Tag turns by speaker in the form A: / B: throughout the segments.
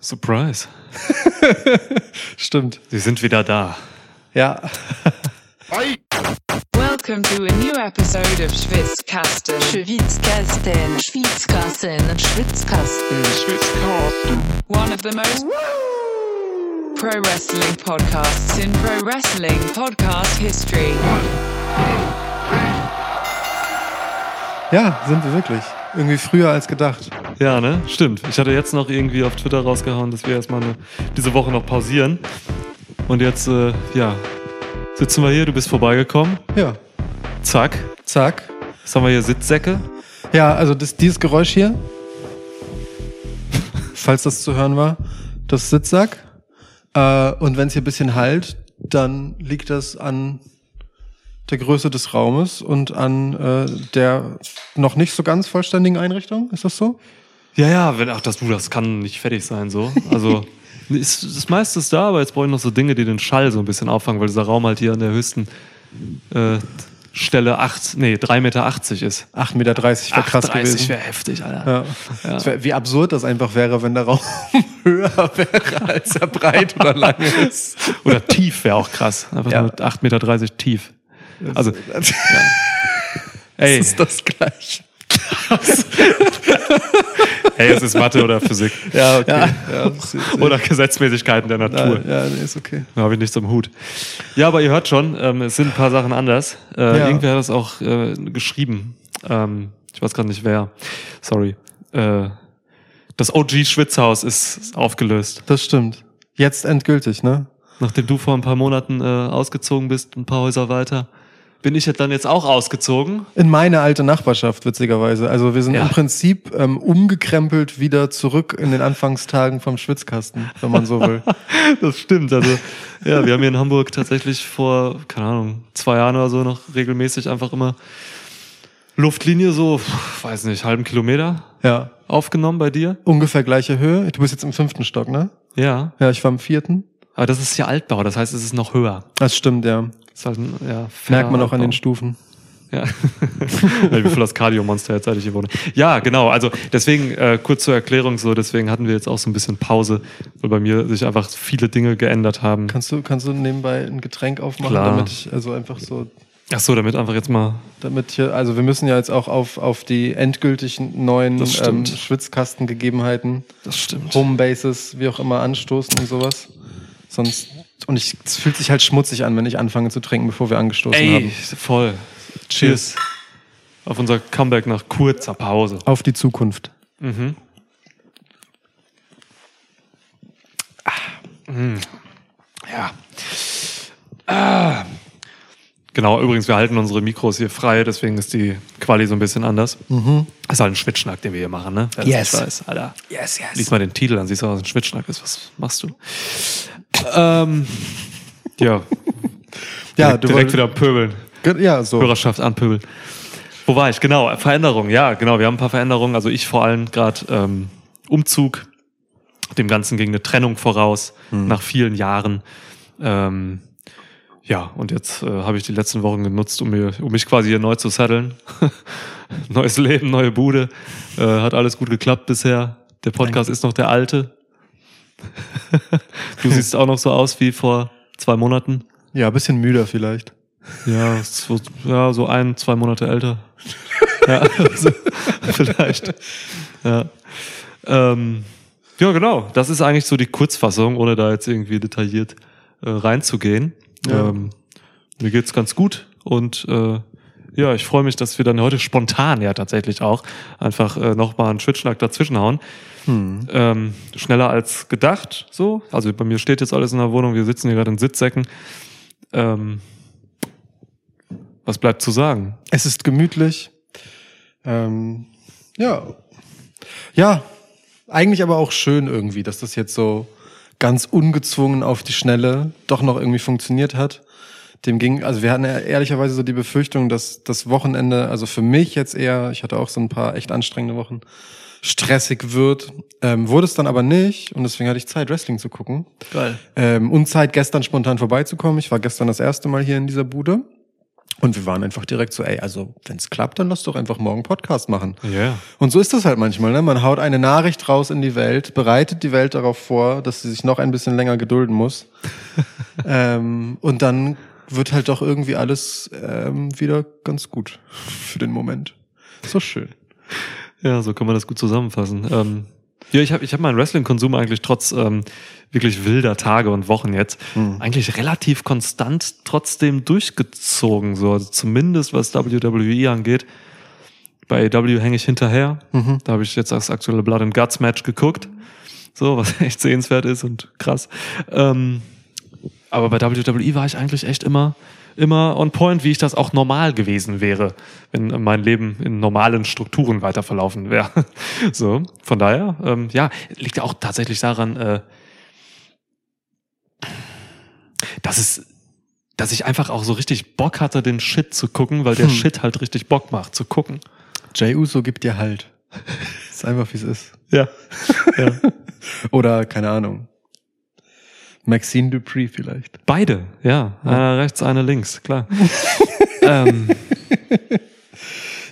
A: Surprise.
B: Stimmt.
A: Sie sind wieder da.
B: Ja.
C: Welcome to a new episode of Schwitzkasten.
D: Schwitzkasten, Schwitzkasten, Schwitzkasten,
C: Schwitzkasten. One of the most pro wrestling podcasts in pro wrestling podcast history.
B: Ja, sind wir wirklich. Irgendwie früher als gedacht.
A: Ja, ne? Stimmt. Ich hatte jetzt noch irgendwie auf Twitter rausgehauen, dass wir erstmal eine, diese Woche noch pausieren. Und jetzt, äh, ja, sitzen wir hier, du bist vorbeigekommen.
B: Ja.
A: Zack.
B: Zack.
A: Was haben wir hier? Sitzsäcke.
B: Ja, also das, dieses Geräusch hier, falls das zu hören war, das ist Sitzsack. Äh, und wenn es hier ein bisschen halt, dann liegt das an der Größe des Raumes und an äh, der noch nicht so ganz vollständigen Einrichtung. Ist das so?
A: Ja, ja, wenn, ach, das, du, das kann nicht fertig sein, so. Also, ist, das meiste ist da, aber jetzt brauche ich noch so Dinge, die den Schall so ein bisschen auffangen, weil dieser Raum halt hier an der höchsten äh, Stelle 8, nee, 3,80 Meter ist.
B: 8,30 Meter wäre krass
A: 8,30
B: gewesen.
A: wäre heftig, Alter.
B: Ja. Es wär, wie absurd das einfach wäre, wenn der Raum höher wäre, als er breit oder lang ist.
A: Oder tief wäre auch krass. Einfach
B: Ja.
A: nur 8,30 Meter tief. Also,
B: das
A: ey,
B: ist das gleich.
A: ey, es ist Mathe oder Physik.
B: Ja, okay. Ja.
A: Oder Gesetzmäßigkeiten der Natur.
B: ja, nee, ist okay.
A: Da habe ich nichts am Hut. Ja, aber ihr hört schon, ähm, es sind ein paar Sachen anders. Äh,
B: Ja.
A: Irgendwer hat das auch äh, geschrieben. Ähm, ich weiß gerade nicht wer. Sorry. Äh, das OG-Schwitzhaus ist aufgelöst.
B: Das stimmt. Jetzt endgültig, ne?
A: Nachdem du vor ein paar Monaten äh, ausgezogen bist, ein paar Häuser weiter, bin ich jetzt dann jetzt auch ausgezogen.
B: In meine alte Nachbarschaft, witzigerweise. Also wir sind
A: Ja.
B: im Prinzip ähm, umgekrempelt wieder zurück in den Anfangstagen vom Schwitzkasten, wenn man so will.
A: Das stimmt. Also, ja, wir haben hier in Hamburg tatsächlich vor, keine Ahnung, zwei Jahren oder so noch regelmäßig einfach immer Luftlinie so, weiß nicht, halben Kilometer
B: ja.
A: aufgenommen bei dir.
B: Ungefähr gleiche Höhe. Du bist jetzt im fünften Stock, ne?
A: Ja.
B: Ja, ich war im vierten.
A: Aber das ist ja Altbau, das heißt, es ist noch höher.
B: Das stimmt, ja.
A: Das ist halt ein, ja,
B: Merkt man auch an den Stufen.
A: Ja. Wie viel das Cardio-Monster jetzt, seit ich hier wohne. Ja, genau. Also deswegen, äh, kurz zur Erklärung so, deswegen hatten wir jetzt auch so ein bisschen Pause, weil bei mir sich einfach viele Dinge geändert haben.
B: Kannst du, kannst du nebenbei ein Getränk aufmachen,
A: Klar.
B: damit ich also einfach so,
A: Ach so, damit einfach jetzt mal.
B: damit hier, also wir müssen ja jetzt auch auf, auf die endgültigen neuen ähm. Schwitzkastengegebenheiten,
A: Das stimmt.
B: Homebases, wie auch immer, anstoßen und sowas. Sonst, und ich, es fühlt sich halt schmutzig an, wenn ich anfange zu trinken, bevor wir angestoßen
A: Ey,
B: haben.
A: voll. Cheers. Auf unser Comeback nach kurzer Pause.
B: Auf die Zukunft.
A: Mhm. Ah, mm. Ja. Ah. Genau, übrigens, wir halten unsere Mikros hier frei, deswegen ist die Quali so ein bisschen anders. Das ist halt ein Schwitzschnack, den wir hier machen, ne? Wer
B: Yes.
A: weiß, Alter.
B: Yes, yes.
A: Lies mal den Titel an, siehst du, was ein Schwitzschnack ist. Was machst du? Ähm, ja,
B: Ja,
A: direkt, direkt wieder pöbeln.
B: Ja, so.
A: Hörerschaft anpöbeln. Wo war ich? Genau, Veränderungen. Ja, genau, wir haben ein paar Veränderungen. Also ich vor allem gerade ähm, Umzug. Dem Ganzen ging eine Trennung voraus nach vielen Jahren. Ähm, ja, und jetzt äh, habe ich die letzten Wochen genutzt, um, mir, um mich quasi hier neu zu satteln. Neues Leben, neue Bude. Äh, hat alles gut geklappt bisher. Der Podcast ist noch der alte. du siehst auch noch so aus wie vor zwei Monaten.
B: Ja, ein bisschen müder vielleicht.
A: Ja, so, ja, so ein, zwei Monate älter. ja, also, vielleicht. Ja. Ähm, ja, genau. Das ist eigentlich so die Kurzfassung, ohne da jetzt irgendwie detailliert äh, reinzugehen.
B: Ja.
A: Ähm, mir geht's ganz gut und äh, ja, ich freue mich, dass wir dann heute spontan ja tatsächlich auch einfach äh, nochmal einen Schwitzschnack dazwischenhauen. Ähm, schneller als gedacht, so. Also bei mir steht jetzt alles in der Wohnung, wir sitzen hier gerade in Sitzsäcken. Ähm, was bleibt zu sagen?
B: Es ist gemütlich. Ähm, ja. Ja, eigentlich aber auch schön irgendwie, dass das jetzt so ganz ungezwungen auf die Schnelle doch noch irgendwie funktioniert hat. Dem ging, also wir hatten ja ehrlicherweise so die Befürchtung, dass das Wochenende, also für mich jetzt eher, ich hatte auch so ein paar echt anstrengende Wochen, stressig wird. Ähm, wurde es dann aber nicht und deswegen hatte ich Zeit, Wrestling zu gucken.
A: Geil.
B: Ähm, und Zeit, gestern spontan vorbeizukommen. Ich war gestern das erste Mal hier in dieser Bude. Und wir waren einfach direkt so, ey, also wenn es klappt, dann lass doch einfach morgen Podcast machen.
A: Ja.
B: Und so ist das halt manchmal, ne? Man haut eine Nachricht raus in die Welt, bereitet die Welt darauf vor, dass sie sich noch ein bisschen länger gedulden muss. ähm, und dann wird halt doch irgendwie alles ähm, wieder ganz gut für den Moment. So schön.
A: Ja, so kann man das gut zusammenfassen. Ähm, ja, ich habe ich hab meinen Wrestling-Konsum eigentlich trotz ähm, wirklich wilder Tage und Wochen jetzt eigentlich relativ konstant trotzdem durchgezogen. So, also zumindest was WWE angeht. Bei AEW hänge ich hinterher. Da habe ich jetzt das aktuelle Blood and Guts Match geguckt. So, was echt sehenswert ist und krass. Ähm, aber bei WWE war ich eigentlich echt immer, immer on point, wie ich das auch normal gewesen wäre, wenn mein Leben in normalen Strukturen weiter verlaufen wäre. So, von daher, ähm, ja, liegt ja auch tatsächlich daran, äh, dass es, dass ich einfach auch so richtig Bock hatte, den Shit zu gucken, weil der
B: Hm.
A: Shit halt richtig Bock macht, zu gucken.
B: Jay Uso gibt dir halt. ist einfach wie es ist.
A: Ja. ja.
B: Oder keine Ahnung. Maxine Dupree vielleicht.
A: Beide, ja. Einer rechts, einer links, klar. ähm,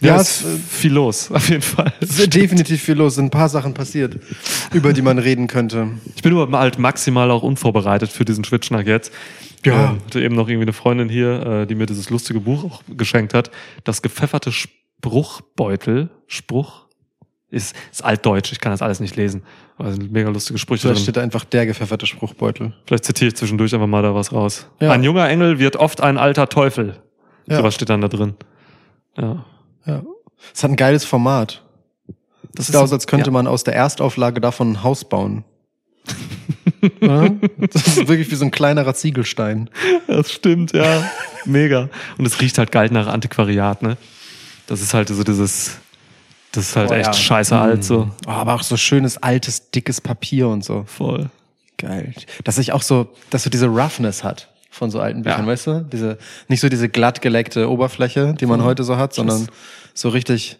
A: ja,
B: Ja,
A: ist
B: es, äh,
A: viel los, auf jeden Fall.
B: Ist definitiv viel los, sind ein paar Sachen passiert, über die man reden könnte.
A: Ich bin aber halt maximal auch unvorbereitet für diesen Schwitschnack jetzt.
B: Ja.
A: Ähm, hatte eben noch irgendwie eine Freundin hier, äh, die mir dieses lustige Buch auch geschenkt hat. Das gepfefferte Spruchbeutel. Spruch ist, ist altdeutsch, ich kann das alles nicht lesen. Aber es sind mega lustige Sprüche
B: Vielleicht
A: drin.
B: steht da einfach der gepfefferte Spruchbeutel.
A: Vielleicht zitiere ich zwischendurch einfach mal da was raus.
B: Ja.
A: Ein junger Engel wird oft ein alter Teufel.
B: Ja.
A: So was steht dann da drin. Ja.
B: Ja. Es hat ein geiles Format. Das sieht
A: ist-
B: aus, als könnte
A: ja.
B: man aus der Erstauflage davon ein Haus bauen. Das ist wirklich wie so ein kleinerer Ziegelstein.
A: Das stimmt, ja. Mega. Und es riecht halt geil nach Antiquariat, ne? Das ist halt so dieses, das ist halt
B: Oh,
A: echt
B: ja.
A: scheiße alt, so.
B: Oh, aber auch so schönes, altes, dickes Papier und so.
A: Voll.
B: Geil. Dass sich auch so, dass so diese Roughness hat von so alten Büchern,
A: Ja.
B: weißt du? Diese, nicht so diese glatt geleckte Oberfläche, die man heute so hat, sondern so richtig,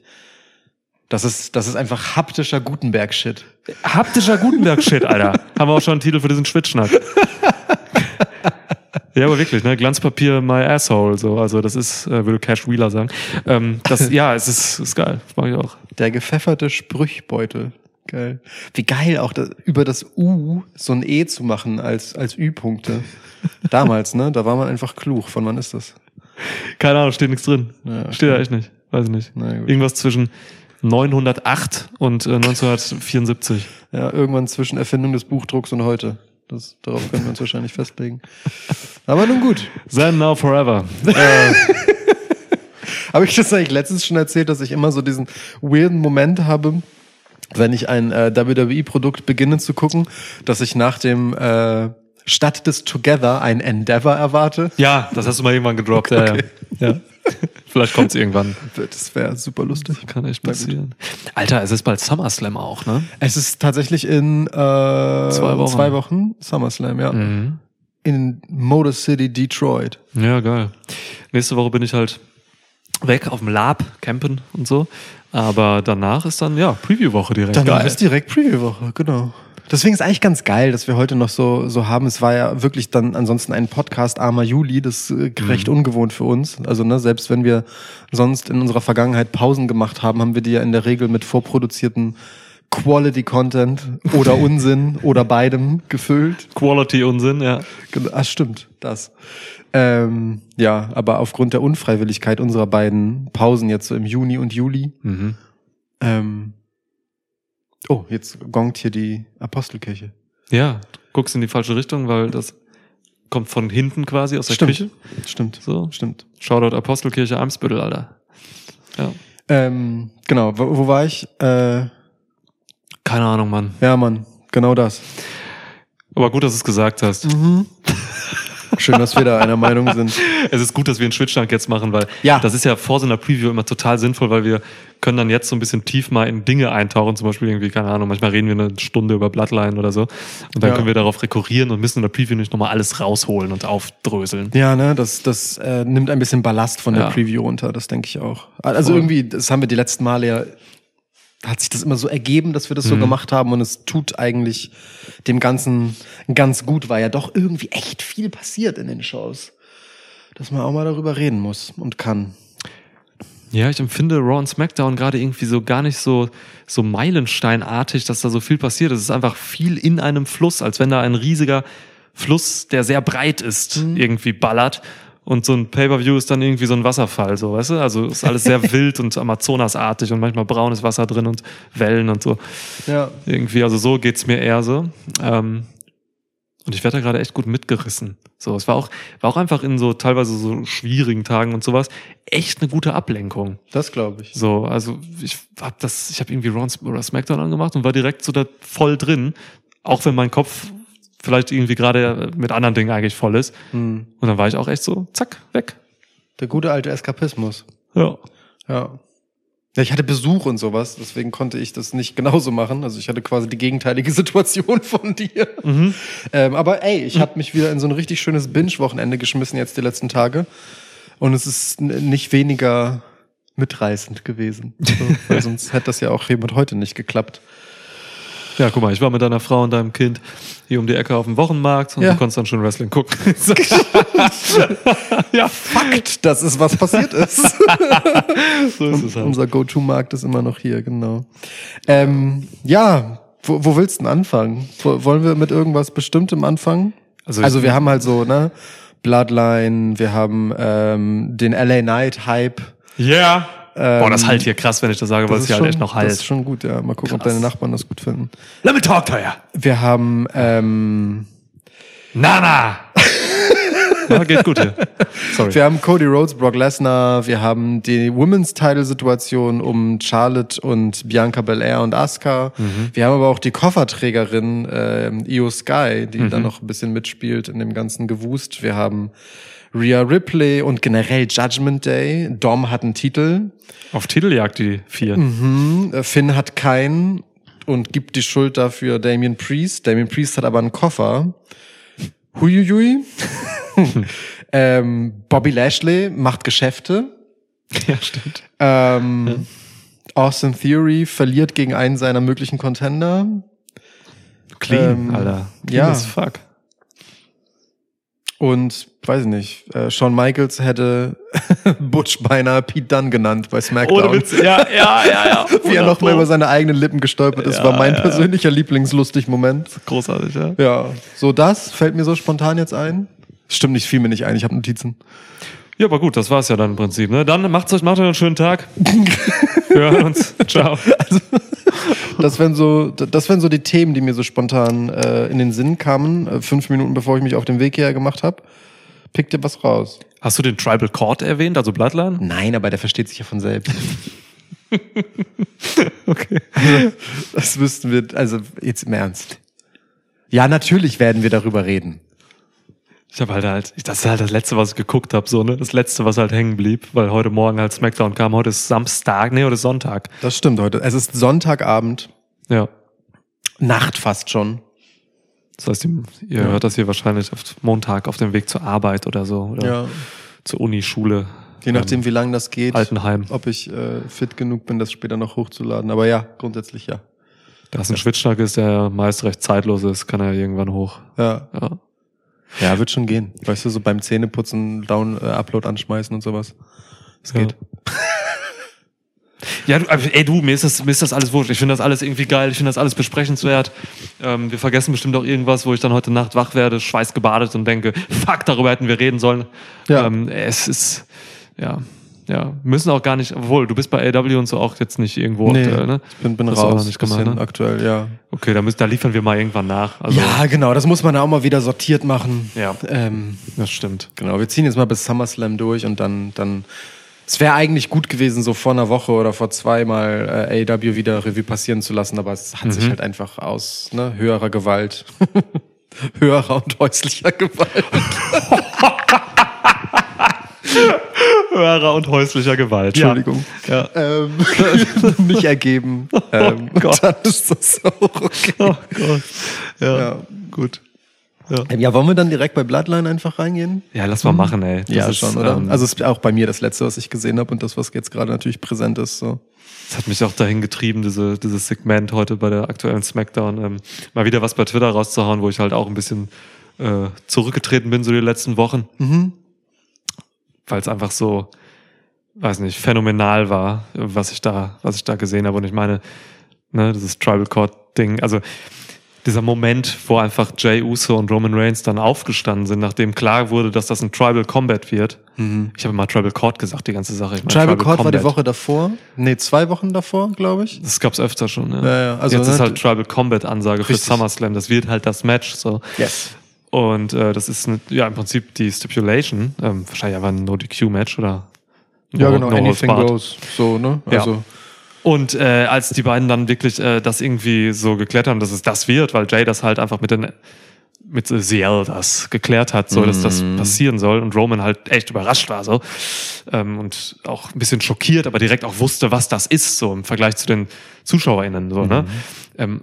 B: das ist, das ist einfach haptischer Gutenberg-Shit.
A: Haptischer Gutenberg-Shit, Alter. Haben wir auch schon einen Titel für diesen Schwitschnack. ja, aber wirklich, ne? Glanzpapier, my asshole, so. Also, das ist, äh, würde Cash Wheeler sagen. Ähm, das, ja, es ist, ist geil. Das mag ich auch.
B: Der gepfefferte Sprüchbeutel. Geil. Wie geil auch das, über das U so ein E zu machen als, als Ü-Punkte. Damals, ne? Da war man einfach klug. Von wann ist das?
A: Keine Ahnung, steht nichts drin.
B: Ja,
A: steht da echt nicht. Weiß ich nicht.
B: Na.
A: Irgendwas zwischen 908 und äh, 1974.
B: Ja, irgendwann zwischen Erfindung des Buchdrucks und heute. Das, darauf können wir uns wahrscheinlich festlegen. Aber nun gut.
A: Then now forever. äh,
B: Habe ich das eigentlich letztens schon erzählt, dass ich immer so diesen weirden Moment habe, wenn ich ein äh, WWE-Produkt beginne zu gucken, dass ich nach dem äh, statt des Together ein Endeavor erwarte.
A: ja, das hast du mal irgendwann gedroppt.
B: Okay.
A: ja. ja. Vielleicht kommt's irgendwann.
B: Das wäre super lustig.
A: Kann echt passieren. Alter, es ist bald SummerSlam auch, ne?
B: Es ist tatsächlich in äh, zwei,
A: Wochen.
B: zwei Wochen SummerSlam, ja.
A: Mhm.
B: In Motor City, Detroit.
A: Ja, geil. Nächste Woche bin ich halt weg auf dem Lab, campen und so. Aber danach ist dann, ja, Preview-Woche direkt.
B: Danach
A: Geil.
B: ist direkt Preview-Woche, genau. Deswegen ist eigentlich ganz geil, dass wir heute noch so, so haben. Es war ja wirklich dann ansonsten ein Podcast armer Juli, das äh, recht ungewohnt für uns. Also ne, selbst wenn wir sonst in unserer Vergangenheit Pausen gemacht haben, haben wir die ja in der Regel mit vorproduzierten Quality-Content oder Unsinn oder beidem gefüllt.
A: Quality-Unsinn, ja.
B: Genau, Ah, stimmt, das. Ähm, ja, aber aufgrund der Unfreiwilligkeit unserer beiden Pausen jetzt so im Juni und Juli.
A: Mhm.
B: Ähm, oh, jetzt gongt hier die Apostelkirche.
A: Ja, du guckst in die falsche Richtung, weil das kommt von hinten quasi aus der
B: Stimmt.
A: Küche.
B: Stimmt,
A: So.
B: stimmt.
A: Shoutout Apostelkirche Eimsbüttel, Alter. Ja.
B: Ähm, genau, wo, wo war ich? Äh,
A: Keine Ahnung, Mann.
B: ja, Mann, genau das.
A: Aber gut, dass du es gesagt hast.
B: Schön, dass wir da einer Meinung sind.
A: Es ist gut, dass wir einen Switch-Dank jetzt machen, weil
B: Ja.
A: das ist ja vor so einer Preview immer total sinnvoll, weil wir können dann jetzt so ein bisschen tief mal in Dinge eintauchen, zum Beispiel irgendwie, keine Ahnung, manchmal reden wir eine Stunde über Bloodline oder so und dann
B: Ja.
A: können wir darauf rekurrieren und müssen in der Preview nicht nochmal alles rausholen und aufdröseln.
B: Ja, ne, das, das äh, nimmt ein bisschen Ballast von der
A: Ja.
B: Preview runter, das denke ich auch. Also
A: Voll.
B: irgendwie, das haben wir die letzten Male ja, hat sich das immer so ergeben, dass wir das so
A: Mhm.
B: gemacht haben und es tut eigentlich dem Ganzen ganz gut, weil ja doch irgendwie echt viel passiert in den Shows. dass man auch mal darüber reden muss und kann.
A: Ja, ich empfinde Raw und SmackDown gerade irgendwie so gar nicht so, so meilensteinartig, dass da so viel passiert. Es ist einfach viel in einem Fluss, als wenn da ein riesiger Fluss, der sehr breit ist, irgendwie ballert. Und so ein Pay-Per-View ist dann irgendwie so ein Wasserfall, so, weißt du? Also ist alles sehr wild und Amazonasartig und manchmal braunes Wasser drin und Wellen und so.
B: Ja.
A: Irgendwie, also so geht's mir eher so. Ähm, und ich werde da gerade echt gut mitgerissen. So, es war auch, war auch einfach in so teilweise so schwierigen Tagen und sowas echt eine gute Ablenkung.
B: Das glaube ich.
A: So, also ich hab das, ich habe irgendwie Raw oder SmackDown angemacht und war direkt so da voll drin, auch wenn mein Kopf vielleicht irgendwie gerade mit anderen Dingen eigentlich voll ist.
B: Hm.
A: Und dann war ich auch echt so, zack, weg.
B: Der gute alte Eskapismus.
A: Ja.
B: Ja. Ja, ich hatte Besuch und sowas, deswegen konnte ich das nicht genauso machen. Also ich hatte quasi die gegenteilige Situation von dir. Ähm, aber ey, ich habe mich wieder in so ein richtig schönes Binge-Wochenende geschmissen jetzt die letzten Tage. Und es ist nicht weniger mitreißend gewesen. So, weil sonst hätte das ja auch jemand heute nicht geklappt.
A: Ja, guck mal, ich war mit deiner Frau und deinem Kind hier um die Ecke auf dem Wochenmarkt und
B: Ja.
A: du konntest dann schon Wrestling gucken. ja,
B: Fakt, das ist was passiert ist.
A: so ist es halt.
B: Unser Go-To-Markt ist immer noch hier, genau. Ähm, ja, wo, wo willst du denn anfangen? Wo, wollen wir mit irgendwas Bestimmtem anfangen?
A: Also
B: Also, wir haben halt so, ne, Bloodline, wir haben ähm, den LA Knight Hype.
A: Ja.
B: Ähm,
A: Boah, das halt hier krass, wenn ich das sage, weil es hier halt echt noch
B: Das ist
A: halt.
B: schon gut, ja. Mal gucken, ob
A: Krass.
B: deine Nachbarn das gut finden.
A: Let me talk to you.
B: Wir haben ähm,
A: Nana. ja, geht gut hier. Sorry.
B: Wir haben Cody Rhodes, Brock Lesnar, wir haben die Women's Title Situation um Charlotte und Bianca Belair und Asuka. Wir haben aber auch die Kofferträgerin ähm, Io Sky, die da noch ein bisschen mitspielt in dem ganzen Gewust. Wir haben Rhea Ripley und generell Judgment Day. Dom hat einen Titel,
A: Auf Titeljagd die vier.
B: äh, Finn hat keinen und gibt die Schuld dafür Damien Priest. Damien Priest hat aber einen Koffer. Huiuiui. ähm, Bobby Lashley macht Geschäfte.
A: Ja, stimmt.
B: Ähm, Austin Theory verliert gegen einen seiner möglichen Contender.
A: Clean,
B: Ähm,
A: Alter. Clean
B: ja.
A: as fuck.
B: Und, weiß ich nicht, äh, Shawn Michaels hätte Butch beinahe Pete Dunne genannt bei SmackDown.
A: Ohne Witz. Ja, ja, ja, ja.
B: Wie er nochmal über seine eigenen Lippen gestolpert ist,
A: Ja,
B: war mein
A: ja.
B: persönlicher Lieblingslustig-Moment.
A: Großartig, ja.
B: Ja, so das fällt mir so spontan jetzt ein. Stimmt nicht, fiel mir nicht ein, ich habe Notizen.
A: Ja, aber gut, das war's ja dann im Prinzip. Ne? Dann macht's euch, macht euch einen schönen Tag. Wir hören uns. Ciao.
B: Das wären so, das wären so die Themen, die mir so spontan äh, in den Sinn kamen, äh, fünf Minuten bevor ich mich auf den Weg hierher gemacht habe. Pick dir was raus.
A: Hast du den Tribal Court erwähnt, also Bloodline?
B: Nein, aber der versteht sich ja von selbst.
A: Okay.
B: Das wüssten wir, also jetzt im Ernst. Ja, natürlich werden wir darüber reden.
A: Ich habe halt halt, das ist halt das letzte, was ich geguckt habe, so, ne? Das letzte, was halt hängen blieb, weil heute Morgen halt Smackdown kam. Heute ist Samstag, nee, heute ist Sonntag.
B: Das stimmt heute. Es ist Sonntagabend,
A: Ja.
B: Nacht fast schon.
A: Das heißt, ihr ihr hört das hier wahrscheinlich auf Montag auf dem Weg zur Arbeit oder so. Oder
B: Ja.
A: zur Uni, Schule.
B: Je nachdem, wie lang das geht.
A: Altenheim.
B: Ob ich äh, fit genug bin, das später noch hochzuladen. Aber ja, grundsätzlich ja.
A: Da es ein Schwitzschnack ist, der meist recht zeitlos ist, kann er irgendwann hoch.
B: Ja,
A: Ja.
B: Ja wird schon gehen. Weißt du, so beim Zähneputzen Down, äh, Upload anschmeißen und sowas. Es geht.
A: Ja, du, ey du, mir ist das, mir ist das alles wurscht. Ich finde das alles irgendwie geil. Ich finde das alles besprechenswert. Ähm, wir vergessen bestimmt auch irgendwas, wo ich dann heute Nacht wach werde, schweißgebadet und denke, fuck, darüber hätten wir reden sollen.
B: Ja.
A: Ähm, es ist, ja, ja, müssen auch gar nicht, obwohl, du bist bei AW und so auch jetzt nicht irgendwo
B: Nee,
A: aktuell, ne?
B: ich bin, bin
A: auch
B: raus.
A: noch nicht gemacht, ne?
B: aktuell, ja.
A: Okay, da, müssen, da liefern wir mal irgendwann nach. Also,
B: ja, genau. Das muss man auch mal wieder sortiert machen.
A: Ja.
B: Ähm,
A: das stimmt.
B: genau, wir ziehen jetzt mal bis SummerSlam durch und dann, dann. Es wäre eigentlich gut gewesen, so vor einer Woche oder vor zwei mal äh, AEW wieder Revue passieren zu lassen, aber es hat sich halt einfach aus ne, höherer Gewalt, höherer und häuslicher Gewalt.
A: Höherer und häuslicher Gewalt.
B: Entschuldigung.
A: Ja.
B: Ähm, nicht ergeben. Ähm,
A: Gott.
B: Dann ist das auch okay.
A: Oh Gott. Ja.
B: Ja.
A: gut.
B: Ähm, Ja, wollen wir dann direkt bei Bloodline einfach reingehen?
A: Ja, lass mal machen, ey. Das
B: ja,
A: ist,
B: schon, oder?
A: ähm,
B: also es ist auch bei mir das Letzte, was ich gesehen habe und das, was jetzt gerade natürlich präsent ist. So.
A: Das hat mich auch dahin getrieben, diese, dieses Segment heute bei der aktuellen Smackdown, ähm, mal wieder was bei Twitter rauszuhauen, wo ich halt auch ein bisschen äh, zurückgetreten bin, so die letzten Wochen. Weil es einfach so, weiß nicht, phänomenal war, was ich da, was ich da gesehen habe. Und ich meine, ne, dieses Tribal Court Ding, also dieser Moment, wo einfach Jay Uso und Roman Reigns dann aufgestanden sind, nachdem klar wurde, dass das ein Tribal Combat wird. Ich habe mal Tribal Court gesagt, die ganze Sache. Ich meine
B: Tribal Court war die
A: Combat.
B: Woche davor. Nee, zwei Wochen davor, glaube ich.
A: Das gab's öfter schon, ja.
B: Ja, ja, also,
A: Jetzt
B: ne,
A: ist halt Tribal Combat Ansage für
B: Richtig.
A: SummerSlam. Das wird halt das Match, so.
B: Yes.
A: Und äh, das ist eine, ja im Prinzip die Stipulation, ähm, wahrscheinlich einfach ein No-DQ-Match oder
B: Ja,
A: No-
B: genau.
A: No
B: Anything goes. So, ne?
A: Ja.
B: Also,
A: Und äh, als die beiden dann wirklich äh, das irgendwie so geklärt haben, dass es das wird, weil Jay das halt einfach mit den mit CL das geklärt hat, so dass das passieren soll und Roman halt echt überrascht war so. Ähm, und auch ein bisschen schockiert, aber direkt auch wusste, was das ist so im Vergleich zu den ZuschauerInnen so ne. Ähm,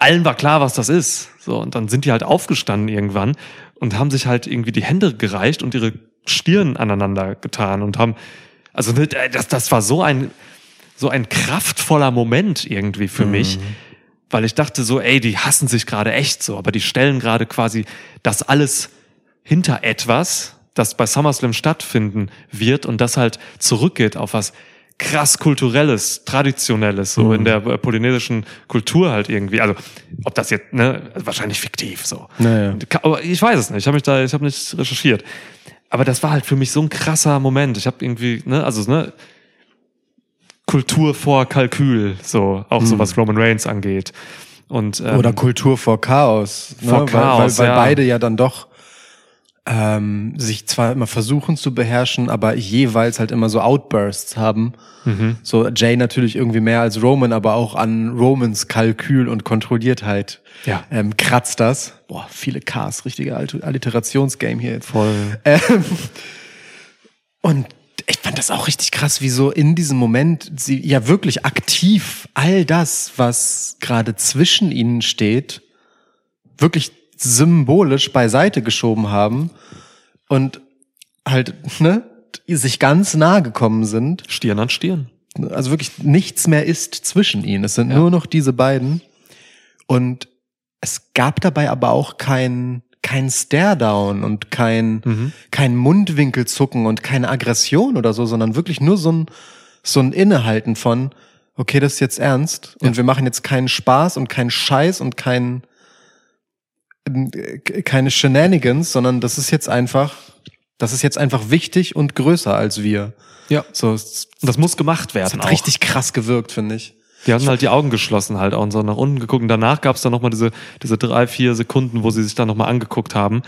A: allen war klar, was das ist so. Und dann sind die halt aufgestanden irgendwann und haben sich halt irgendwie die Hände gereicht und ihre Stirn aneinander getan und haben also ne, das das war so ein so ein kraftvoller Moment irgendwie für mich, weil ich dachte so, ey, die hassen sich gerade echt so, aber die stellen gerade quasi das alles hinter etwas, das bei SummerSlam stattfinden wird und das halt zurückgeht auf was krass kulturelles, traditionelles, so in der äh, polynesischen Kultur halt irgendwie. Also ob das jetzt, ne, wahrscheinlich fiktiv so.
B: Naja.
A: Aber ich weiß es nicht. Ich habe mich da, ich habe nicht recherchiert. Aber das war halt für mich so ein krasser Moment. Ich habe irgendwie, ne, also ne, Kultur vor Kalkül, so auch so was Roman Reigns angeht. Und ähm,
B: Oder Kultur vor Chaos. Ne?
A: Vor
B: weil,
A: Chaos,
B: weil, weil
A: ja.
B: beide ja dann doch ähm, sich zwar immer versuchen zu beherrschen, aber jeweils halt immer so Outbursts haben.
A: Mhm.
B: So Jay natürlich irgendwie mehr als Roman, aber auch an Romans Kalkül und Kontrolliertheit
A: Ja.
B: ähm, kratzt das. Boah, viele Ks, richtige Alliterationsgame hier jetzt.
A: voll.
B: Ähm, und ich fand das auch richtig krass, wie so in diesem Moment sie ja wirklich aktiv all das, was gerade zwischen ihnen steht, wirklich symbolisch beiseite geschoben haben und halt, ne, sich ganz nah gekommen sind.
A: Stirn an Stirn.
B: Also wirklich nichts mehr ist zwischen ihnen. Es sind nur noch diese beiden. Und es gab dabei aber auch kein, kein Stare-Down und kein, kein Mundwinkelzucken und keine Aggression oder so, sondern wirklich nur so ein, so ein Innehalten von, okay, das ist jetzt ernst und wir machen jetzt keinen Spaß und keinen Scheiß und kein, äh, keine Shenanigans, sondern das ist jetzt einfach, das ist jetzt einfach wichtig und größer als wir.
A: Ja.
B: So,
A: das muss gemacht
B: das
A: werden.
B: hat
A: auch.
B: richtig krass gewirkt, finde ich.
A: Die hatten halt die Augen geschlossen halt auch und so nach unten geguckt. Und danach gab es dann nochmal diese, diese drei, vier Sekunden, wo sie sich dann nochmal angeguckt haben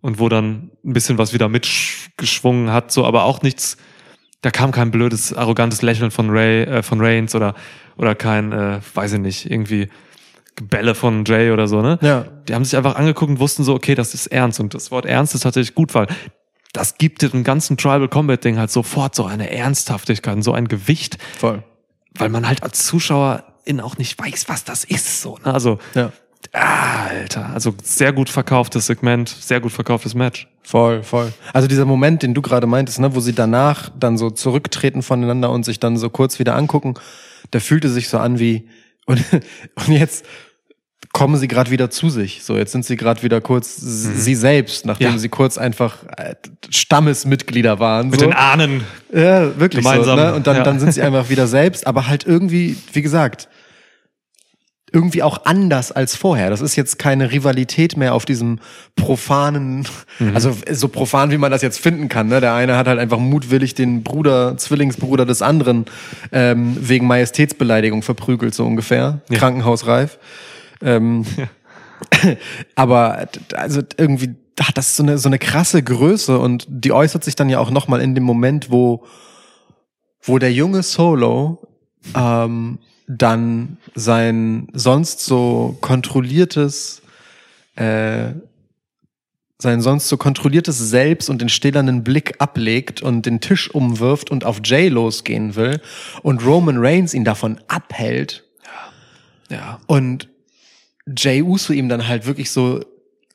A: und wo dann ein bisschen was wieder mitgeschwungen hat, so, aber auch nichts, da kam kein blödes, arrogantes Lächeln von Ray, äh, von Reigns oder, oder kein, äh, weiß ich nicht, irgendwie Gebälle von Jay oder so, ne?
B: Ja.
A: Die haben sich einfach angeguckt und wussten so, okay, das ist ernst. Und das Wort ernst ist tatsächlich gut, weil das gibt dem ganzen Tribal Combat Ding halt sofort so eine Ernsthaftigkeit und so ein Gewicht,
B: Voll.
A: Weil man halt als Zuschauerin auch nicht weiß, was das ist. So, ne? Also,
B: Ja.
A: ah, Alter, also sehr gut verkauftes Segment, sehr gut verkauftes Match.
B: Voll, voll. Also dieser Moment, den du gerade meintest, ne, wo sie danach dann so zurücktreten voneinander und sich dann so kurz wieder angucken, der fühlte sich so an wie und, und jetzt kommen sie gerade wieder zu sich. So, jetzt sind sie gerade wieder kurz s- sie selbst, nachdem
A: Mhm. Ja.
B: sie kurz einfach äh, Stammesmitglieder waren.
A: Mit
B: so.
A: den Ahnen.
B: Ja, wirklich
A: Gemeinsam,
B: so. Ne? Und dann,
A: ja.
B: dann sind sie einfach wieder selbst, aber halt irgendwie, wie gesagt, irgendwie auch anders als vorher. Das ist jetzt keine Rivalität mehr auf diesem profanen,
A: Mhm.
B: also so profan, wie man das jetzt finden kann. Ne? Der eine hat halt einfach mutwillig den Bruder, Zwillingsbruder des anderen ähm, wegen Majestätsbeleidigung verprügelt, so ungefähr.
A: Ja.
B: Krankenhausreif. Ähm, aber d- also irgendwie hat das so eine, so eine krasse Größe und die äußert sich dann ja auch nochmal in dem Moment, wo, wo der junge Solo ähm, dann sein sonst so kontrolliertes, äh, sein sonst so kontrolliertes Selbst und den stählernen Blick ablegt und den Tisch umwirft und auf Jay losgehen will und Roman Reigns ihn davon abhält
A: Ja.
B: und Jay Uso ihm dann halt wirklich so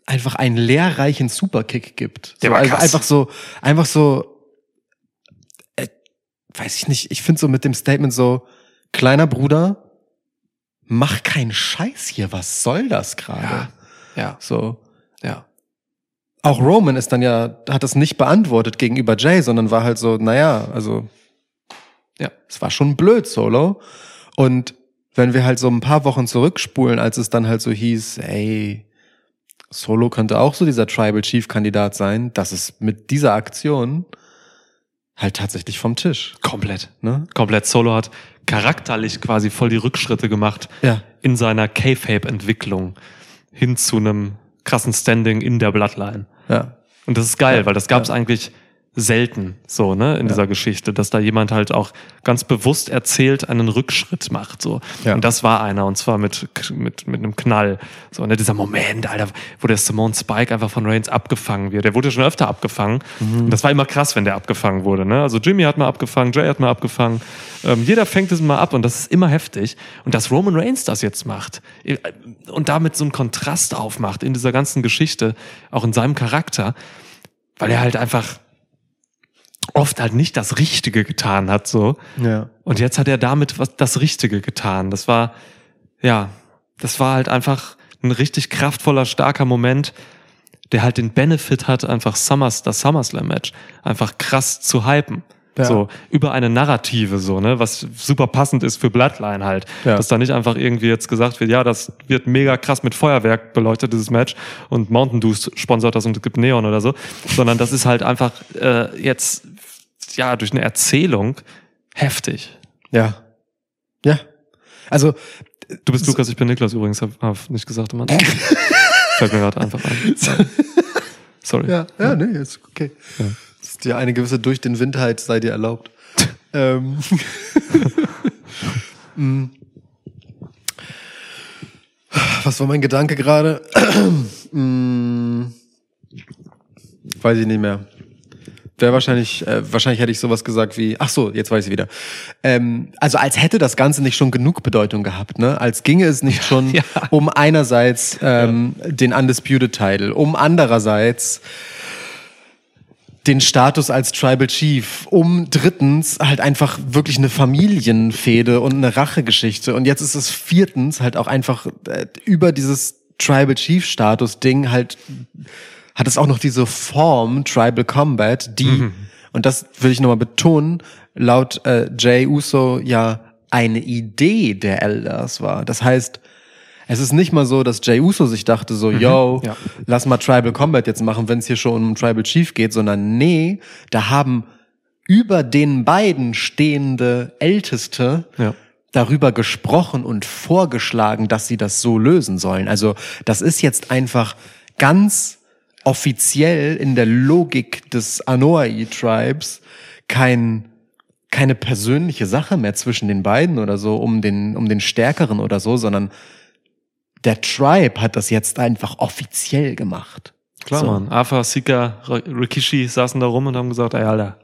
B: einfach einen lehrreichen Superkick gibt.
A: Der
B: so,
A: war
B: also
A: krass.
B: einfach so, einfach so, äh, weiß ich nicht, ich finde so mit dem Statement so, kleiner Bruder, mach keinen Scheiß hier, was soll das gerade?
A: Ja. Ja.
B: So.
A: Ja.
B: auch Roman ist dann ja, hat das nicht beantwortet gegenüber Jay, sondern war halt so, naja, also, ja, es war schon blöd, Solo. Und wenn wir halt so ein paar Wochen zurückspulen, als es dann halt so hieß, ey, Solo könnte auch so dieser Tribal Chief Kandidat sein, das ist mit dieser Aktion halt tatsächlich vom Tisch.
A: Komplett.
B: Ne?
A: Komplett. Solo hat charakterlich quasi voll die Rückschritte gemacht
B: Ja.
A: in seiner K-Fape-Entwicklung hin zu einem krassen Standing in der Bloodline.
B: Ja.
A: Und das ist geil,
B: Ja,
A: weil das gab es
B: ja.
A: eigentlich selten so, ne, in dieser Geschichte, dass da jemand halt auch ganz bewusst erzählt einen Rückschritt macht, so.
B: Ja.
A: Und das war einer, und zwar mit, mit, mit einem Knall. So, ne, dieser Moment, Alter, wo der Simone Spike einfach von Reigns abgefangen wird. Der wurde schon öfter abgefangen.
B: Mhm.
A: Und das war immer krass, wenn der abgefangen wurde, ne. Also Jimmy hat mal abgefangen, Jay hat mal abgefangen. Ähm, jeder fängt es mal ab und das ist immer heftig. Und dass Roman Reigns das jetzt macht äh, und damit so einen Kontrast aufmacht in dieser ganzen Geschichte, auch in seinem Charakter, weil er halt einfach oft halt nicht das Richtige getan hat, so.
B: Ja.
A: Und jetzt hat er damit was, das Richtige getan. Das war, ja, das war halt einfach ein richtig kraftvoller, starker Moment, der halt den Benefit hat, einfach Summers, das SummerSlam-Match einfach krass zu hypen.
B: Ja.
A: So, über eine Narrative, so, ne, was super passend ist für Bloodline halt.
B: Ja.
A: Dass da nicht einfach irgendwie jetzt gesagt wird, ja, das wird mega krass mit Feuerwerk beleuchtet, dieses Match, und Mountain Dew sponsert das und es gibt Neon oder so, sondern das ist halt einfach äh, jetzt, ja, durch eine Erzählung heftig.
B: Ja. Ja. Also,
A: Du bist Lukas, ich bin Niklas übrigens, hab, hab nicht gesagt am Anfang. Fällt mir gerade einfach ein. Sorry.
B: ja, ja, nee, ist okay.
A: Ja.
B: Ist ja eine gewisse durch den Windheit sei dir erlaubt. ähm. Mm. Was war mein Gedanke gerade? Mm. Weiß ich nicht mehr. Wäre wahrscheinlich, äh, wahrscheinlich hätte ich sowas gesagt wie, ach so, jetzt weiß ich wieder. Ähm, also als hätte das Ganze nicht schon genug Bedeutung gehabt, ne? Als ginge es nicht schon
A: Ja.
B: um einerseits ähm, den Undisputed Title, um andererseits den Status als Tribal Chief, um drittens halt einfach wirklich eine Familienfehde und eine Rachegeschichte. Und jetzt ist es viertens halt auch einfach äh, über dieses Tribal Chief Status Ding halt hat es auch noch diese Form Tribal Combat, die und das will ich nochmal betonen, laut äh, Jay Uso ja eine Idee der Elders war. Das heißt, es ist nicht mal so, dass Jay Uso sich dachte so, yo,
A: ja.
B: lass mal Tribal Combat jetzt machen, wenn es hier schon um Tribal Chief geht, sondern nee, da haben über den beiden stehende Älteste
A: Ja.
B: darüber gesprochen und vorgeschlagen, dass sie das so lösen sollen. Also das ist jetzt einfach ganz offiziell in der Logik des Anoa'i-Tribes kein keine persönliche Sache mehr zwischen den beiden oder so, um den, um den Stärkeren oder so, sondern der Tribe hat das jetzt einfach offiziell gemacht.
A: Klar,
B: So.
A: Mann. Afa, Sika, Rikishi saßen da rum und haben gesagt, ey, Alter,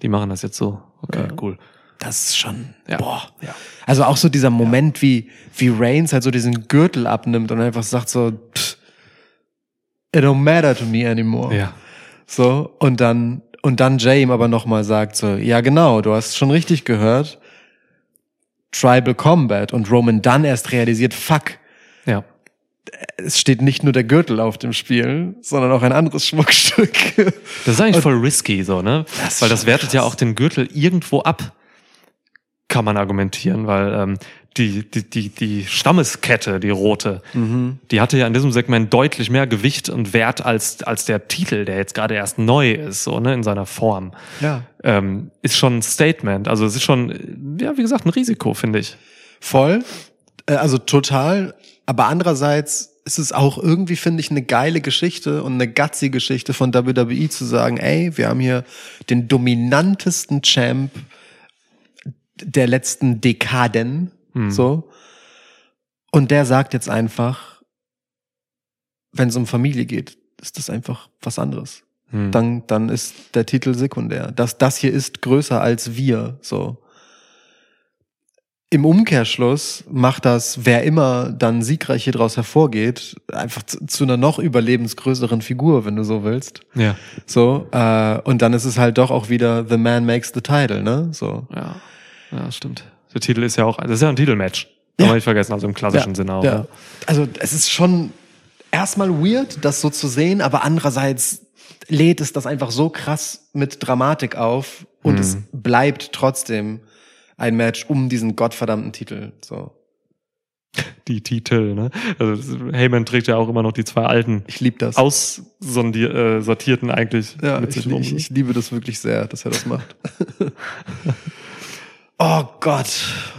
A: die machen das jetzt so. Okay, cool.
B: Das ist schon,
A: Ja.
B: boah.
A: Ja.
B: Also auch so dieser Moment, wie, wie Reigns halt so diesen Gürtel abnimmt und einfach sagt so, pff, it don't matter to me anymore.
A: Ja.
B: So, und dann, und dann ihm aber nochmal sagt so, ja genau, du hast schon richtig gehört, Tribal Combat und Roman dann erst realisiert, fuck,
A: Ja.
B: es steht nicht nur der Gürtel auf dem Spiel, sondern auch ein anderes Schmuckstück.
A: Das ist eigentlich voll risky, so, ne?
B: Das
A: weil das wertet ja
B: krass.
A: auch den Gürtel irgendwo ab, kann man argumentieren, weil ähm, die, die, die, die Stammeskette, die rote,
B: Mhm.
A: die hatte ja in diesem Segment deutlich mehr Gewicht und Wert als, als der Titel, der jetzt gerade erst neu ist, so, ne, in seiner Form.
B: ja.
A: Ähm, ist schon ein Statement. Also es ist schon, ja, wie gesagt, ein Risiko, finde ich.
B: Voll. Äh, Also total. Aber andererseits ist es auch irgendwie, finde ich, eine geile Geschichte und eine gutsy Geschichte von WWE zu sagen, ey, wir haben hier den dominantesten Champ der letzten Dekaden, so. Und der sagt jetzt einfach, wenn es um Familie geht, ist das einfach was anderes.
A: Hm.
B: Dann, dann ist der Titel sekundär. Das, das hier ist größer als wir, so. Im Umkehrschluss macht das, wer immer dann siegreich hier draus hervorgeht, einfach zu, zu einer noch überlebensgrößeren Figur, wenn du so willst.
A: Ja.
B: So, äh, und dann ist es halt doch auch wieder The Man makes the title, ne? So.
A: Ja. Ja, stimmt. Der Titel ist ja auch, das ist ja ein Titelmatch.
B: Ja.
A: man nicht vergessen, also im klassischen Sinne auch.
B: Ja. Also es ist schon, erstmal weird, das so zu sehen, aber andererseits lädt es das einfach so krass mit Dramatik auf und es bleibt trotzdem ein Match um diesen gottverdammten Titel. So.
A: Die Titel, ne? Also Heyman trägt ja auch immer noch die zwei alten
B: Ich liebe das.
A: aussortierten äh, eigentlich
B: ja,
A: mit
B: ich,
A: sich rum.
B: ich, ich liebe das wirklich sehr, dass er das macht. oh Gott,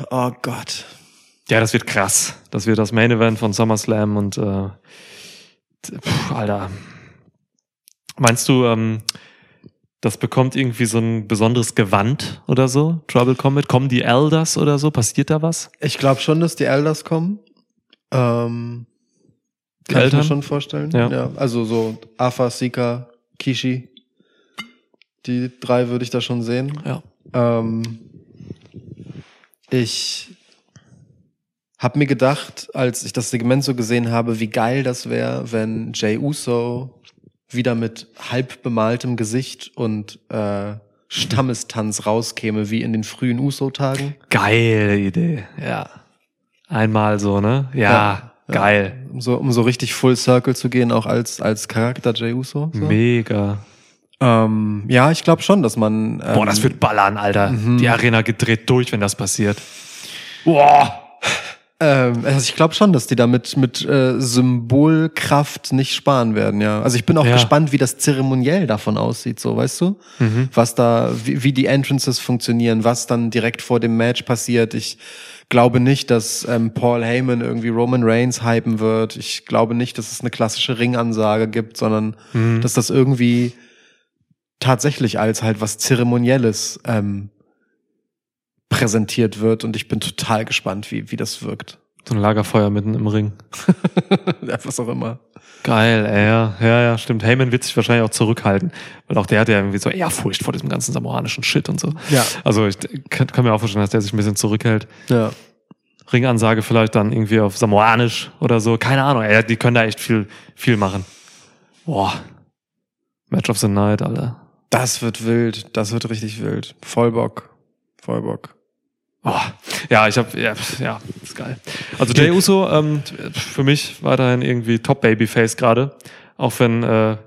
B: oh Gott.
A: Ja, das wird krass. Das wird das Main Event von SummerSlam und äh, pff, Alter. Meinst du, ähm, das bekommt irgendwie so ein besonderes Gewand oder so? Trouble Combat? Kommen die Elders oder so? Passiert da was?
B: Ich glaube schon, dass die Elders kommen. Ähm, kann ich mir
A: Eltern?
B: schon vorstellen.
A: Ja.
B: also so Afa, Sika, Kishi. Die drei würde ich da schon sehen.
A: Ja.
B: Ähm, ich habe mir gedacht, als ich das Segment so gesehen habe, wie geil das wäre, wenn Jay Uso wieder mit halb bemaltem Gesicht und äh, Stammestanz rauskäme, wie in den frühen Uso-Tagen.
A: Geile Idee. Ja. Einmal so, ne? Ja,
B: Ja,
A: geil.
B: Um so, um so richtig Full Circle zu gehen, auch als, als Charakter Jay Uso. So.
A: Mega.
B: Ähm, ja, ich glaube schon, dass man. Ähm,
A: Boah, das wird ballern, Alter. Die Arena gedreht durch, wenn das passiert. Boah.
B: Ähm, also ich glaube schon, dass die damit mit äh, Symbolkraft nicht sparen werden, ja. Also ich bin auch
A: Ja.
B: gespannt, wie das zeremoniell davon aussieht, so, weißt du? Was da, wie, wie die Entrances funktionieren, was dann direkt vor dem Match passiert. Ich glaube nicht, dass ähm, Paul Heyman irgendwie Roman Reigns hypen wird. Ich glaube nicht, dass es eine klassische Ringansage gibt, sondern dass das irgendwie tatsächlich als halt was Zeremonielles ähm, präsentiert wird und ich bin total gespannt, wie, wie das wirkt.
A: So ein Lagerfeuer mitten im Ring.
B: Ja, was auch immer.
A: Geil, ey, ja, ja, ja, stimmt. Heyman wird sich wahrscheinlich auch zurückhalten, weil auch der hat ja irgendwie so Ehrfurcht vor diesem ganzen samoanischen Shit und so.
B: Ja.
A: Also ich kann, kann mir auch vorstellen, dass der sich ein bisschen zurückhält.
B: Ja.
A: Ringansage vielleicht dann irgendwie auf samoanisch oder so. Keine Ahnung, ey, die können da echt viel, viel machen. Boah. Match of the Night, Alter.
B: Das wird wild. Das wird richtig wild. Voll Bock. Voll Bock.
A: Boah. Ja, ich habe ja, ja, ist geil. Also Jay Uso ähm, für mich weiterhin irgendwie Top Babyface gerade, auch wenn äh,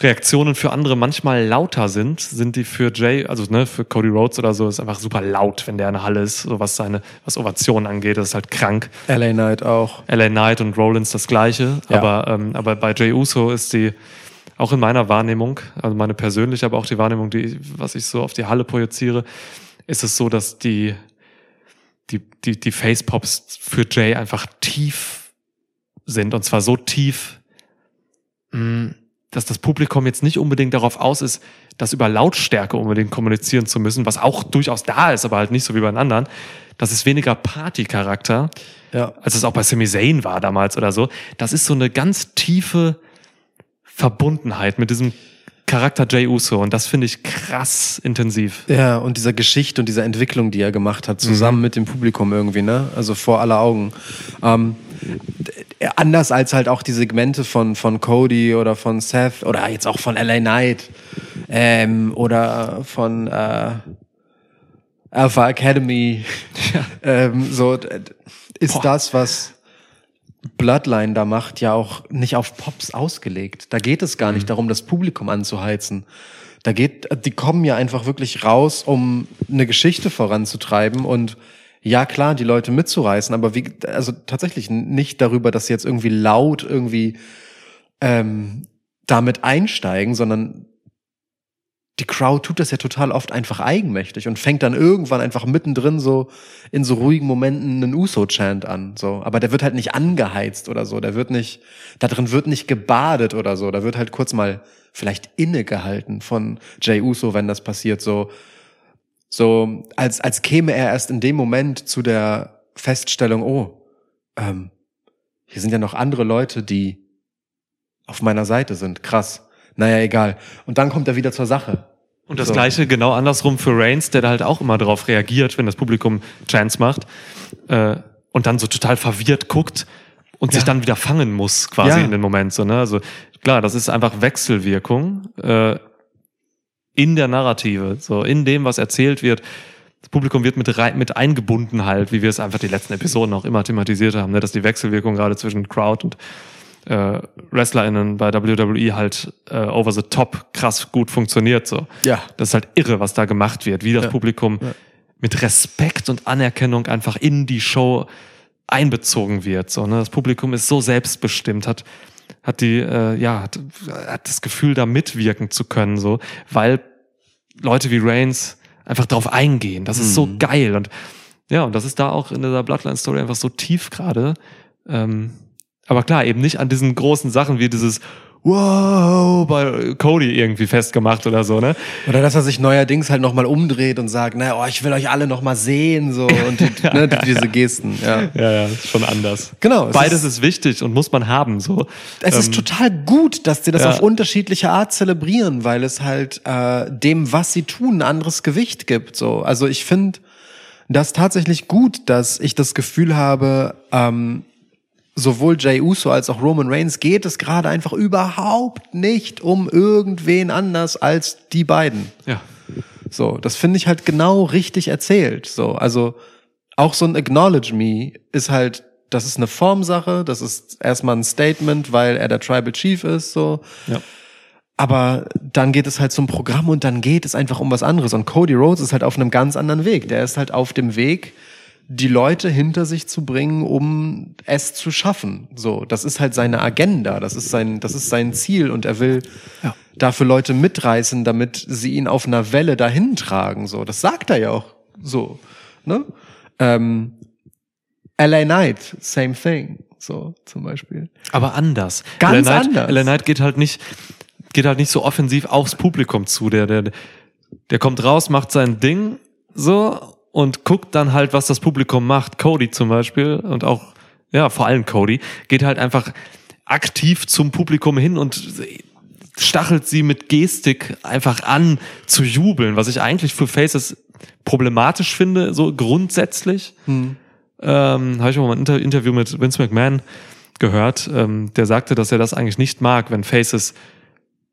A: Reaktionen für andere manchmal lauter sind, sind die für Jay, also ne, für Cody Rhodes oder so, ist einfach super laut, wenn der in der Halle ist, so was seine, was Ovationen angeht, das ist halt krank.
B: LA Knight auch.
A: LA Knight und Rollins das gleiche,
B: Ja.
A: aber ähm, aber bei Jay Uso ist die auch in meiner Wahrnehmung, also meine persönliche, aber auch die Wahrnehmung, die was ich so auf die Halle projiziere, ist es so, dass die die die die Facepops für Jay einfach tief sind und zwar so tief, mh, dass das Publikum jetzt nicht unbedingt darauf aus ist, das über Lautstärke unbedingt kommunizieren zu müssen, was auch durchaus da ist, aber halt nicht so wie bei den anderen. Das ist weniger Party-Charakter,
B: Ja.
A: als es auch bei Sami Zayn war damals oder so. Das ist so eine ganz tiefe Verbundenheit mit diesem Charakter Jay Uso und das finde ich krass intensiv.
B: Ja, und dieser Geschichte und dieser Entwicklung, die er gemacht hat, zusammen mit dem Publikum irgendwie, ne? Also vor aller Augen. Ähm, anders als halt auch die Segmente von, von Cody oder von Seth oder jetzt auch von LA Knight ähm, oder von äh, Alpha Academy. ähm, so d- ist
A: Boah.
B: das, was Bloodline da macht, ja auch nicht auf Pops ausgelegt. Da geht es gar nicht darum, das Publikum anzuheizen. Da geht, die kommen ja einfach wirklich raus, um eine Geschichte voranzutreiben und ja klar, die Leute mitzureißen, aber wie, also tatsächlich nicht darüber, dass sie jetzt irgendwie laut irgendwie ähm, damit einsteigen, sondern die Crowd tut das ja total oft einfach eigenmächtig und fängt dann irgendwann einfach mittendrin so in so ruhigen Momenten einen Uso-Chant an. So. Aber der wird halt nicht angeheizt oder so. Der wird nicht, da drin wird nicht gebadet oder so. Da wird halt kurz mal vielleicht innegehalten von Jay Uso, wenn das passiert. So, so als, als käme er erst in dem Moment zu der Feststellung, oh, ähm, hier sind ja noch andere Leute, die auf meiner Seite sind. Krass. Naja, egal. Und dann kommt er wieder zur Sache.
A: Und das
B: So.
A: gleiche genau andersrum für Reigns, der da halt auch immer darauf reagiert, wenn das Publikum Chance macht äh, und dann so total verwirrt guckt und sich
B: Ja.
A: dann wieder fangen muss quasi
B: Ja.
A: in den Moment. So, ne? Also klar, das ist einfach Wechselwirkung äh, in der Narrative, so in dem, was erzählt wird. Das Publikum wird mit, rein, mit eingebunden halt, wie wir es einfach die letzten Episoden auch immer thematisiert haben, ne? dass die Wechselwirkung gerade zwischen Crowd und äh, WrestlerInnen bei WWE halt äh, over the top krass gut funktioniert. So.
B: Ja.
A: Das ist halt irre, was da gemacht wird, wie das
B: Ja.
A: Publikum mit Respekt und Anerkennung einfach in die Show einbezogen wird. So, ne? Das Publikum ist so selbstbestimmt, hat, hat die, äh, ja, hat, hat das Gefühl, da mitwirken zu können, so, weil Leute wie Reigns einfach drauf eingehen. Das ist so geil. Und ja, und das ist da auch in dieser Bloodline-Story einfach so tief gerade. Ähm, aber klar, eben nicht an diesen großen Sachen wie dieses Wow bei Cody irgendwie festgemacht oder so, ne?
B: Oder dass er sich neuerdings halt nochmal umdreht und sagt, na, oh, ich will euch alle nochmal sehen, so, und die, ne, diese Gesten, ja.
A: Ja, ja, ist schon anders.
B: Genau, es
A: Beides
B: ist-
A: ist, wichtig und muss man haben, so.
B: Es ist total gut, dass sie das
A: ja.
B: auf unterschiedliche Art zelebrieren, weil es halt äh, dem, was sie tun, ein anderes Gewicht gibt. So, also ich finde das tatsächlich gut, dass ich das Gefühl habe, ähm, sowohl Jay Uso als auch Roman Reigns geht es gerade einfach überhaupt nicht um irgendwen anders als die beiden.
A: Ja.
B: So, das finde ich halt genau richtig erzählt. So, also auch so ein Acknowledge Me ist halt, das ist eine Formsache, das ist erstmal ein Statement, weil er der Tribal Chief ist, so.
A: Ja.
B: Aber dann geht es halt zum Programm und dann geht es einfach um was anderes. Und Cody Rhodes ist halt auf einem ganz anderen Weg. Der ist halt auf dem Weg, die Leute hinter sich zu bringen, um es zu schaffen. So, das ist halt seine Agenda, das ist sein, das ist sein Ziel und er will
A: Ja.
B: dafür Leute mitreißen, damit sie ihn auf einer Welle dahin tragen. So, das sagt er ja auch so. Ne? Ähm, LA Knight, same thing. So zum Beispiel.
A: Aber anders.
B: Ganz
A: LA Knight,
B: anders.
A: LA Knight geht halt nicht, geht halt nicht so offensiv aufs Publikum zu. Der, der, der kommt raus, macht sein Ding so und guckt dann halt, was das Publikum macht. Cody zum Beispiel und auch, ja, vor allem Cody, geht halt einfach aktiv zum Publikum hin und stachelt sie mit Gestik einfach an zu jubeln, was ich eigentlich für Faces problematisch finde, so grundsätzlich. Ähm, Habe ich auch mal ein Inter Interview mit Vince McMahon gehört, ähm, der sagte, dass er das eigentlich nicht mag, wenn Faces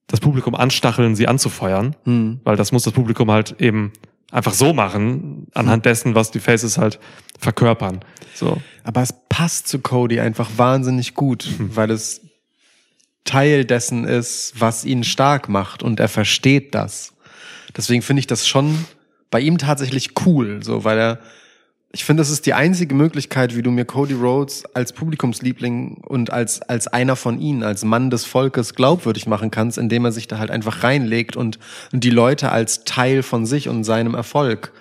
A: das Publikum anstacheln, sie anzufeuern, weil das muss das Publikum halt eben einfach so machen, anhand dessen, was die Faces halt verkörpern. So.
B: Aber es passt zu Cody einfach wahnsinnig gut, weil es Teil dessen ist, was ihn stark macht und er versteht das. Deswegen finde ich das schon bei ihm tatsächlich cool, so, weil er, ich finde, das ist die einzige Möglichkeit, wie du mir Cody Rhodes als Publikumsliebling und als, als einer von ihnen, als Mann des Volkes glaubwürdig machen kannst, indem er sich da halt einfach reinlegt und, und die Leute als Teil von sich und seinem Erfolg,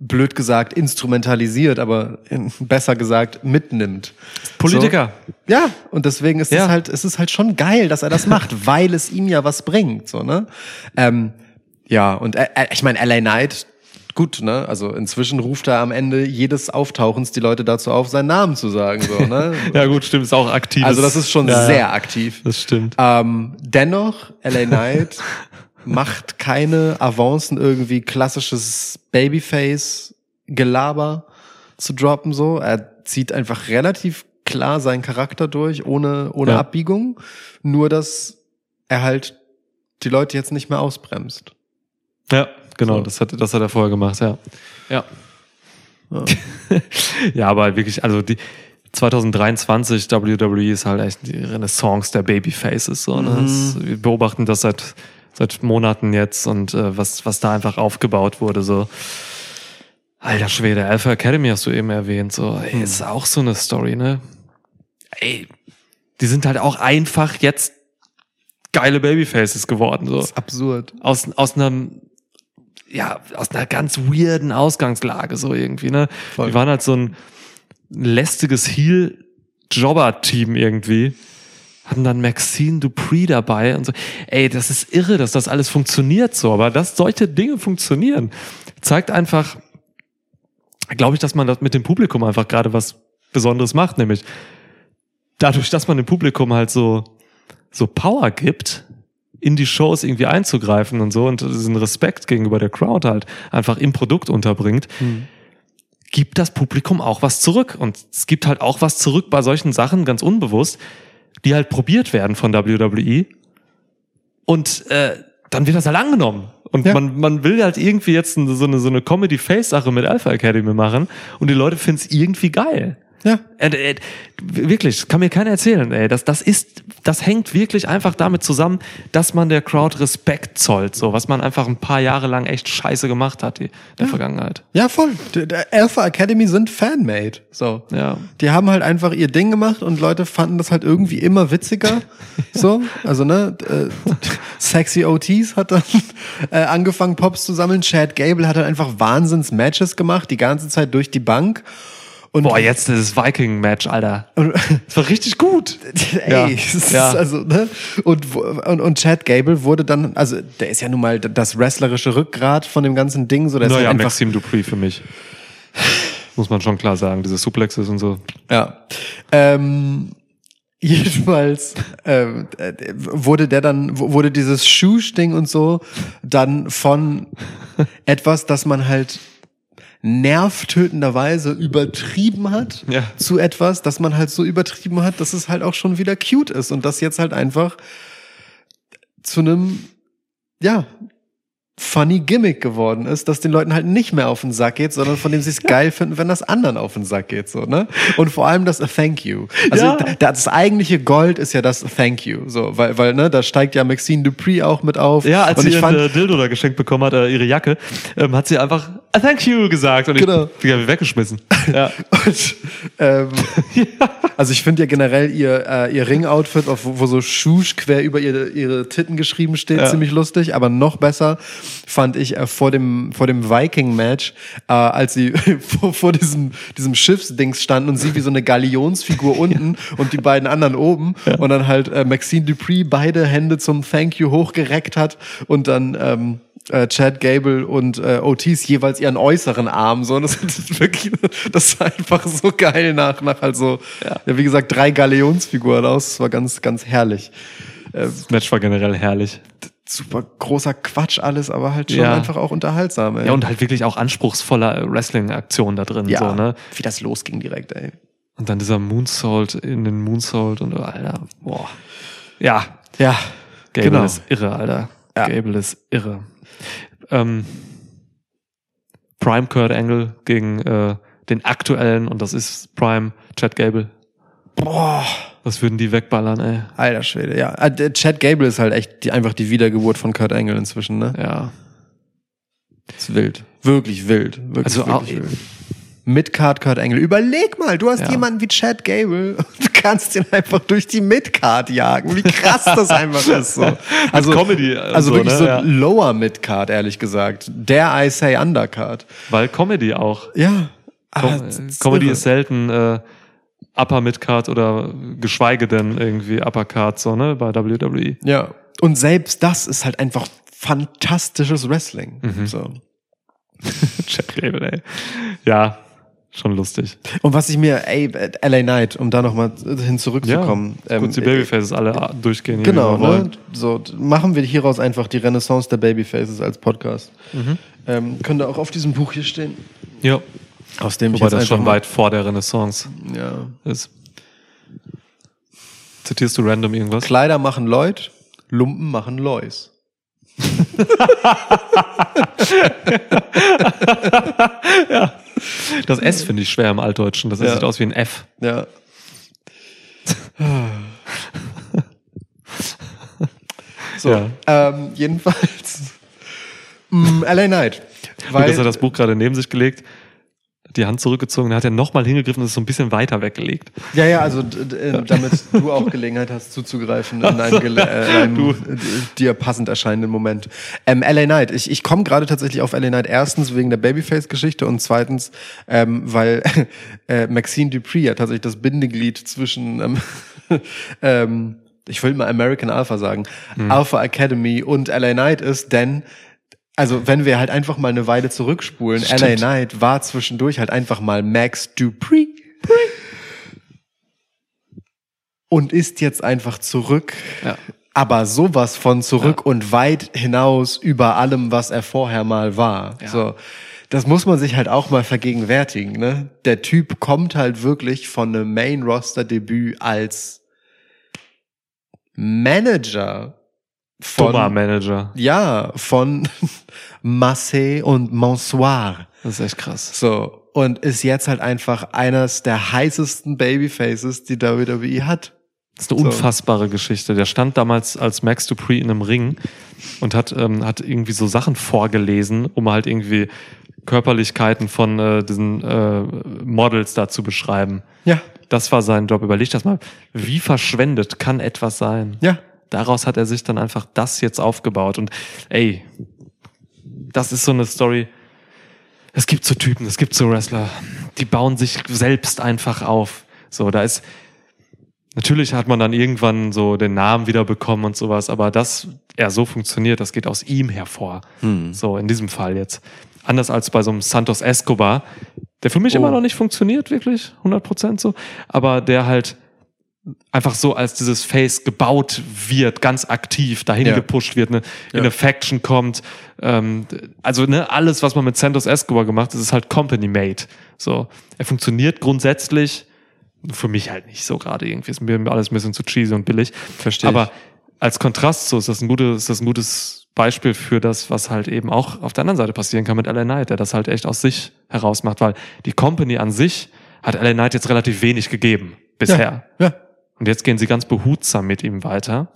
B: blöd gesagt, instrumentalisiert, aber in, besser gesagt, mitnimmt.
A: Politiker.
B: So. Ja, und deswegen ist
A: Ja.
B: es halt, es ist halt schon geil, dass er das macht, weil es ihm ja was bringt, so, ne? Ähm, ja, und äh, äh, ich meine, LA Knight, gut, ne? Also inzwischen ruft er am Ende jedes Auftauchens die Leute dazu auf, seinen Namen zu sagen, so, ne?
A: Ja gut, stimmt, ist auch aktiv.
B: Also das ist schon
A: ja,
B: sehr aktiv.
A: das stimmt.
B: Ähm, dennoch, LA Knight macht keine Avancen irgendwie klassisches Babyface-Gelaber zu droppen so. Er zieht einfach relativ klar seinen Charakter durch, ohne, ohne
A: Ja.
B: Abbiegung. Nur, dass er halt die Leute jetzt nicht mehr ausbremst.
A: Ja, genau,
B: So.
A: das hat, das hat er vorher gemacht, ja. Ja. ja, aber wirklich, also die 2023 WWE ist halt echt die Renaissance der Babyfaces. So, ne? Das, wir beobachten das seit, seit Monaten jetzt und äh, was, was da einfach aufgebaut wurde. So. Alter Schwede, Alpha Academy hast du eben erwähnt. So, ey, ist auch so eine Story, ne? Ey, die sind halt auch einfach jetzt geile Babyfaces geworden. So
B: Das ist absurd.
A: aus, aus einem, ja, aus einer ganz weirden Ausgangslage, so irgendwie, ne?
B: Voll.
A: Die waren halt so ein lästiges Heel-Jobber-Team irgendwie. Hatten dann Maxine Dupree dabei und so. Ey, das ist irre, dass das alles funktioniert so, aber dass solche Dinge funktionieren, zeigt einfach, glaube ich, dass man das mit dem Publikum einfach gerade was Besonderes macht, nämlich dadurch, dass man dem Publikum halt so, so Power gibt, in die Shows irgendwie einzugreifen und so und diesen Respekt gegenüber der Crowd halt einfach im Produkt unterbringt, gibt das Publikum auch was zurück. Und es gibt halt auch was zurück bei solchen Sachen, ganz unbewusst, die halt probiert werden von WWE. Und äh, dann wird das halt angenommen. Und
B: Ja.
A: man, man will halt irgendwie jetzt so eine, so eine Comedy-Face-Sache mit Alpha Academy machen und die Leute finden es irgendwie geil.
B: Ja.
A: Äh, äh, wirklich, kann mir keiner erzählen, ey. Das, das ist, das hängt wirklich einfach damit zusammen, dass man der Crowd Respekt zollt, so, was man einfach ein paar Jahre lang echt scheiße gemacht hat, die, in der Vergangenheit.
B: Ja, voll. Der- der Alpha Academy sind Fanmade. So.
A: Ja.
B: Die haben halt einfach ihr Ding gemacht und Leute fanden das halt irgendwie immer witziger. so, also ne, äh, Sexy OTs hat dann äh, angefangen Pops zu sammeln. Chad Gable hat dann einfach Wahnsinns Matches gemacht, die ganze Zeit durch die Bank. Und
A: Boah, jetzt dieses Viking-Match, Alter. Das war richtig gut.
B: Ey,
A: Ja.
B: ist also, ne? Und, und, und Chad Gable wurde dann, also der ist ja nun mal das wrestlerische Rückgrat von dem ganzen Ding, so der ist
A: Naja,
B: halt einfach
A: Maxime Dupree für mich. Muss man schon klar sagen, diese Suplexes und so.
B: Ja. Ähm, jedenfalls ähm, äh, wurde der dann, wurde dieses Schuh-Ding und so dann von etwas, das man halt nervtötenderweise übertrieben hat,
A: Ja.
B: zu etwas, das man halt so übertrieben hat, dass es halt auch schon wieder cute ist und das jetzt halt einfach zu einem, ja, funny Gimmick geworden ist, dass den Leuten halt nicht mehr auf den Sack geht, sondern von dem sie es geil finden, wenn das anderen auf den Sack geht, so, ne? Und vor allem das Thank you. Also
A: Ja.
B: das eigentliche Gold ist ja das Thank you, so, weil, weil, ne, da steigt ja Maxine Dupree auch mit auf.
A: Ja, als
B: und
A: sie
B: ich fand,
A: äh, Dildo da geschenkt bekommen hat, äh, ihre Jacke, ähm, hat sie einfach "Ah, Thank you gesagt und
B: Genau.
A: ich bin weggeschmissen. Ja.
B: Und, ähm, Also ich finde ja generell ihr, äh, ihr Ring-Outfit, wo, wo so Schusch quer über ihre, ihre Titten geschrieben steht,
A: Ja.
B: ziemlich lustig. Aber noch besser fand ich äh, vor dem, vor dem Viking-Match, äh, als sie vor, vor diesem, diesem Schiffsdings standen und sie wie so eine Galionsfigur unten und die beiden anderen oben. Und dann halt äh, Maxine Dupree beide Hände zum Thank You hochgereckt hat und dann ähm, äh, Chad Gable und äh, Otis jeweils ihren äußeren Arm so und das ist wirklich das sah einfach so geil nach nach halt so ja. wie gesagt drei Galeonsfiguren aus das war ganz ganz herrlich
A: Das Match war generell herrlich.
B: super großer Quatsch alles aber halt schon
A: Ja.
B: einfach auch unterhaltsam ey.
A: Ja, und halt wirklich auch anspruchsvoller Wrestling-Aktion da drin.
B: ja
A: So, ne?
B: wie das losging direkt ey
A: Und dann dieser Moonsault in den Moonsault und Alter, boah. Ja,
B: ja
A: Gable
B: Genau.
A: ist irre, Alter.
B: Ja.
A: Gable ist irre. Ähm, Prime Kurt Angle gegen äh, den aktuellen, und das ist Prime Chad Gable.
B: boah
A: Was würden die wegballern, ey?
B: alter Schwede ja Ah, Chad Gable ist halt echt die, einfach die Wiedergeburt von Kurt Angle inzwischen ne
A: Ja.
B: ist wild wirklich wild wirklich,
A: Also
B: wirklich
A: auch-
B: wild. Midcard Kurt Angle. Überleg mal, du hast
A: Ja.
B: jemanden wie Chad Gable und du kannst ihn einfach durch die Midcard jagen. Wie krass das einfach ist. So. Also
A: Comedy,
B: Also
A: so,
B: wirklich
A: ne?
B: so
A: Ja.
B: Lower Midcard, ehrlich gesagt. Der I say Undercard.
A: Weil Comedy auch.
B: Ja.
A: Com
B: aber das ist
A: Comedy
B: irre.
A: ist selten äh, Upper Midcard oder geschweige denn irgendwie Uppercard, so, ne, bei WWE.
B: Ja. Und selbst das ist halt einfach fantastisches Wrestling.
A: Mhm.
B: So.
A: Chad Gable, ey. Ja, schon lustig.
B: Und was ich mir, ey, LA Knight, um da nochmal hin zurückzukommen.
A: Ja, gut, die
B: ähm,
A: Babyfaces alle durchgehen.
B: Genau, ne? So, machen wir hieraus einfach die Renaissance der Babyfaces als Podcast.
A: Mhm.
B: Ähm, könnte auch auf diesem Buch hier stehen.
A: Ja,
B: Aus dem ich
A: wobei
B: jetzt
A: das schon weit vor der Renaissance
B: Ja.
A: ist. Zitierst du random irgendwas?
B: Kleider machen Leut, Lumpen machen Lois.
A: Das S finde ich schwer im Altdeutschen. Das
B: Ja.
A: sieht aus wie ein F.
B: Ja. so,
A: Ja.
B: ähm, jedenfalls mm, LA Knight.
A: Weil dass er das Buch gerade neben sich gelegt, die Hand zurückgezogen, dann hat er nochmal hingegriffen und es so ein bisschen weiter weggelegt.
B: ja, ja, also äh, damit du auch Gelegenheit hast zuzugreifen in einem, Gele äh, in einem äh, dir passend erscheinenden Moment. Ähm, LA Knight, ich, ich komme gerade tatsächlich auf LA Knight erstens wegen der Babyface-Geschichte und zweitens, ähm, weil äh, Maxine Dupree ja tatsächlich das Bindeglied zwischen ähm, ähm, ich will mal American Alpha sagen, Alpha Academy und LA Knight ist, denn also wenn wir halt einfach mal eine Weile zurückspulen, LA
A: Stimmt.
B: Knight war zwischendurch halt einfach mal Max Dupree und ist jetzt einfach zurück.
A: Ja.
B: Aber sowas von zurück und weit hinaus über allem, was er vorher mal war.
A: Ja.
B: So. Das muss man sich halt auch mal vergegenwärtigen, ne? Der Typ kommt halt wirklich von einem Main-Roster-Debüt als Manager von,
A: Dummer Manager.
B: ja, von Massé und Monsoir.
A: Das ist echt krass.
B: So. und ist jetzt halt einfach eines der heißesten Babyfaces, die WWE hat.
A: Das ist eine
B: So.
A: unfassbare Geschichte. Der stand damals als Max Dupree in einem Ring und hat, ähm, hat irgendwie so Sachen vorgelesen, um halt irgendwie Körperlichkeiten von äh, diesen äh, Models da zu beschreiben.
B: Ja,
A: Das war sein Job. Überleg das mal. Wie verschwendet kann etwas sein?
B: ja.
A: Daraus hat er sich dann einfach das jetzt aufgebaut. Und ey, das ist so eine Story. Es gibt so Typen, es gibt so Wrestler, die bauen sich selbst einfach auf. So, da ist, natürlich hat man dann irgendwann so den Namen wieder bekommen und sowas, aber dass er so funktioniert, das geht aus ihm hervor. So, in diesem Fall jetzt. Anders als bei so einem Santos Escobar, der für mich
B: Oh.
A: immer noch nicht funktioniert, wirklich, 100% so, aber der halt einfach so als dieses Face gebaut wird, ganz aktiv dahin
B: Ja.
A: gepusht wird, ne, in
B: Ja.
A: eine Faction kommt. Ähm, also ne, alles, was man mit Santos Escobar gemacht hat, ist halt Company-made. So, er funktioniert grundsätzlich, für mich halt nicht so gerade irgendwie, ist mir alles ein bisschen zu cheesy und billig.
B: Verstehe.
A: Aber als Kontrast so ist das ein gutes, ist das ein gutes Beispiel für das, was halt eben auch auf der anderen Seite passieren kann mit LA Knight, der das halt echt aus sich heraus macht, weil die Company an sich hat LA Knight jetzt relativ wenig gegeben bisher.
B: Ja.
A: Und jetzt gehen sie ganz behutsam mit ihm weiter.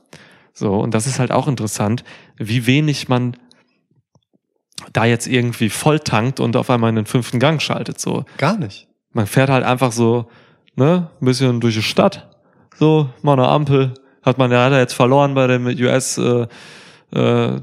A: So, und das ist halt auch interessant, wie wenig man da jetzt irgendwie voll tankt und auf einmal in den fünften Gang schaltet. So,
B: Gar nicht.
A: man fährt halt einfach so, ne, ein bisschen durch die Stadt, so, mal eine Ampel, hat man, er jetzt verloren bei dem US äh, äh,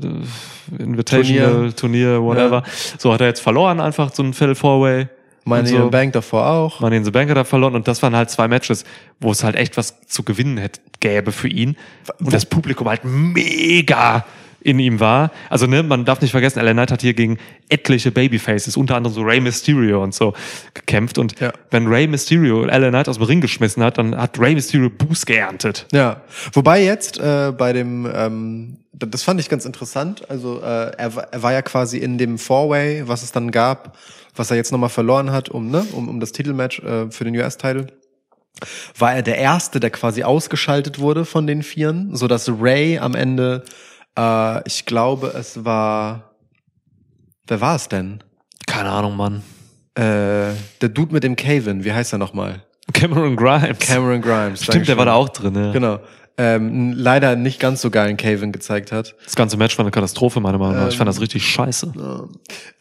A: Invitational Turnier, whatever. So hat er jetzt verloren, einfach so ein Fatal Four-Way.
B: Money
A: Und
B: in
A: so.
B: the Bank davor auch.
A: Money in the Bank hat er verloren und das waren halt zwei Matches, wo es halt echt was zu gewinnen hätte, gäbe für ihn. Und das Publikum halt mega in ihm war. Also ne, man darf nicht vergessen, LA Knight hat hier gegen etliche Babyfaces, unter anderem so Rey Mysterio und so gekämpft. Und
B: Ja.
A: wenn Rey Mysterio LA Knight aus dem Ring geschmissen hat, dann hat Rey Mysterio Buß geerntet.
B: Ja, wobei jetzt äh, bei dem, ähm, das fand ich ganz interessant. Also äh, er, er war ja quasi in dem Four-Way, was es dann gab, was er jetzt nochmal verloren hat, um ne, um, um das Titelmatch äh, für den US-Title. War er der erste, der quasi ausgeschaltet wurde von den Vieren, so dass Ray am Ende, äh, ich glaube, es war, wer war es denn?
A: Keine Ahnung, Mann.
B: Äh, der Dude mit dem Caven, wie heißt er nochmal?
A: Cameron Grimes.
B: Cameron Grimes.
A: Stimmt, der war da auch drin. Ja.
B: Genau. Ähm, leider nicht ganz so geilen Caven gezeigt hat.
A: Das ganze Match war eine Katastrophe, meiner Meinung nach. ich fand das richtig scheiße.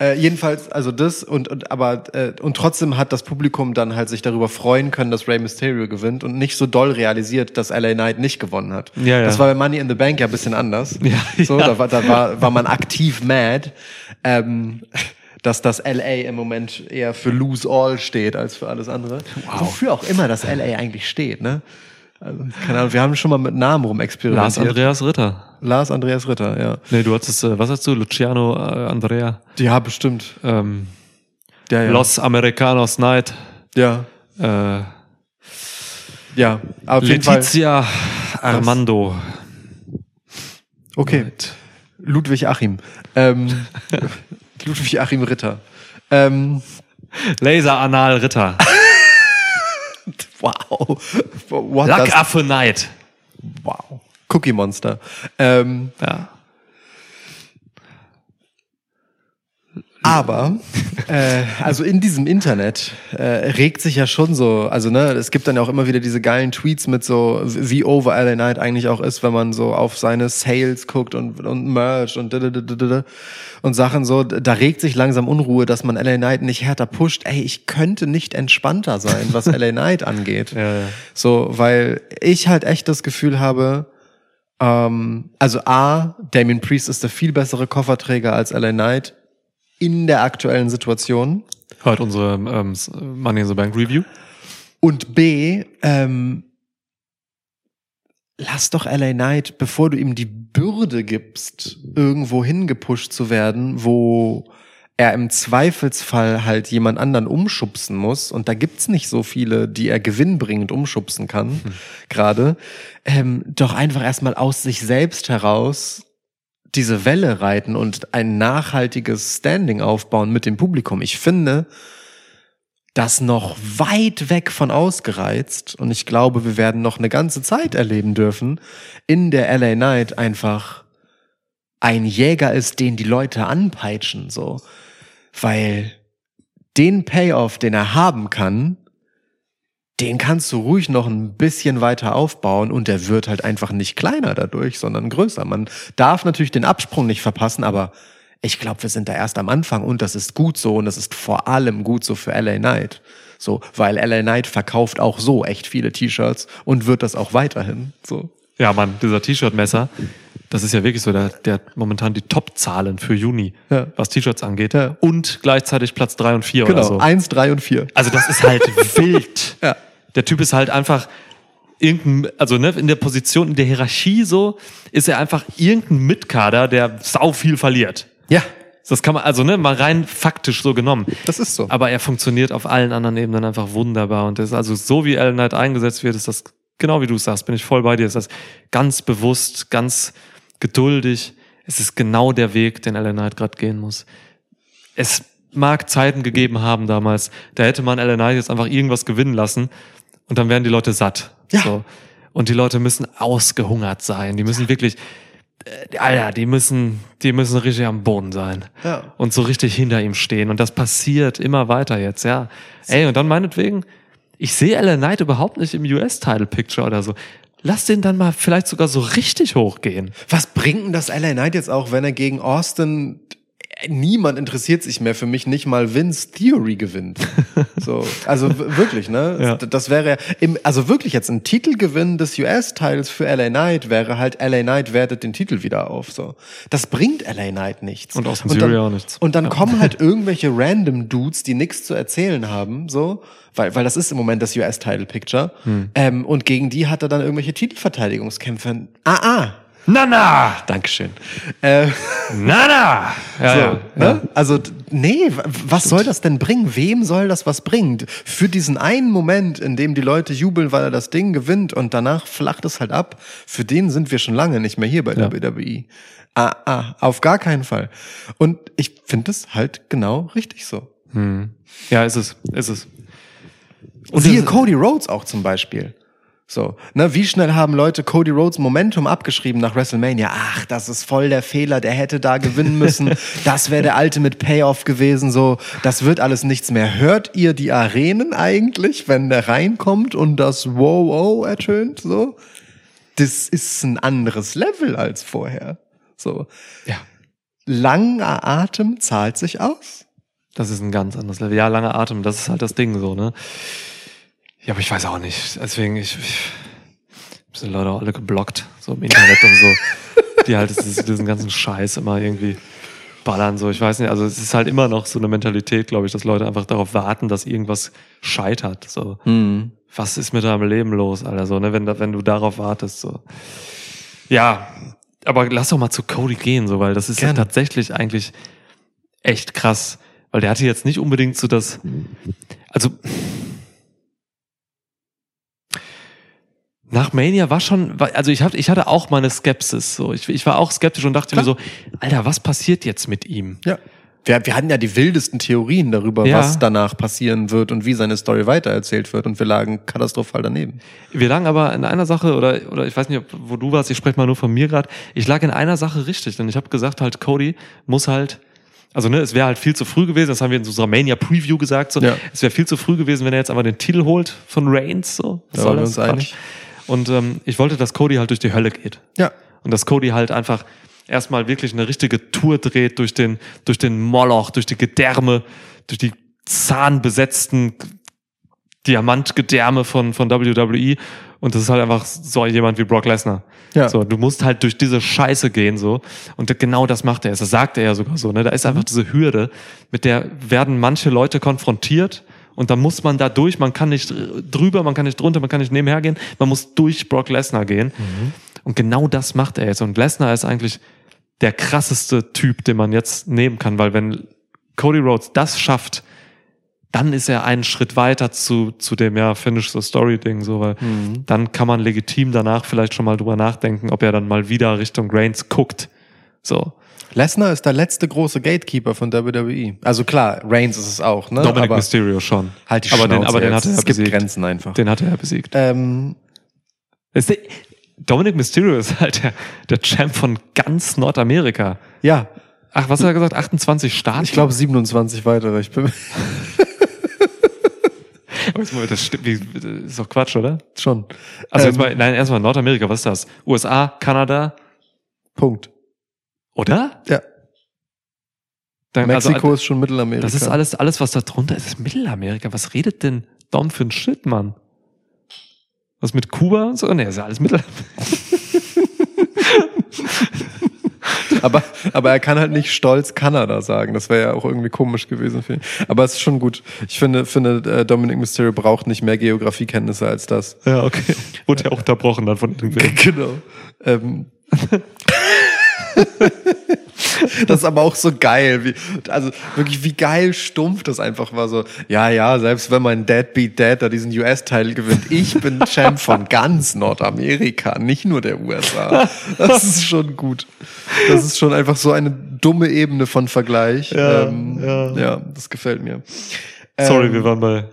B: Äh, jedenfalls, also das und, und aber äh, und trotzdem hat das Publikum dann halt sich darüber freuen können, dass Rey Mysterio gewinnt und nicht so doll realisiert, dass LA Knight nicht gewonnen hat.
A: Ja, ja.
B: Das war bei Money in the Bank ja ein bisschen anders.
A: Ja,
B: so,
A: ja.
B: da, war, da war, war man aktiv mad, ähm, dass das LA im Moment eher für Lose All steht als für alles andere. Wofür auch immer das LA eigentlich steht, ne? Also, keine Ahnung, wir haben schon mal mit Namen rumexperimentiert.
A: Lars Andreas Ritter.
B: Lars Andreas Ritter, ja.
A: Nee, du hattest, äh, was hast du? Luciano äh, Andrea.
B: Ja, bestimmt.
A: Ähm,
B: Ja, ja.
A: Los Americanos Night.
B: Ja.
A: Äh,
B: Ja, auf jeden Fall.
A: Letizia Armando.
B: Okay. Ludwig Achim. Ähm, Ludwig Achim Ritter. Ähm,
A: Laser Anal Ritter.
B: wow. What does,
A: Lackaffe Night.
B: wow. Cookie Monster. Ähm,
A: Ja.
B: Aber, äh, also in diesem Internet äh, regt sich ja schon so, also ne, es gibt dann ja auch immer wieder diese geilen Tweets mit so, wie over LA Knight eigentlich auch ist, wenn man so auf seine Sales guckt und, und Merch und und Sachen so, da regt sich langsam Unruhe, dass man LA Knight nicht härter pusht. Ey, ich könnte nicht entspannter sein, was LA Knight angeht.
A: Ja, ja.
B: So, weil ich halt echt das Gefühl habe, ähm, also A, Damien Priest ist der viel bessere Kofferträger als LA Knight in der aktuellen Situation.
A: Hört unsere ähm, Money in the Bank Review.
B: Und B, ähm, lass doch LA Knight, bevor du ihm die Bürde gibst, irgendwo hingepusht zu werden, wo er im Zweifelsfall halt jemand anderen umschubsen muss. Und da gibt's nicht so viele, die er gewinnbringend umschubsen kann, gerade. Ähm, doch einfach erstmal aus sich selbst heraus diese Welle reiten und ein nachhaltiges Standing aufbauen mit dem Publikum. Ich finde, das noch weit weg von ausgereizt und ich glaube, wir werden noch eine ganze Zeit erleben dürfen, in der LA Knight einfach ein Jäger ist, den die Leute anpeitschen, so. Weil den Payoff, den er haben kann, den kannst du ruhig noch ein bisschen weiter aufbauen und der wird halt einfach nicht kleiner dadurch, sondern größer. Man darf natürlich den Absprung nicht verpassen, aber ich glaube, wir sind da erst am Anfang und das ist gut so und das ist vor allem gut so für LA Knight. So, weil LA Knight verkauft auch so echt viele T-Shirts und wird das auch weiterhin. So.
A: Ja, Mann, dieser T-Shirt-Messer, das ist ja wirklich so, der, der hat momentan die Top-Zahlen für Juni,
B: Ja.
A: was T-Shirts angeht.
B: Ja.
A: Und gleichzeitig Platz drei und vier
B: Genau,
A: oder so.
B: eins, drei und vier.
A: Also das ist halt wild.
B: Ja.
A: Der Typ ist halt einfach irgendein, also ne, in der Position, in der Hierarchie so, ist er einfach irgendein Mitkader, der sau viel verliert.
B: Ja,
A: Das kann man, also ne, mal rein faktisch so genommen.
B: das ist so.
A: Aber er funktioniert auf allen anderen Ebenen einfach wunderbar. Und das ist also so wie Alan Knight eingesetzt wird, ist das, genau wie du sagst, bin ich voll bei dir, ist das ganz bewusst, ganz geduldig. Es ist genau der Weg, den Alan Knight gerade gehen muss. Es mag Zeiten gegeben haben damals, da hätte man Alan Knight jetzt einfach irgendwas gewinnen lassen und dann wären die Leute satt.
B: Ja.
A: So. Und die Leute müssen ausgehungert sein. Die müssen wirklich, äh, Alter, die müssen, die müssen richtig am Boden sein.
B: Ja.
A: Und so richtig hinter ihm stehen. Und das passiert immer weiter jetzt, ja. Ey, und dann meinetwegen, ich sehe Alan Knight überhaupt nicht im US-Title-Picture oder so. Lass den dann mal vielleicht sogar so richtig hochgehen.
B: Was bringt denn das LA Knight jetzt auch, wenn er gegen Austin niemand interessiert sich mehr für mich, nicht mal Vince Theory gewinnt. So, also wirklich, ne?
A: Ja.
B: Das wäre im, also wirklich jetzt ein Titelgewinn des US-Teils für LA Knight wäre halt LA Knight wertet den Titel wieder auf. So, das bringt LA Knight nichts.
A: Und Austin
B: dann,
A: Theory auch nichts.
B: Und dann kommen halt irgendwelche random Dudes, die nichts zu erzählen haben, so, weil, weil das ist im Moment das US-Title-Picture.
A: Hm.
B: Ähm, und gegen die hat er dann irgendwelche Titelverteidigungskämpfe. Ah, ah.
A: Nana!
B: Dankeschön. Äh,
A: Nana! Ja,
B: so,
A: ja,
B: ne?
A: ja.
B: Also, nee, was soll das denn bringen? Wem soll das was bringen? Für diesen einen Moment, in dem die Leute jubeln, weil er das Ding gewinnt und danach flacht es halt ab, für den sind wir schon lange nicht mehr hier bei der WWE. Ah, ah, auf gar keinen Fall. Und ich finde es halt genau richtig so.
A: Ja, ist es, ist es.
B: Und siehe Cody Rhodes auch zum Beispiel. So, ne, wie schnell haben Leute Cody Rhodes Momentum abgeschrieben nach WrestleMania? Ach, das ist voll der Fehler, der hätte da gewinnen müssen. Das wäre der Ultimate Payoff gewesen, so. Das wird alles nichts mehr. Hört ihr die Arenen eigentlich, wenn der reinkommt und das Wow Wow ertönt, so? Das ist ein anderes Level als vorher. So.
A: Ja.
B: Langer Atem zahlt sich aus.
A: Das ist ein ganz anderes Level. Ja, langer Atem, das ist halt das Ding so, ne? Ja, aber ich weiß auch nicht. Deswegen, ich, ich sind Leute auch alle geblockt, so im Internet und so, die halt diesen ganzen Scheiß immer irgendwie ballern, so. Ich weiß nicht, also es ist halt immer noch so eine Mentalität, glaube ich, dass Leute einfach darauf warten, dass irgendwas scheitert, so. Was ist mit deinem Leben los, Alter, so, ne, wenn, wenn du darauf wartest, so. Ja, aber lass doch mal zu Cody gehen, so, weil das ist ja tatsächlich eigentlich echt krass, weil der hatte jetzt nicht unbedingt so das, also nach Mania war schon, also ich hatte, ich hatte auch meine Skepsis, so, ich, ich war auch skeptisch und dachte mir so, Alter, was passiert jetzt mit ihm?
B: Ja. Wir, wir hatten ja die wildesten Theorien darüber,
A: Ja.
B: was danach passieren wird und wie seine Story weitererzählt wird. Und wir lagen katastrophal daneben.
A: Wir lagen aber in einer Sache, oder, oder ich weiß nicht, ob, wo du warst, ich spreche mal nur von mir gerade, ich lag in einer Sache richtig, denn ich habe gesagt, halt, Cody muss halt, also ne, es wäre halt viel zu früh gewesen, das haben wir in unserer Mania-Preview gesagt, so,
B: Ja.
A: es wäre viel zu früh gewesen, wenn er jetzt aber den Titel holt von Reigns, so. Was
B: Da
A: soll das?
B: uns einig.
A: Und ähm, ich wollte, dass Cody halt durch die Hölle geht.
B: Ja.
A: Und dass Cody halt einfach erstmal wirklich eine richtige Tour dreht durch den, durch den Moloch, durch die Gedärme, durch die zahnbesetzten Diamantgedärme von, von WWE. Und das ist halt einfach so jemand wie Brock Lesnar.
B: Ja.
A: So, du musst halt durch diese Scheiße gehen, so. Und genau das macht er. Das sagt er ja sogar so, ne? Da ist einfach diese Hürde, mit der werden manche Leute konfrontiert. Und da muss man da durch, man kann nicht drüber, man kann nicht drunter, man kann nicht nebenher gehen, man muss durch Brock Lesnar gehen. Und genau das macht er jetzt. Und Lesnar ist eigentlich der krasseste Typ, den man jetzt nehmen kann, weil wenn Cody Rhodes das schafft, dann ist er einen Schritt weiter zu, zu dem ja Finish the Story Ding, so, weil dann kann man legitim danach vielleicht schon mal drüber nachdenken, ob er dann mal wieder Richtung Reigns guckt. So.
B: Lesnar ist der letzte große Gatekeeper von WWE. Also klar, Reigns ist es auch, ne?
A: Dominic
B: aber
A: Mysterio schon.
B: halt die
A: aber den,
B: Schnauze
A: aber den
B: jetzt.
A: hat er
B: Es gibt
A: besiegt.
B: Grenzen einfach.
A: Den hat er besiegt.
B: Ähm,
A: Ist der, Dominic Mysterio ist halt der, der Champ von ganz Nordamerika.
B: ja,
A: Ach, was hat er gesagt? 28 Staaten?
B: ich glaube 27 weitere. Ich bin
A: Aber jetzt mal, das stimmt, das ist doch Quatsch, oder?
B: Schon.
A: Also
B: Ähm,
A: jetzt mal, nein, erstmal Nordamerika, was ist das? USA, Kanada,
B: Punkt.
A: Oder?
B: Ja.
A: Dann,
B: Mexiko
A: also,
B: ist schon Mittelamerika.
A: das ist alles, alles, was da drunter ist, ist Mittelamerika. Was redet denn Dom für ein Shit, Mann? Was mit Kuba und so? Nee, ist ja alles Mittelamerika.
B: Aber, aber er kann halt nicht stolz Kanada sagen. Das wäre ja auch irgendwie komisch gewesen für ihn. Aber es ist schon gut. Ich finde, finde äh, Dominic Mysterio braucht nicht mehr Geografiekenntnisse als das.
A: Ja, okay. Wurde ja auch unterbrochen dann von irgendwem.
B: Genau. Ähm. das ist aber auch so geil, wie, also wirklich wie geil stumpf das einfach war so. Ja, ja, selbst wenn mein Dad Beat Dad da diesen US-Teil gewinnt, ich bin Champ von ganz Nordamerika, nicht nur der USA. Das ist schon gut. Das ist schon einfach so eine dumme Ebene von Vergleich.
A: Ja,
B: ähm,
A: ja.
B: ja das gefällt mir.
A: Sorry,
B: Ähm,
A: wir waren bei.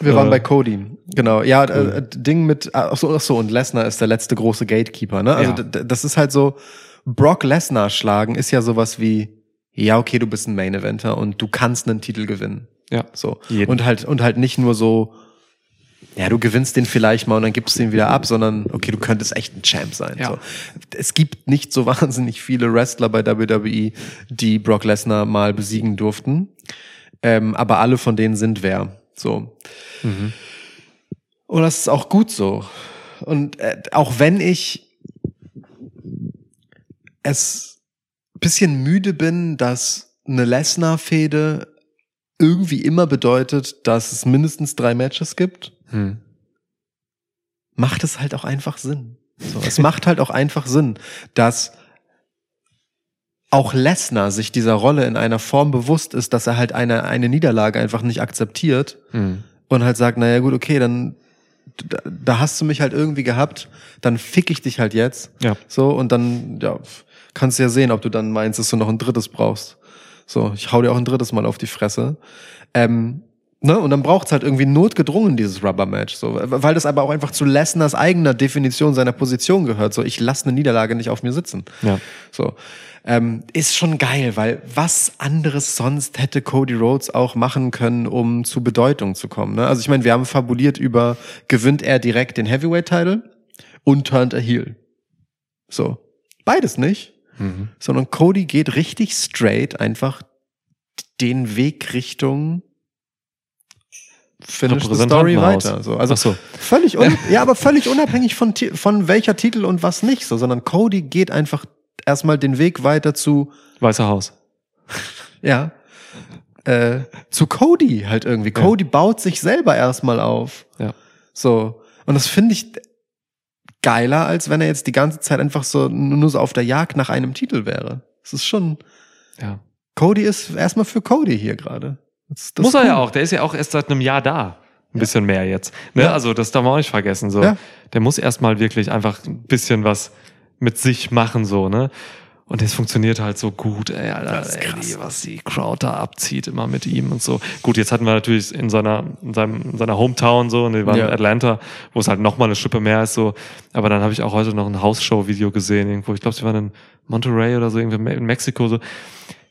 B: wir waren
A: äh,
B: bei Cody, genau. Ja, äh, Ding mit, ach so, ach so, und Lesnar ist der letzte große Gatekeeper, ne? Also
A: Ja.
B: das ist halt so, Brock Lesnar schlagen ist ja sowas wie, ja, okay, du bist ein Main Eventer und du kannst einen Titel gewinnen.
A: Ja.
B: So.
A: Jeden.
B: Und halt, und halt nicht nur so, ja, du gewinnst den vielleicht mal und dann gibst du ihn wieder ab, sondern okay, du könntest echt ein Champ sein.
A: Ja.
B: So. Es gibt nicht so wahnsinnig viele Wrestler bei WWE, die Brock Lesnar mal besiegen durften. Ähm, aber alle von denen sind wer. So. Und das ist auch gut so. Und äh, auch wenn ich es ein bisschen müde bin, dass eine Lesnar-Fehde irgendwie immer bedeutet, dass es mindestens drei Matches gibt,
A: Hm.
B: macht es halt auch einfach Sinn. So, es macht halt auch einfach Sinn, dass auch Lesnar sich dieser Rolle in einer Form bewusst ist, dass er halt eine, eine Niederlage einfach nicht akzeptiert
A: Hm.
B: und halt sagt, naja gut, okay, dann da, da hast du mich halt irgendwie gehabt, dann fick ich dich halt jetzt.
A: Ja.
B: So, und dann, ja, kannst du ja sehen, ob du dann meinst, dass du noch ein drittes brauchst. So, ich hau dir auch ein drittes Mal auf die Fresse. Ähm, ne? Und dann braucht's halt irgendwie notgedrungen, dieses Rubber-Match. So, weil das aber auch einfach zu Lesners eigener Definition seiner Position gehört. So, ich lasse eine Niederlage nicht auf mir sitzen.
A: Ja.
B: So. Ähm, ist schon geil, weil was anderes sonst hätte Cody Rhodes auch machen können, um zu Bedeutung zu kommen. Ne? Also ich meine, wir haben fabuliert über, gewinnt er direkt den Heavyweight-Title und turnt er heel. So. Beides nicht.
A: Mhm.
B: Sondern Cody geht richtig straight einfach den Weg Richtung Finish the Story weiter. So. Also
A: so.
B: völlig un ja, aber völlig unabhängig von, von welcher Titel und was nicht, so, sondern Cody geht einfach erstmal den Weg weiter zu,
A: Weißer Haus.
B: ja, äh, zu Cody halt irgendwie. Cody baut sich selber erstmal auf.
A: Ja.
B: So. Und das finde ich geiler, als wenn er jetzt die ganze Zeit einfach so nur so auf der Jagd nach einem Titel wäre. Das ist schon,
A: Ja.
B: Cody ist erstmal für Cody hier gerade.
A: Muss er ja
B: cool.
A: auch. Der ist ja auch erst seit einem Jahr da. Ein bisschen mehr jetzt. Ne?
B: Ja.
A: Also das darf man auch nicht vergessen. So.
B: Ja.
A: Der muss erstmal wirklich einfach ein bisschen was mit sich machen, so, ne? Und das funktioniert halt so gut, ey, Alter,
B: Das ist
A: ey, was die Crowd da abzieht, immer mit ihm und so. Gut, jetzt hatten wir natürlich in seiner, in seinem, in seiner Hometown so, und die waren
B: Ja.
A: in Atlanta, wo es halt nochmal eine Schippe mehr ist, so. Aber dann habe ich auch heute noch ein Hausshow-Video gesehen, irgendwo. Ich glaube, sie waren in Monterey oder so, irgendwie in Mexiko, so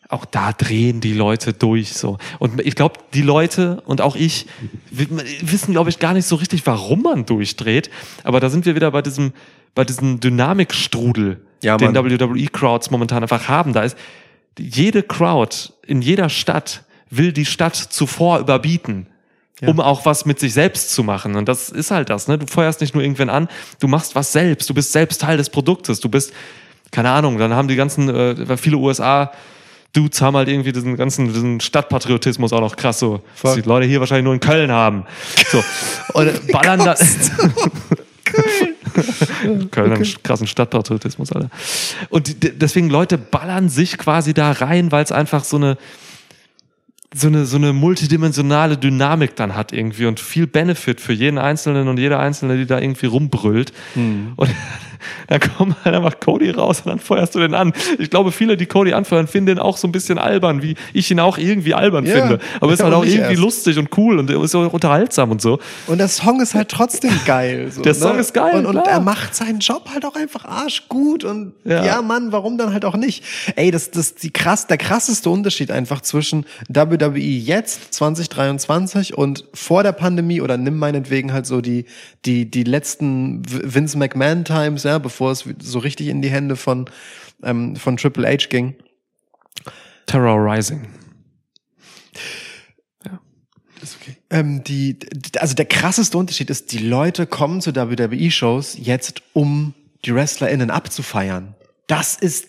A: auch da drehen die Leute durch so. Und ich glaube, die Leute und auch ich wir wissen, glaube ich, gar nicht so richtig, warum man durchdreht. Aber da sind wir wieder bei diesem, bei diesem Dynamikstrudel,
B: Ja,
A: den. WWE-Crowds momentan einfach haben. Da ist jede Crowd in jeder Stadt will die Stadt zuvor überbieten. Um auch was mit sich selbst zu machen. Und das ist halt das, ne? Du feuerst nicht nur irgendwen an, du machst was selbst. Du bist selbst Teil des Produktes. Du bist, keine Ahnung, dann haben die ganzen, äh, viele USA Dudes haben halt irgendwie diesen ganzen diesen Stadtpatriotismus auch noch krass so.
B: Voll.
A: Was die Leute hier wahrscheinlich nur in Köln haben. So. Und ballern da. Köln. Köln hat einen krassen Stadtpatriotismus, Alter. Und deswegen Leute ballern sich quasi da rein, weil es einfach so eine, so eine, so eine multidimensionale Dynamik dann hat irgendwie und viel Benefit für jeden Einzelnen und jeder Einzelne, die da irgendwie rumbrüllt. Und dann kommt halt einfach Cody raus und dann feuerst du den an. Ich glaube, viele, die Cody anfeuern, finden den auch so ein bisschen albern, wie ich ihn auch irgendwie albern
B: Ja,
A: finde. Aber es ist halt
B: auch
A: irgendwie
B: erst.
A: lustig und cool und ist auch unterhaltsam und so.
B: Und der Song ist halt trotzdem geil. So,
A: Der Song ist geil,
B: Und, und er macht seinen Job halt auch einfach arschgut. Und
A: Ja.
B: ja. Mann, warum dann halt auch nicht? Ey, das das die krass, der krasseste Unterschied einfach zwischen WWE jetzt 2023 und vor der Pandemie oder nimm meinetwegen halt so die die die letzten Vince McMahon Times, ja, bevor es so richtig in die Hände von ähm, von Triple H ging.
A: Terror Rising.
B: Ist okay. Ähm, die, also der krasseste Unterschied ist, die Leute kommen zu WWE-Shows jetzt, um die WrestlerInnen abzufeiern. Das ist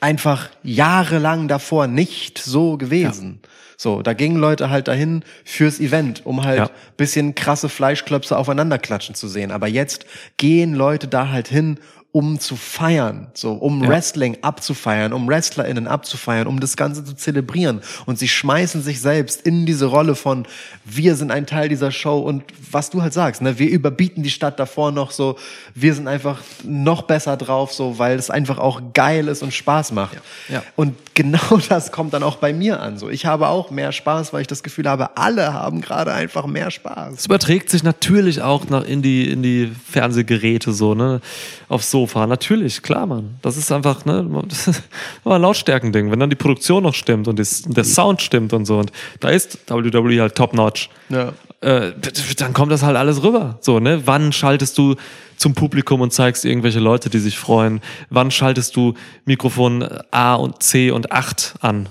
B: einfach jahrelang davor nicht so gewesen. So, da gingen Leute halt dahin fürs Event, um halt
A: Ja.
B: bisschen krasse Fleischklöpse aufeinander klatschen zu sehen. Aber jetzt gehen Leute da halt hin, um zu feiern, so, um Wrestling abzufeiern, um WrestlerInnen abzufeiern, um das Ganze zu zelebrieren. Und sie schmeißen sich selbst in diese Rolle von, wir sind ein Teil dieser Show und was du halt sagst, ne, wir überbieten die Stadt davor noch so, wir sind einfach noch besser drauf, so, weil es einfach auch geil ist und Spaß macht.
A: Ja.
B: Und genau das kommt dann auch bei mir an, so. Ich habe auch mehr Spaß, weil ich das Gefühl habe, alle haben gerade einfach mehr Spaß.
A: Es überträgt sich natürlich auch nach in die, in die Fernsehgeräte so, ne? Aufs Sofa. Natürlich, klar, Mann. Das ist einfach, ne? Das ist ein Lautstärkending. Wenn dann die Produktion noch stimmt und das, der Sound stimmt und so. Und da ist WWE halt top notch.
B: Ja.
A: Äh, dann kommt das halt alles rüber. So, ne? Wann schaltest du zum Publikum und zeigst irgendwelche Leute, die sich freuen? Wann schaltest du Mikrofon A und C und 8 an?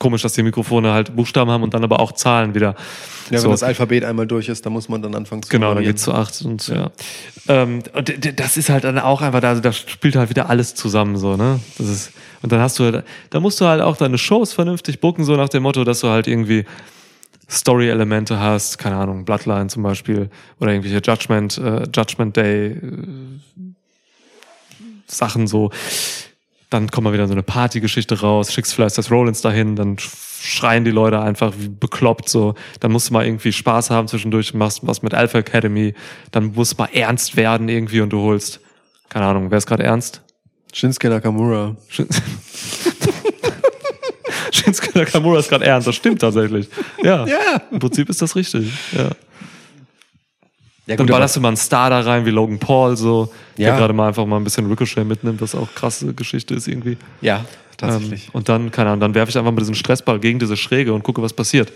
A: Komisch, dass die Mikrofone halt Buchstaben haben und dann aber auch Zahlen wieder.
B: Ja, wenn
A: So.
B: das Alphabet einmal durch ist, dann muss man dann anfangen zu
A: Genau, dann geht's zu acht und ja. Ähm, und das ist halt dann auch einfach, da, also da spielt halt wieder alles zusammen so, ne? Das ist, und dann hast du halt, da musst du halt auch deine Shows vernünftig booken, so nach dem Motto, dass du halt irgendwie Story-Elemente hast, keine Ahnung, Bloodline zum Beispiel, oder irgendwelche Judgment, äh, Judgment Day äh, Sachen so. Dann kommt mal wieder so eine Partygeschichte raus, schickst vielleicht das Rollins dahin, dann schreien die Leute einfach wie bekloppt so. Dann musst du mal irgendwie Spaß haben zwischendurch, machst was mit Alpha Academy, dann musst du mal ernst werden irgendwie und du holst, keine Ahnung, wer ist gerade ernst?
B: Shinsuke Nakamura.
A: Shin- Shinsuke Nakamura ist gerade ernst, das stimmt tatsächlich. Ja,
B: Ja.
A: im Prinzip ist das richtig. Ja.
B: Ja,
A: Dann
B: aber-
A: ballerst du mal einen Star da rein wie Logan Paul, so, der
B: Ja.
A: gerade mal einfach mal ein bisschen Ricochet mitnimmt, was auch krasse Geschichte ist irgendwie.
B: ja, tatsächlich.
A: Ähm, und dann, keine Ahnung, dann werfe ich einfach mal diesen Stressball gegen diese Schräge und gucke, was passiert.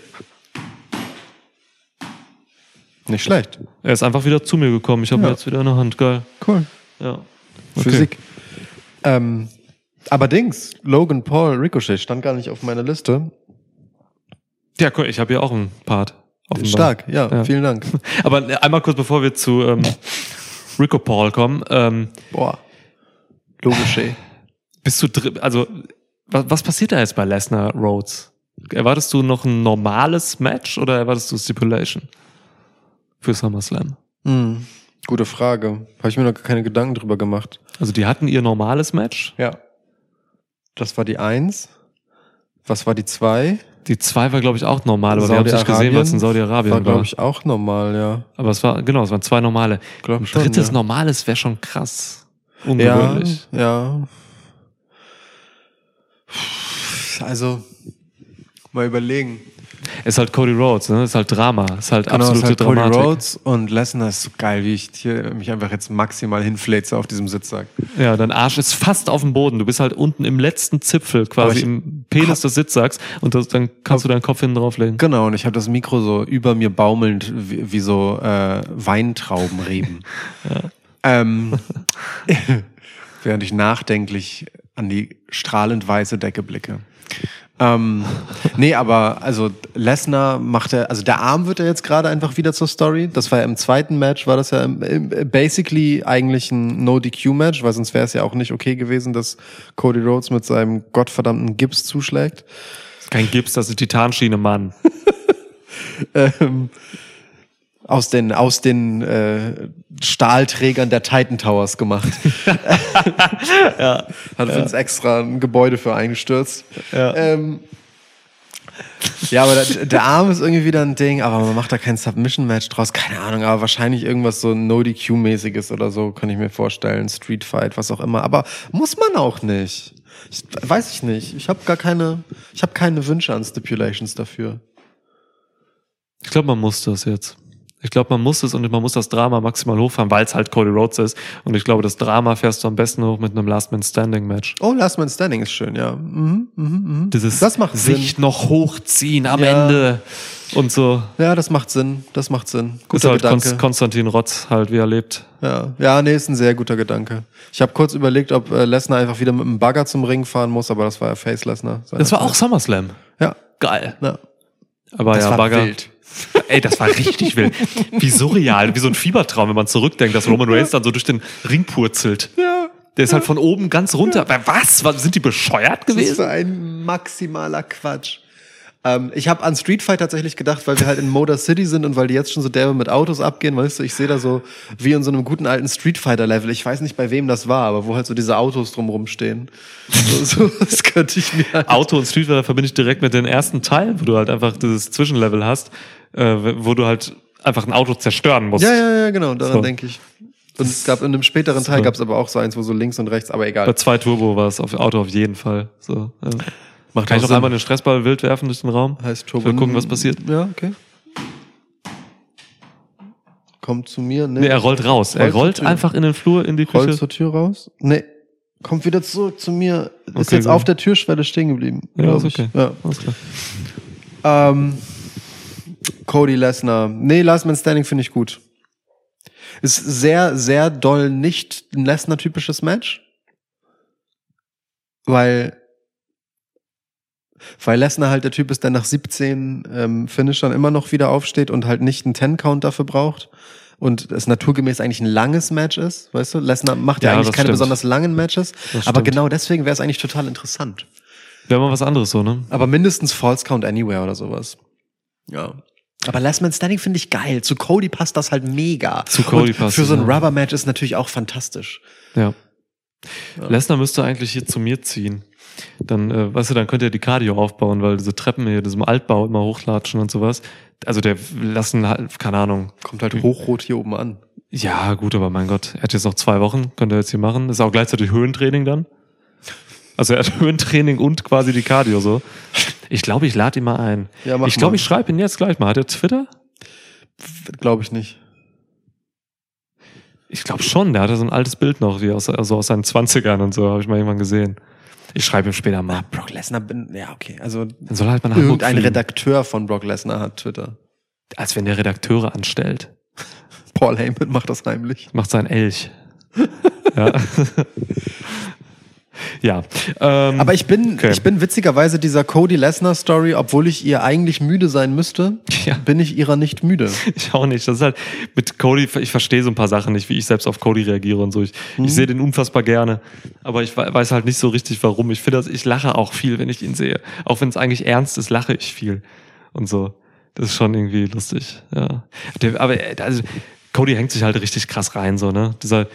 B: Nicht schlecht.
A: Er ist einfach wieder zu mir gekommen. Ich habe
B: Ja.
A: ihn jetzt wieder in der Hand. Geil.
B: Cool.
A: Ja.
B: Physik. Ähm, aber Dings, Logan Paul Ricochet stand gar nicht auf meiner Liste.
A: Ja, cool. Ich habe hier auch einen Part. Offenbar.
B: Stark, ja,
A: Ja.
B: vielen Dank.
A: Aber einmal kurz, bevor wir zu ähm, Rico Paul kommen. Ähm,
B: Boah. Ricochet.
A: bist du drin, also was, was passiert da jetzt bei Lesnar Rhodes? Erwartest du noch ein normales Match oder erwartest du Stipulation für SummerSlam?
B: Hm, gute Frage. Habe ich mir noch keine Gedanken drüber gemacht.
A: Also die hatten ihr normales Match.
B: Ja. Das war die Eins. Was war die Zwei?
A: Die zwei war, glaube ich, auch normal, aber wir haben es nicht gesehen, weil es in Saudi-Arabien
B: War,
A: war.
B: glaube ich, auch normal, ja.
A: Aber es war, genau, es waren zwei normale.
B: Glaub
A: Ein
B: schon,
A: drittes
B: ja.
A: normales wäre schon krass.
B: Ja,
A: Ungewöhnlich.
B: ja. Also, mal überlegen.
A: Ist halt Cody Rhodes, ne? Ist halt Drama. Ist halt
B: Genau,
A: absolute
B: es ist halt Cody
A: Dramatik.
B: Rhodes und Lesnar ist so geil, wie ich hier mich einfach jetzt maximal hinfläze auf diesem Sitzsack.
A: Ja, dein Arsch ist fast auf dem Boden. Du bist halt unten im letzten Zipfel, quasi im Penis des Sitzsacks und das, dann kannst du deinen Kopf hinten drauflegen.
B: Genau, und ich habe das Mikro so über mir baumelnd wie, wie so äh, Weintraubenreben. ähm, während ich nachdenklich an die strahlend weiße Decke blicke. Ähm, nee, aber also Lesnar macht er, also der Arm wird er jetzt gerade einfach wieder zur Story. Das war ja im zweiten Match, war das ja basically eigentlich ein No-DQ-Match, weil sonst wäre es ja auch nicht okay gewesen, dass Cody Rhodes mit seinem gottverdammten Gips zuschlägt.
A: Kein Gips, das ist Titanschiene, Mann.
B: ähm, aus den, aus den äh, Stahlträgern der Titan Towers gemacht. ja. Hat uns extra ein Gebäude für eingestürzt.
A: Ja.
B: Ähm, Ja, aber der, der Arm ist irgendwie wieder ein Ding, aber man macht da kein Submission-Match draus. Keine Ahnung, aber wahrscheinlich irgendwas so No-DQ-mäßiges oder so, kann ich mir vorstellen. Street Fight, was auch immer. Aber muss man auch nicht. Ich, weiß ich nicht. Ich habe gar keine, ich habe keine Wünsche an Stipulations dafür.
A: Ich glaube, man muss das jetzt. Ich glaube, man muss es und man muss das Drama maximal hochfahren, weil es halt Cody Rhodes ist. Und ich glaube, das Drama fährst du am besten hoch mit einem Last Man Standing Match.
B: Oh, Last Man Standing ist schön, ja. Mhm, mhm, mhm.
A: Dieses
B: das macht
A: sich
B: Sinn.
A: noch hochziehen am
B: Ja.
A: Ende und so.
B: Ja, das macht Sinn. Das macht Sinn.
A: Ist
B: Guter
A: halt
B: Gedanke.
A: Konst Konstantin Rotz halt, wie er lebt.
B: Ja, ja, nee, ist ein sehr guter Gedanke. Ich habe kurz überlegt, ob äh, Lesnar einfach wieder mit dem Bagger zum Ring fahren muss, aber das war ja Face Lesnar.
A: Das war auch SummerSlam.
B: Ja,
A: Geil.
B: ja.
A: Aber
B: Das
A: ja,
B: war
A: Bagger.
B: wild.
A: Ey, das war richtig wild. Wie surreal, wie so ein Fiebertraum, wenn man zurückdenkt, dass Roman Reigns dann so durch den Ring purzelt.
B: Ja.
A: Der ist halt von oben ganz runter. Aber Was? Sind die bescheuert
B: Das ist
A: gewesen?
B: für ein maximaler Quatsch. Ähm, ich habe an Street Fight tatsächlich gedacht, weil wir halt in Motor City sind und weil die jetzt schon so derbe mit Autos abgehen, weißt du, ich sehe da so wie in so einem guten alten Street Fighter Level. Ich weiß nicht, bei wem das war, aber wo halt so diese Autos drumrum stehen. So, so, das könnte ich mir halt
A: Auto und Street Fighter verbinde ich direkt mit dem ersten Teil, wo du halt einfach dieses Zwischenlevel hast, äh, wo du halt einfach ein Auto zerstören musst.
B: Ja, ja, ja, genau, daran
A: So.
B: denke ich. Und es gab in einem späteren Teil gab es aber auch so eins, wo so links und rechts, aber egal.
A: Bei zwei Turbo war es auf Auto auf jeden Fall. So, ja.
B: Macht
A: Kann ich noch einmal den Stressball wild werfen durch den Raum?
B: heißt Turbo.
A: will gucken, was passiert.
B: Ja, okay. Kommt zu mir, ne?
A: Nee, er rollt raus. Er
B: Rollt zur
A: rollt einfach in den Flur in die
B: rollt
A: Küche.
B: zur Tür raus. Nee. Kommt wieder zurück zu mir. Ist
A: Okay,
B: jetzt
A: gut.
B: auf der Türschwelle stehen geblieben.
A: Ja, ist okay.
B: Ja.
A: Alles klar.
B: Ähm, Cody Lesnar. Nee, Last Man Standing finde ich gut. Ist sehr, sehr doll nicht ein Lesnar-typisches Match. Weil, weil Lesnar halt der Typ ist, der nach 17 ähm, Finishern immer noch wieder aufsteht und halt nicht einen 10-Count dafür braucht. Und es naturgemäß eigentlich ein langes Match ist, weißt du? Lesnar macht ja,
A: Ja,
B: eigentlich keine
A: stimmt.
B: besonders langen Matches.
A: Das
B: Aber
A: stimmt.
B: genau deswegen wäre es eigentlich total interessant.
A: Wäre mal was anderes so, ne?
B: Aber mindestens False Count Anywhere oder sowas. Ja. Aber Last Man Standing finde ich geil. Zu Cody passt das halt mega.
A: Zu Cody
B: Und
A: passt
B: Für so ein
A: ja.
B: Rubber-Match ist natürlich auch fantastisch.
A: Ja. Lesnar müsste eigentlich hier zu mir ziehen. Dann, äh, weißt du, dann könnte er die Cardio aufbauen, weil diese Treppen hier, diesem Altbau immer hochlatschen und sowas. Also der lassen halt, keine Ahnung.
B: Kommt halt hochrot hier oben an.
A: Ja, gut, aber mein Gott, er hat jetzt noch zwei Wochen, könnte er jetzt hier machen. Ist auch gleichzeitig Höhentraining dann. Also er hat Höhentraining und quasi die Cardio so. Ich glaube, ich lade ihn mal ein.
B: Ja, mach
A: ich glaube, ich schreibe ihn jetzt gleich mal. Hat er Twitter?
B: Glaube ich nicht.
A: Ich glaube schon, der hatte so ein altes Bild noch, wie aus, also aus seinen 20ern und so, habe ich mal irgendwann gesehen. Ich schreibe ihm später mal.
B: Brock Lesnar bin, ja, okay. Also
A: Dann soll halt mal nach
B: irgendein Redakteur von Brock Lesnar hat Twitter.
A: als wenn der Redakteure anstellt.
B: Paul Heyman macht das heimlich.
A: Macht sein Elch. ja. ja. Ähm,
B: Aber ich bin,
A: Okay.
B: ich bin witzigerweise dieser Cody Lesnar Story, obwohl ich ihr eigentlich müde sein müsste,
A: Ja.
B: bin ich ihrer nicht müde.
A: Ich auch nicht. Das ist halt mit Cody, ich verstehe so ein paar Sachen nicht, wie ich selbst auf Cody reagiere und so. Ich,
B: Mhm.
A: ich sehe den unfassbar gerne, aber ich we- weiß halt nicht so richtig, warum. Ich finde, ich lache auch viel, wenn ich ihn sehe. Auch wenn es eigentlich ernst ist, lache ich viel und so. Das ist schon irgendwie lustig. Ja. Aber äh, also, Cody hängt sich halt richtig krass rein, so ne. Dieser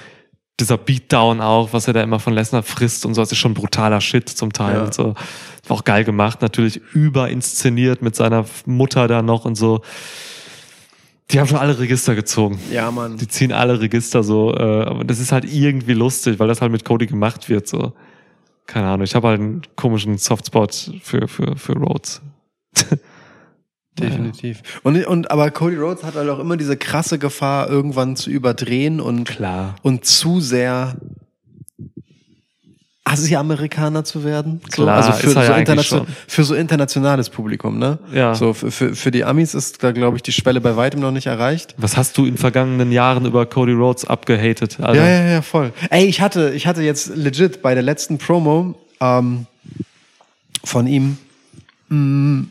A: dieser Beatdown auch, was er da immer von Lesnar frisst und so, das ist schon brutaler Shit zum Teil
B: Ja.
A: und so. War auch geil gemacht, natürlich überinszeniert mit seiner Mutter da noch und so. Die haben schon alle Register gezogen.
B: Ja, Mann.
A: Die ziehen alle Register so. Äh, aber das ist halt irgendwie lustig, weil das halt mit Cody gemacht wird. So. Keine Ahnung. Ich habe halt einen komischen Softspot für, für, für Rhodes.
B: Definitiv. Und, und aber Cody Rhodes hat halt auch immer diese krasse Gefahr, irgendwann zu überdrehen und,
A: Klar.
B: und zu sehr Asi-Amerikaner zu werden. So,
A: Klar,
B: also für,
A: ist er
B: so internation- für so internationales Publikum, ne?
A: Ja.
B: So für, für, für die Amis ist da, glaube ich, die Schwelle bei weitem noch nicht erreicht.
A: Was hast du in vergangenen Jahren über Cody Rhodes abgehatet? Alter?
B: Ja, ja, ja, voll. Ey, ich hatte, ich hatte jetzt legit bei der letzten Promo ähm, von ihm, mh,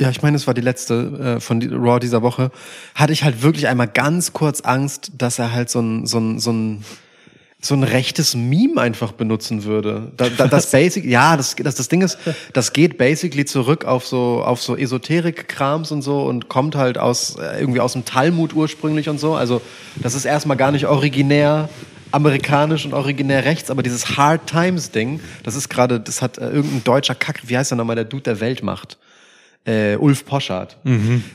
B: ja, ich meine, es war die letzte äh, von Raw dieser Woche, hatte ich halt wirklich einmal ganz kurz Angst, dass er halt so ein, so ein, so ein so ein rechtes Meme einfach benutzen würde. Da, da, das Basic, ja, das, das, das Ding ist, das geht basically zurück auf so, auf so Esoterik-Krams und so und kommt halt aus, äh, irgendwie aus dem Talmud ursprünglich und so. Also, das ist erstmal gar nicht originär. amerikanisch und originär rechts, aber dieses Hard Times Ding, das ist gerade, das hat äh, irgendein deutscher Kack, wie heißt er nochmal, der Dude der Welt macht. Äh, Ulf Poschardt.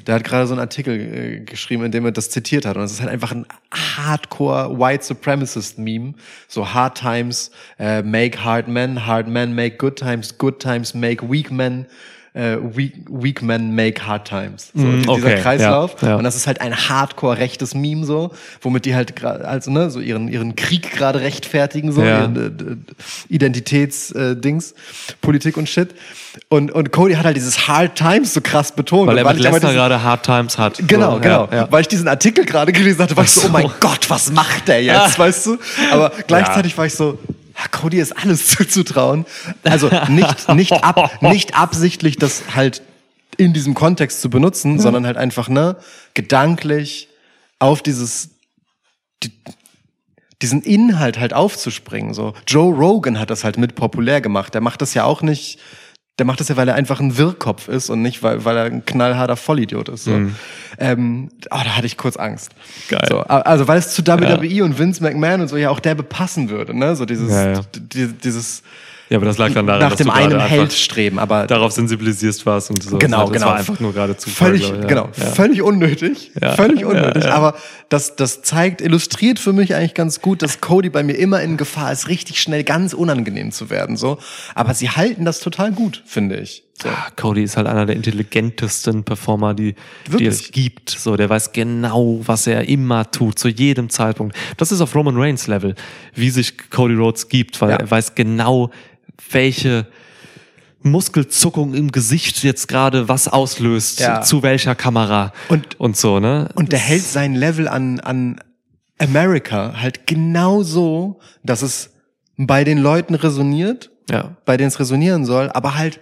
B: Der hat gerade so einen Artikel äh, geschrieben, in dem er das zitiert hat. Und es ist halt einfach ein Hardcore White Supremacist Meme. So Hard Times äh, make hard men, hard men make good times, good times make weak men, äh, weak, weak men make hard times. So,
A: Mm,
B: dieser
A: okay,
B: Kreislauf.
A: ja, ja.
B: Und das ist halt ein hardcore rechtes Meme so, womit die halt also ne, so ihren ihren Krieg gerade rechtfertigen so,
A: Ja.
B: ihren äh, Identitätsdings, äh, Dings, Politik und Shit. Und und Cody hat halt dieses Hard Times so krass betont,
A: Weil er mit
B: diesen-
A: gerade Hard Times hat.
B: Genau,
A: So,
B: genau.
A: Ja.
B: Weil ich diesen Artikel gerade gelesen hatte, war ich so,
A: Ach
B: oh mein
A: so.
B: Gott, was macht der jetzt, weißt du? Aber gleichzeitig war ich so, ja, Cody ist alles zuzutrauen. Also nicht, nicht, ab, nicht absichtlich das halt in diesem Kontext zu benutzen, sondern halt einfach, ne, gedanklich auf dieses, die, diesen Inhalt halt aufzuspringen. So Joe Rogan hat das halt mit populär gemacht. Der macht das ja auch nicht. Der macht das ja, weil er einfach ein Wirrkopf ist und nicht, weil, weil er ein knallharter Vollidiot ist. So. Ähm, oh, da hatte ich kurz Angst.
A: Mhm. Geil.
B: So, also weil es zu WWE und Vince McMahon und so ja auch derbe passen würde, ne? So dieses,
A: Ja, ja.
B: die- dieses
A: ja, aber das lag dann daran,
B: nach
A: dass
B: dem
A: du
B: einen
A: einfach
B: Held streben, aber
A: darauf sensibilisierst warst und so.
B: Genau,
A: das
B: genau.
A: war einfach nur gerade Zufall.
B: völlig,
A: ja.
B: genau,
A: Ja.
B: völlig unnötig,
A: Ja.
B: völlig unnötig. Aber das, das zeigt, illustriert für mich eigentlich ganz gut, dass Cody bei mir immer in Gefahr ist, richtig schnell ganz unangenehm zu werden. So, aber sie halten das total gut, finde ich. So.
A: Ah, Cody ist halt einer der intelligentesten Performer, die, die es gibt. So, der weiß genau, was er immer tut, zu jedem Zeitpunkt. Das ist auf Roman Reigns Level, wie sich Cody Rhodes gibt, weil
B: Ja.
A: er weiß genau, welche Muskelzuckung im Gesicht jetzt gerade was auslöst,
B: Ja.
A: zu welcher Kamera
B: Und-
A: und so, ne?
B: Und der hält sein Level an, an America halt genau so, dass es bei den Leuten resoniert,
A: ja.
B: bei denen es resonieren soll, aber halt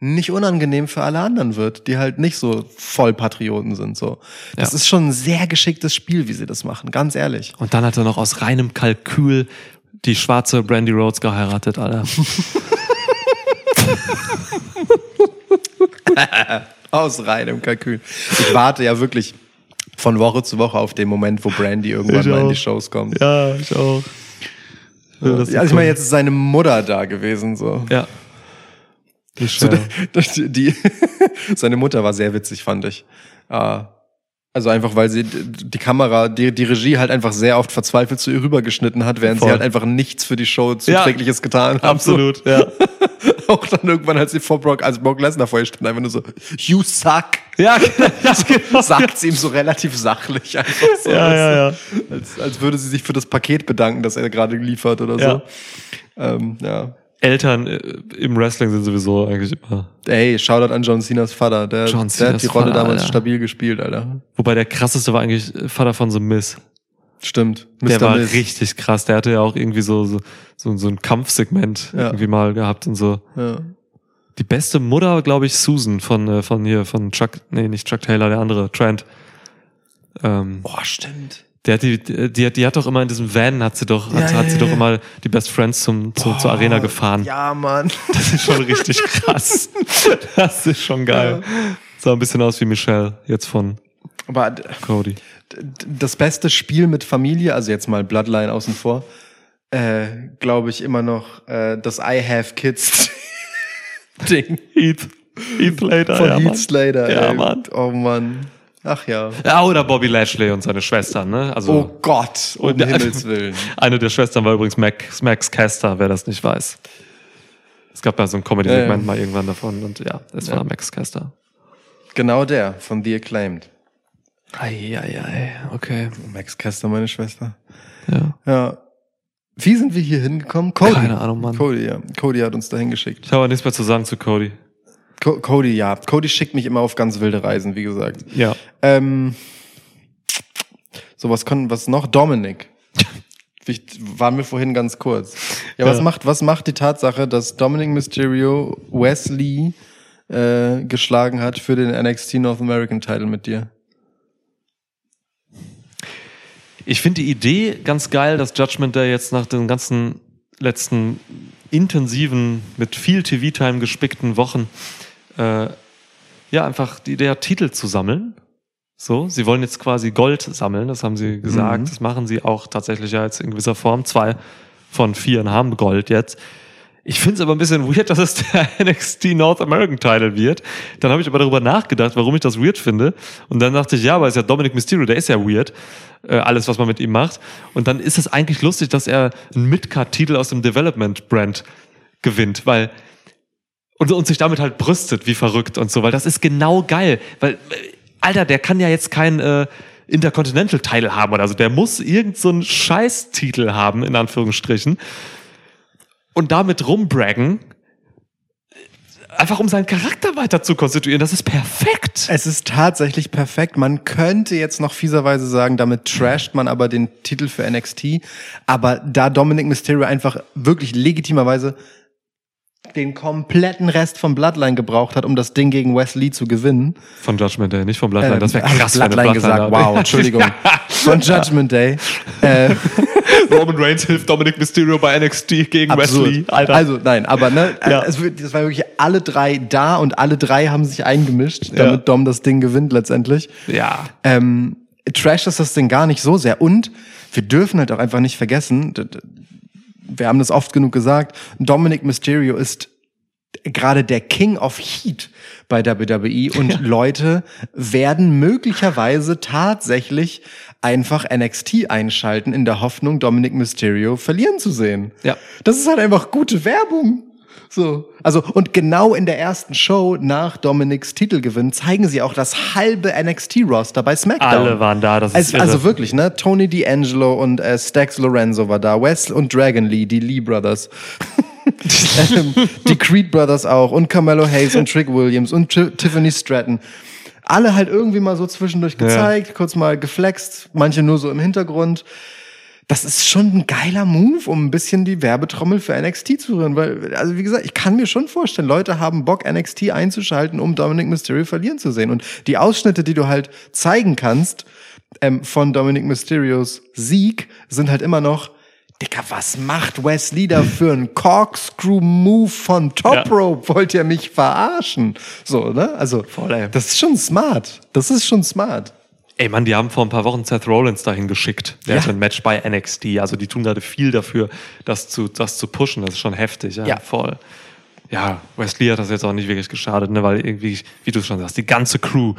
B: nicht unangenehm für alle anderen wird, die halt nicht so voll Patrioten sind. So, das
A: Ja.
B: ist schon ein sehr geschicktes Spiel, wie sie das machen, ganz ehrlich.
A: Und dann hat er noch aus reinem Kalkül die schwarze Brandy Rhodes geheiratet, Alter.
B: Aus reinem Kalkül. Ich warte ja wirklich von Woche zu Woche auf den Moment, wo Brandy irgendwann
A: Ich
B: mal in
A: auch.
B: die Shows kommt.
A: ja, ich auch.
B: Ja, also ich meine, jetzt ist seine Mutter da gewesen, so.
A: Ja.
B: So, die, die, seine Mutter war sehr witzig, fand ich. Äh, also einfach, weil sie die Kamera, die, die Regie halt einfach sehr oft verzweifelt zu ihr rübergeschnitten hat, während
A: Voll.
B: sie halt einfach nichts für die Show Zuträgliches getan hat.
A: Absolut, ja.
B: So. Auch dann irgendwann, als sie vor Brock, als Brock Lesnar vor ihr stand, einfach nur so, you suck.
A: Ja, ja, genau.
B: Sagt sie ihm so relativ sachlich einfach so.
A: Ja, ja, ja.
B: Als, als würde sie sich für das Paket bedanken, das er gerade geliefert oder
A: Ja.
B: so. Ähm, ja.
A: Eltern äh, im Wrestling sind sowieso eigentlich immer.
B: Ey, Shoutout an John Cenas Vater. Der,
A: John
B: der
A: Cenas
B: hat die Rolle
A: Vater,
B: damals
A: Alter.
B: stabil gespielt, Alter.
A: Wobei der krasseste war eigentlich äh, Vater von The Miz.
B: Stimmt.
A: Der war
B: Miz.
A: richtig krass. Der hatte ja auch irgendwie so, so, so, so ein Kampfsegment
B: Ja.
A: irgendwie mal gehabt und so.
B: Ja.
A: Die beste Mutter, glaube ich, Susan von, äh, von hier, von Chuck, nee, nicht Chuck Taylor, der andere, Trent. Ähm,
B: Boah, stimmt.
A: Der hat die, die, hat- die hat doch immer in diesem Van, hat sie doch, hat,
B: Ja,
A: hat
B: ja,
A: sie doch
B: ja.
A: immer die Best Friends zum, zum, zur Arena gefahren.
B: Ja, Mann.
A: Das ist schon richtig krass. Das ist schon geil. Sah ein bisschen aus wie Michelle, jetzt von
B: Aber
A: Cody.
B: das beste Spiel mit Familie, also jetzt mal Bloodline außen vor, äh, glaube ich immer noch äh, das I Have Kids Ding
A: Heath. Heath Slater,
B: von
A: ja,
B: Heath. Slater.
A: Ja,
B: ey.
A: Mann.
B: Oh Mann. Ach ja.
A: Ja, oder Bobby Lashley und seine Schwestern, ne? Also,
B: Oh Gott, um
A: Und-
B: Himmels Willen.
A: eine der Schwestern war übrigens Max, Max Caster, wer das nicht weiß. Es gab ja so ein Comedy-Segment
B: ja.
A: mal irgendwann davon und ja, es war Max Caster.
B: Genau der von The Acclaimed.
A: Eieiei, okay.
B: Max Kester, meine Schwester.
A: Ja.
B: Ja. Wie sind wir hier hingekommen? Cody.
A: Keine Ahnung, Mann.
B: Cody, ja. Cody hat uns dahin geschickt.
A: Ich habe nichts mehr zu sagen zu Cody.
B: Co Cody, ja. Cody schickt mich immer auf ganz wilde Reisen, wie gesagt.
A: Ja.
B: Ähm, so, was kann, was noch? Dominic. Ich, waren wir vorhin ganz kurz. Ja, was
A: Ja.
B: macht, was macht die Tatsache, dass Dominic Mysterio Wesley äh, geschlagen hat für den NXT North American Title mit dir?
A: Ich finde die Idee ganz geil, dass Judgment Day jetzt nach den ganzen letzten intensiven, mit viel TV-Time gespickten Wochen, äh, ja, einfach die Idee hat, Titel zu sammeln. So, sie wollen jetzt quasi Gold sammeln, das haben sie gesagt.
B: Mhm.
A: Das machen sie auch tatsächlich ja jetzt in gewisser Form. Zwei von vier haben Gold jetzt. Ich finde es aber ein bisschen weird, dass es der NXT North American Title wird. Dann habe ich aber darüber nachgedacht, warum ich das weird finde. Und dann dachte ich, ja, aber es ist ja Dominic Mysterio, der ist ja weird. Äh, alles, was man mit ihm macht. Und dann ist es eigentlich lustig, dass er einen Midcard-Titel aus dem Development-Brand gewinnt, weil und, und sich damit halt brüstet, wie verrückt und so, weil das ist genau geil. Weil, äh, Alter, der kann ja jetzt kein äh, Intercontinental-Title haben oder so. Der muss irgend so einen Scheiß-Titel haben, in Anführungsstrichen. Und damit rumbraggen, einfach um seinen Charakter weiter zu konstituieren. Das ist perfekt.
B: Es ist tatsächlich perfekt. Man könnte jetzt noch fieserweise sagen, damit trasht man aber den Titel für NXT. Aber da Dominic Mysterio einfach wirklich legitimerweise den kompletten Rest von Bloodline gebraucht hat, um das Ding gegen Wesley zu gewinnen.
A: Von Judgment Day, nicht von Bloodline.
B: Ähm,
A: das wäre krass, wenn eine
B: Bloodline gesagt.
A: Bloodline
B: Wow, Entschuldigung. Von Judgment Day. Äh,
A: Roman Reigns hilft Dominic Mysterio bei NXT gegen Wesley.
B: absurd.
A: Alter.
B: Also nein, aber ne,
A: Ja.
B: es, wird- das war wirklich alle drei da und alle drei haben sich eingemischt, damit
A: Ja.
B: Dom das Ding gewinnt letztendlich.
A: ja.
B: Ähm, Trash ist das Ding gar nicht so sehr. Und wir dürfen halt auch einfach nicht vergessen, wir haben das oft genug gesagt, Dominic Mysterio ist gerade der King of Heat bei WWE und Leute werden möglicherweise tatsächlich einfach NXT einschalten in der Hoffnung, Dominic Mysterio verlieren zu sehen.
A: Ja.
B: Das ist halt einfach gute Werbung. So. Also, und genau in der ersten Show nach Dominics Titelgewinn zeigen sie auch das halbe NXT-Roster bei SmackDown.
A: Alle waren da, das ist
B: also, also wirklich, ne? Tony D'Angelo und äh, Stax Lorenzo war da, Wes und Dragon Lee, die Lee Brothers. die Creed Brothers auch und Carmelo Hayes und Trick Williams und Ti- Tiffany Stratton. Alle halt irgendwie mal so zwischendurch gezeigt, kurz mal geflext, manche nur so im Hintergrund. Das ist schon ein geiler Move, um ein bisschen die Werbetrommel für NXT zu rühren, weil, also wie gesagt, ich kann mir schon vorstellen, Leute haben Bock, NXT einzuschalten, um Dominic Mysterio verlieren zu sehen. Und die Ausschnitte, die du halt zeigen kannst ähm, von Dominic Mysterios Sieg, sind halt immer noch, Dicker, was macht Wesley da für einen Corkscrew-Move von Top
A: Ja.
B: Rope? Wollt ihr mich verarschen? So, ne? Also,
A: Voll,
B: das ist schon smart. Das ist schon smart.
A: Ey, Mann, die haben vor ein paar Wochen Seth Rollins dahin geschickt. Der
B: Ja.
A: hat ein Match bei NXT. Also die tun gerade viel dafür, das zu, das zu pushen. Das ist schon heftig. Ja,
B: Ja.
A: voll. Ja, Wesley hat das jetzt auch nicht wirklich geschadet, ne? weil irgendwie, wie du schon sagst, die ganze Crew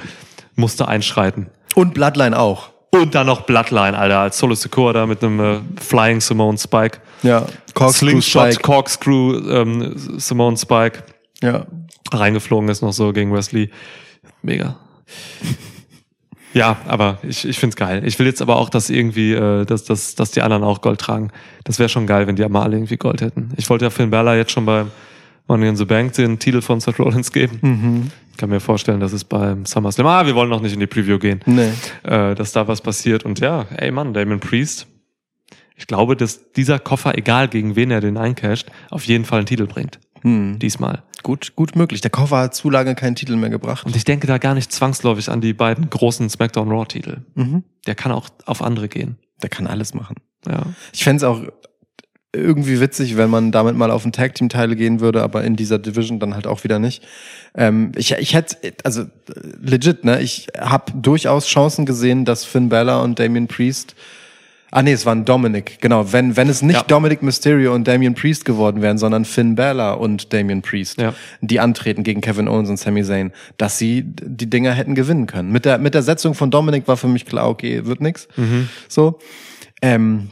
A: musste einschreiten.
B: Und Bloodline auch.
A: Und dann noch Bloodline, Alter, als Solo Secure da mit einem äh, Flying Simone Spike.
B: Ja. Corkscrew
A: Slingshot,
B: Spike.
A: Corkscrew, ähm, Simone Spike
B: Ja.
A: reingeflogen ist noch so gegen Wesley. Mega. Ja, aber ich, ich find's geil. Ich will jetzt aber auch, dass irgendwie, äh, dass, dass, dass die anderen auch Gold tragen. Das wäre schon geil, wenn die mal alle irgendwie Gold hätten. Ich wollte ja Finn Balor jetzt schon beim Money in the Bank den Titel von Seth Rollins geben. Ich kann mir vorstellen, dass es beim SummerSlam, ah, wir wollen noch nicht in die Preview gehen,
B: Nee.
A: äh, dass da was passiert. Und ja, ey Mann, Damon Priest, ich glaube, dass dieser Koffer, egal gegen wen er den eincasht, auf jeden Fall einen Titel bringt. Diesmal.
B: Gut, gut möglich. Der Koffer hat zu lange keinen Titel mehr gebracht.
A: Und ich denke da gar nicht zwangsläufig an die beiden großen SmackDown Raw-Titel.
B: Mhm.
A: Der kann auch auf andere gehen.
B: Der kann alles machen.
A: Ja.
B: Ich fänd's auch irgendwie witzig, wenn man damit mal auf den Tag Team Teile gehen würde, aber in dieser Division dann halt auch wieder nicht. Ähm, ich, ich hätte, also legit, ne, ich habe durchaus Chancen gesehen, dass Finn Balor und Damian Priest Ah nee, es waren Dominic, genau. Wenn, wenn es nicht
A: Ja.
B: Dominic Mysterio und Damian Priest geworden wären, sondern Finn Balor und Damian Priest,
A: Ja.
B: die antreten gegen Kevin Owens und Sami Zayn, dass sie die Dinger hätten gewinnen können. Mit der, mit der Setzung von Dominic war für mich klar, okay, wird nix. So. Ähm,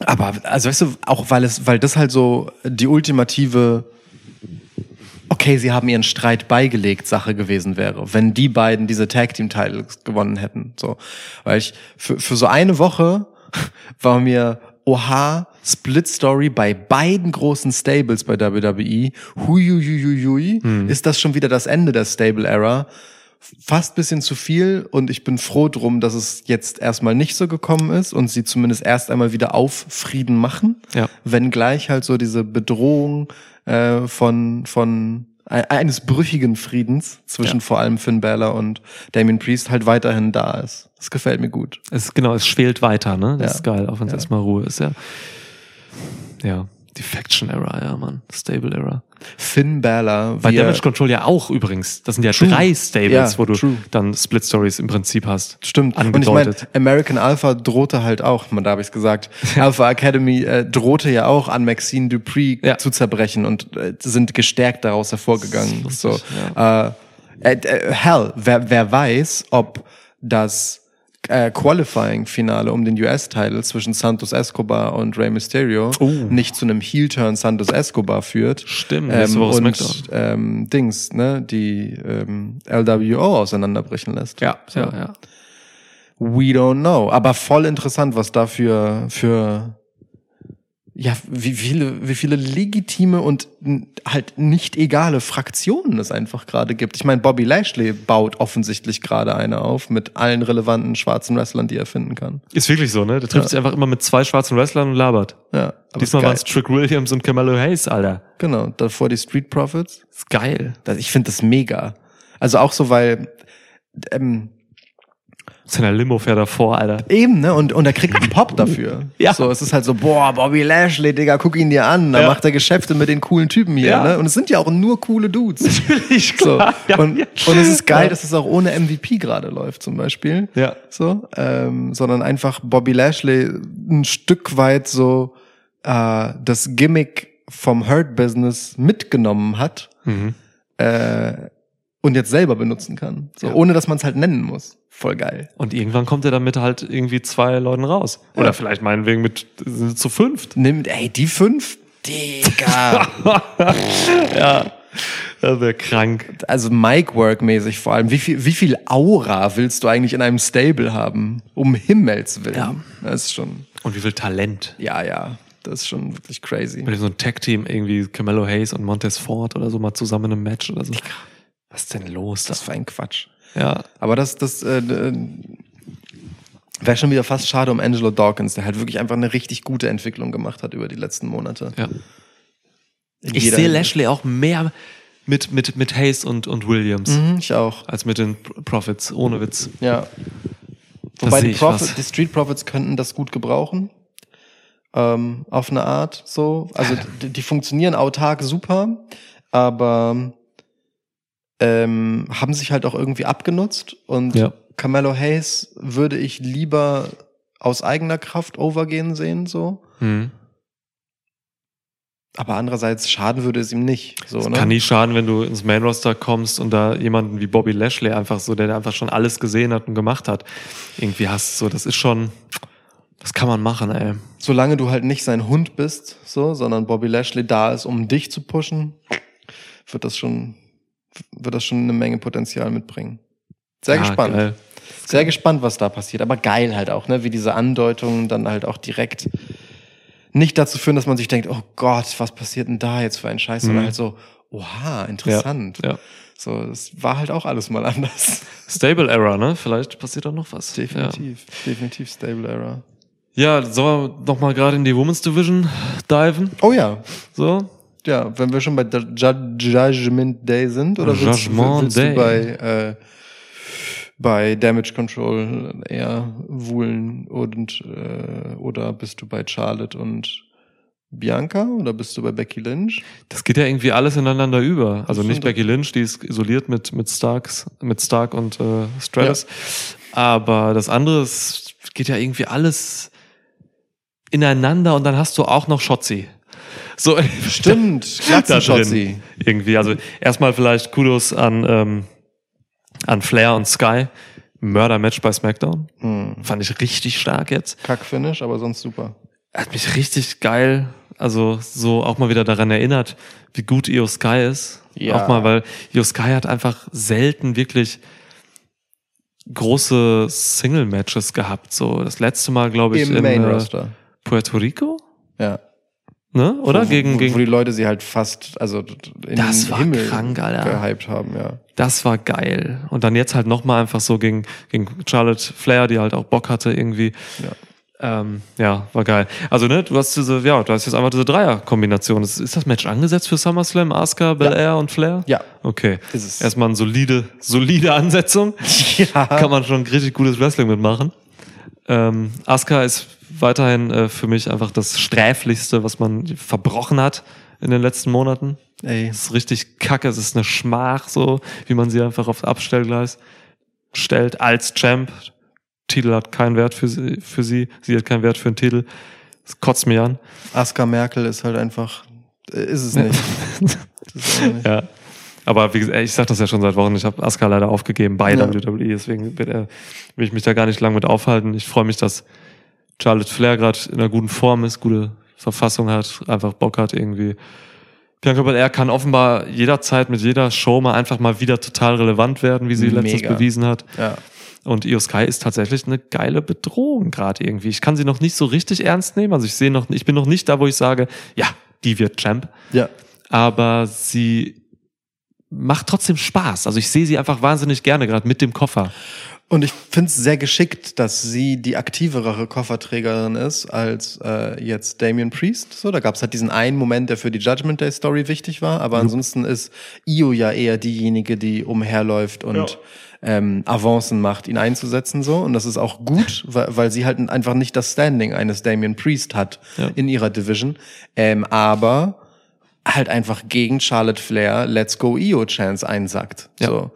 B: aber, also weißt du, auch weil es, weil das halt so die ultimative okay, sie haben ihren Streit beigelegt, Sache gewesen wäre, wenn die beiden diese Tag Team Titles gewonnen hätten, so. Weil ich, für, für so eine Woche war mir, oha, Split Story bei beiden großen Stables bei WWE, huiuiuiui, ist das schon wieder das Ende der Stable Era? Fast bisschen zu viel und ich bin froh drum, dass es jetzt erstmal nicht so gekommen ist und sie zumindest erst einmal wieder auf Frieden machen.
A: Ja.
B: Wenngleich halt so diese Bedrohung äh, von, von eines brüchigen Friedens zwischen
A: Ja.
B: vor allem Finn Balor und Damien Priest halt weiterhin da ist. Das gefällt mir gut.
A: Es, genau, es schwelt weiter, ne? Das
B: Ja.
A: ist geil, auch wenn es
B: Ja.
A: erstmal Ruhe ist, ja. Ja. Die Faction Era, ja, Mann. Stable Era.
B: Finn Balor,
A: Bei Damage Control ja auch übrigens. Das sind ja
B: True.
A: drei Stables,
B: Ja,
A: wo du
B: true.
A: dann Split Stories im Prinzip hast.
B: Stimmt. Und ich meine,
A: Angedeutet.
B: American Alpha drohte halt auch, man da habe ich gesagt, Alpha Academy äh, drohte ja auch an Maxine Dupree
A: Ja.
B: zu zerbrechen und äh, sind gestärkt daraus hervorgegangen.
A: Ist
B: so.
A: lustig,
B: äh, äh, äh, hell, wer, wer weiß, ob das äh, Qualifying-Finale um den US-Title zwischen Santos Escobar und Rey Mysterio
A: Oh.
B: nicht zu einem Heel-Turn Santos Escobar führt.
A: Stimmt,
B: ähm,
A: Woche
B: und ähm, Dings, ne, die ähm, LWO auseinanderbrechen lässt.
A: Ja,
B: so.
A: ja, ja.
B: We don't know. Aber voll interessant, was da für, für ja, wie viele, wie viele legitime und halt nicht egale Fraktionen es einfach gerade gibt. Ich meine, Bobby Lashley baut offensichtlich gerade eine auf mit allen relevanten schwarzen Wrestlern, die er finden kann.
A: Ist wirklich so, ne? Der trifft
B: Ja.
A: sich einfach immer mit zwei schwarzen Wrestlern und labert.
B: Ja,
A: Diesmal waren es Trick Williams und Camelo Hayes, Alter.
B: Genau, davor die Street Profits.
A: Ist geil.
B: Ich finde das mega. Also auch so, weil ähm,
A: Seiner Limo fährt davor, Alter.
B: Eben, ne? Und, und er kriegt einen Pop dafür.
A: Ja.
B: So, es ist halt so, boah, Bobby Lashley, Digga, guck ihn dir an. Da
A: Ja.
B: macht er Geschäfte mit den coolen Typen hier,
A: Ja.
B: ne? Und es sind ja auch nur coole Dudes.
A: Natürlich,
B: So.
A: klar. Ja,
B: und, und es ist geil, dass es auch ohne MVP gerade läuft, zum Beispiel.
A: Ja.
B: So, ähm, sondern einfach Bobby Lashley ein Stück weit so äh, das Gimmick vom Hurt Business mitgenommen hat
A: Mhm.
B: äh, und jetzt selber benutzen kann. So,
A: Ja.
B: ohne dass man es halt nennen muss. Voll geil.
A: Und irgendwann kommt er damit halt irgendwie zwei Leuten raus. Oder
B: Ja.
A: vielleicht meinetwegen mit sind zu fünft.
B: Nimmt, ey, die fünf? Digga.
A: ja. Das wäre krank.
B: also Mic-Work-mäßig vor allem. Wie viel, wie viel Aura willst du eigentlich in einem Stable haben? Um Himmels Willen.
A: Ja.
B: Das ist schon,
A: Und wie viel Talent.
B: ja, ja. Das ist schon wirklich crazy.
A: Mit so ein Tag-Team, irgendwie Camelo Hayes und Montez Ford oder so mal zusammen in einem Match oder so. Was ist denn los?
B: Das war ein Quatsch.
A: ja.
B: Aber das, das äh, äh, wäre schon wieder fast schade um Angelo Dawkins, der halt wirklich einfach eine richtig gute Entwicklung gemacht hat über die letzten Monate.
A: ja.
B: In
A: Ich sehe. Lashley auch mehr mit, mit, mit Hayes und, und Williams
B: Mhm, ich auch.
A: als mit den Profits, ohne Witz.
B: Ja. Wobei die,
A: was.
B: die Street Profits könnten das gut gebrauchen. Ähm, auf eine Art so. Also die, die funktionieren autark super, aber ähm, haben sich halt auch irgendwie abgenutzt. Und
A: Ja.
B: Carmelo Hayes würde ich lieber aus eigener Kraft overgehen sehen, so.
A: Mhm.
B: Aber andererseits schaden würde es ihm nicht. So,
A: Es
B: ne?
A: kann nie schaden, wenn du ins Main Roster kommst und da jemanden wie Bobby Lashley einfach so, der einfach schon alles gesehen hat und gemacht hat, irgendwie hast. So, das ist schon, das kann man machen, ey.
B: Solange du halt nicht sein Hund bist, so, sondern Bobby Lashley da ist, um dich zu pushen, wird das schon, wird das schon eine Menge Potenzial mitbringen. Sehr
A: Ja,
B: gespannt.
A: geil.
B: Sehr gespannt, was da passiert. Aber geil halt auch, ne, wie diese Andeutungen dann halt auch direkt nicht dazu führen, dass man sich denkt, oh Gott, was passiert denn da jetzt für ein Scheiß, sondern
A: Mhm.
B: halt so, oha, interessant.
A: Ja.
B: So, es war halt auch alles mal anders.
A: Stable Error, ne? Vielleicht passiert auch noch was.
B: Definitiv, definitiv Stable Error.
A: Ja, ja sollen wir noch mal gerade in die Women's Division diven?
B: Oh ja,
A: So?
B: Ja, wenn wir schon bei Ju- Ju- Judgment Day sind, oder willst, willst
A: Day.
B: du bei, äh, bei Damage Control eher wuhlen und äh, oder bist du bei Charlotte und Bianca oder bist du bei Becky Lynch?
A: Das geht ja irgendwie alles ineinander über. Also nicht. Becky Lynch, die ist isoliert mit, mit Starks, mit Stark und äh, Stratus. Aber das andere ist, geht ja irgendwie alles ineinander und dann hast du auch noch Shotzi. So,
B: Stimmt,
A: da drin. Irgendwie. Also erstmal vielleicht Kudos an, ähm, an Flair und Sky. Mörder-Match bei SmackDown.
B: Hm.
A: Fand ich richtig stark jetzt.
B: Kack-Finish, aber sonst super.
A: Hat mich richtig geil, also so auch mal wieder daran erinnert, wie gut Io Sky ist.
B: Ja.
A: Auch mal, weil Io Sky hat einfach selten wirklich große Single-Matches gehabt. So das letzte Mal, glaube ich,
B: Im
A: in
B: Main
A: äh,
B: Roster.
A: Puerto Rico,
B: Ja.
A: Ne? Oder
B: wo,
A: gegen
B: wo,
A: gegen
B: wo die Leute sie halt fast, also in
A: Das
B: den
A: war
B: Himmel
A: krank, Alter.
B: gehypt haben, ja.
A: Das war geil. Und dann jetzt halt nochmal einfach so gegen, gegen Charlotte Flair, die halt auch Bock hatte irgendwie.
B: Ja.
A: Ähm, ja, war geil. Also, ne, du hast diese, ja, du hast jetzt einfach diese Dreier-Kombination. Ist, ist das Match angesetzt für SummerSlam? Asuka, Belair und Flair?
B: Ja.
A: Okay.
B: Ist es.
A: Erstmal eine solide, solide Ansetzung.
B: Ja.
A: Kann man schon richtig gutes Wrestling mitmachen. Ähm, Asuka ist weiterhin äh, für mich einfach das Sträflichste, was man verbrochen hat in den letzten Monaten.
B: Ey.
A: Es ist richtig kacke, es ist eine Schmach, so wie man sie einfach aufs Abstellgleis stellt als Champ. Titel hat keinen Wert für sie, für sie, sie hat keinen Wert für einen Titel. Das kotzt mich an.
B: Aska Merkel ist halt einfach, äh, ist es nicht. das ist nicht.
A: Ja. Aber wie gesagt, ich sag das ja schon seit Wochen, ich habe Asuka leider aufgegeben bei
B: Ja.
A: WWE, deswegen äh, will ich mich da gar nicht lang mit aufhalten. Ich freue mich, dass Charlotte Flair gerade in einer guten Form ist, gute Verfassung hat, einfach Bock hat irgendwie. Bianca Belair kann offenbar jederzeit mit jeder Show mal einfach mal wieder total relevant werden, wie sie letztens
B: Mega.
A: bewiesen hat.
B: Ja.
A: Und Io Sky ist tatsächlich eine geile Bedrohung gerade irgendwie. Ich kann sie noch nicht so richtig ernst nehmen. Also ich sehe noch, ich bin noch nicht da, wo ich sage, ja, die wird Champ
B: Ja.
A: aber sie macht trotzdem Spaß. Also ich sehe sie einfach wahnsinnig gerne, gerade mit dem Koffer.
B: Und ich finde es sehr geschickt, dass sie die aktivere Kofferträgerin ist als äh, jetzt Damien Priest. So, da gab es halt diesen einen Moment, der für die Judgment Day Story wichtig war, aber ansonsten ist Io ja eher diejenige, die umherläuft und ähm, Avancen macht, ihn einzusetzen so. Und das ist auch gut, weil, weil sie halt einfach nicht das Standing eines Damien Priest hat
A: Ja.
B: in ihrer Division. Ähm, aber halt einfach gegen Charlotte Flair Let's Go Io Chance einsackt.
A: Ja.
B: So.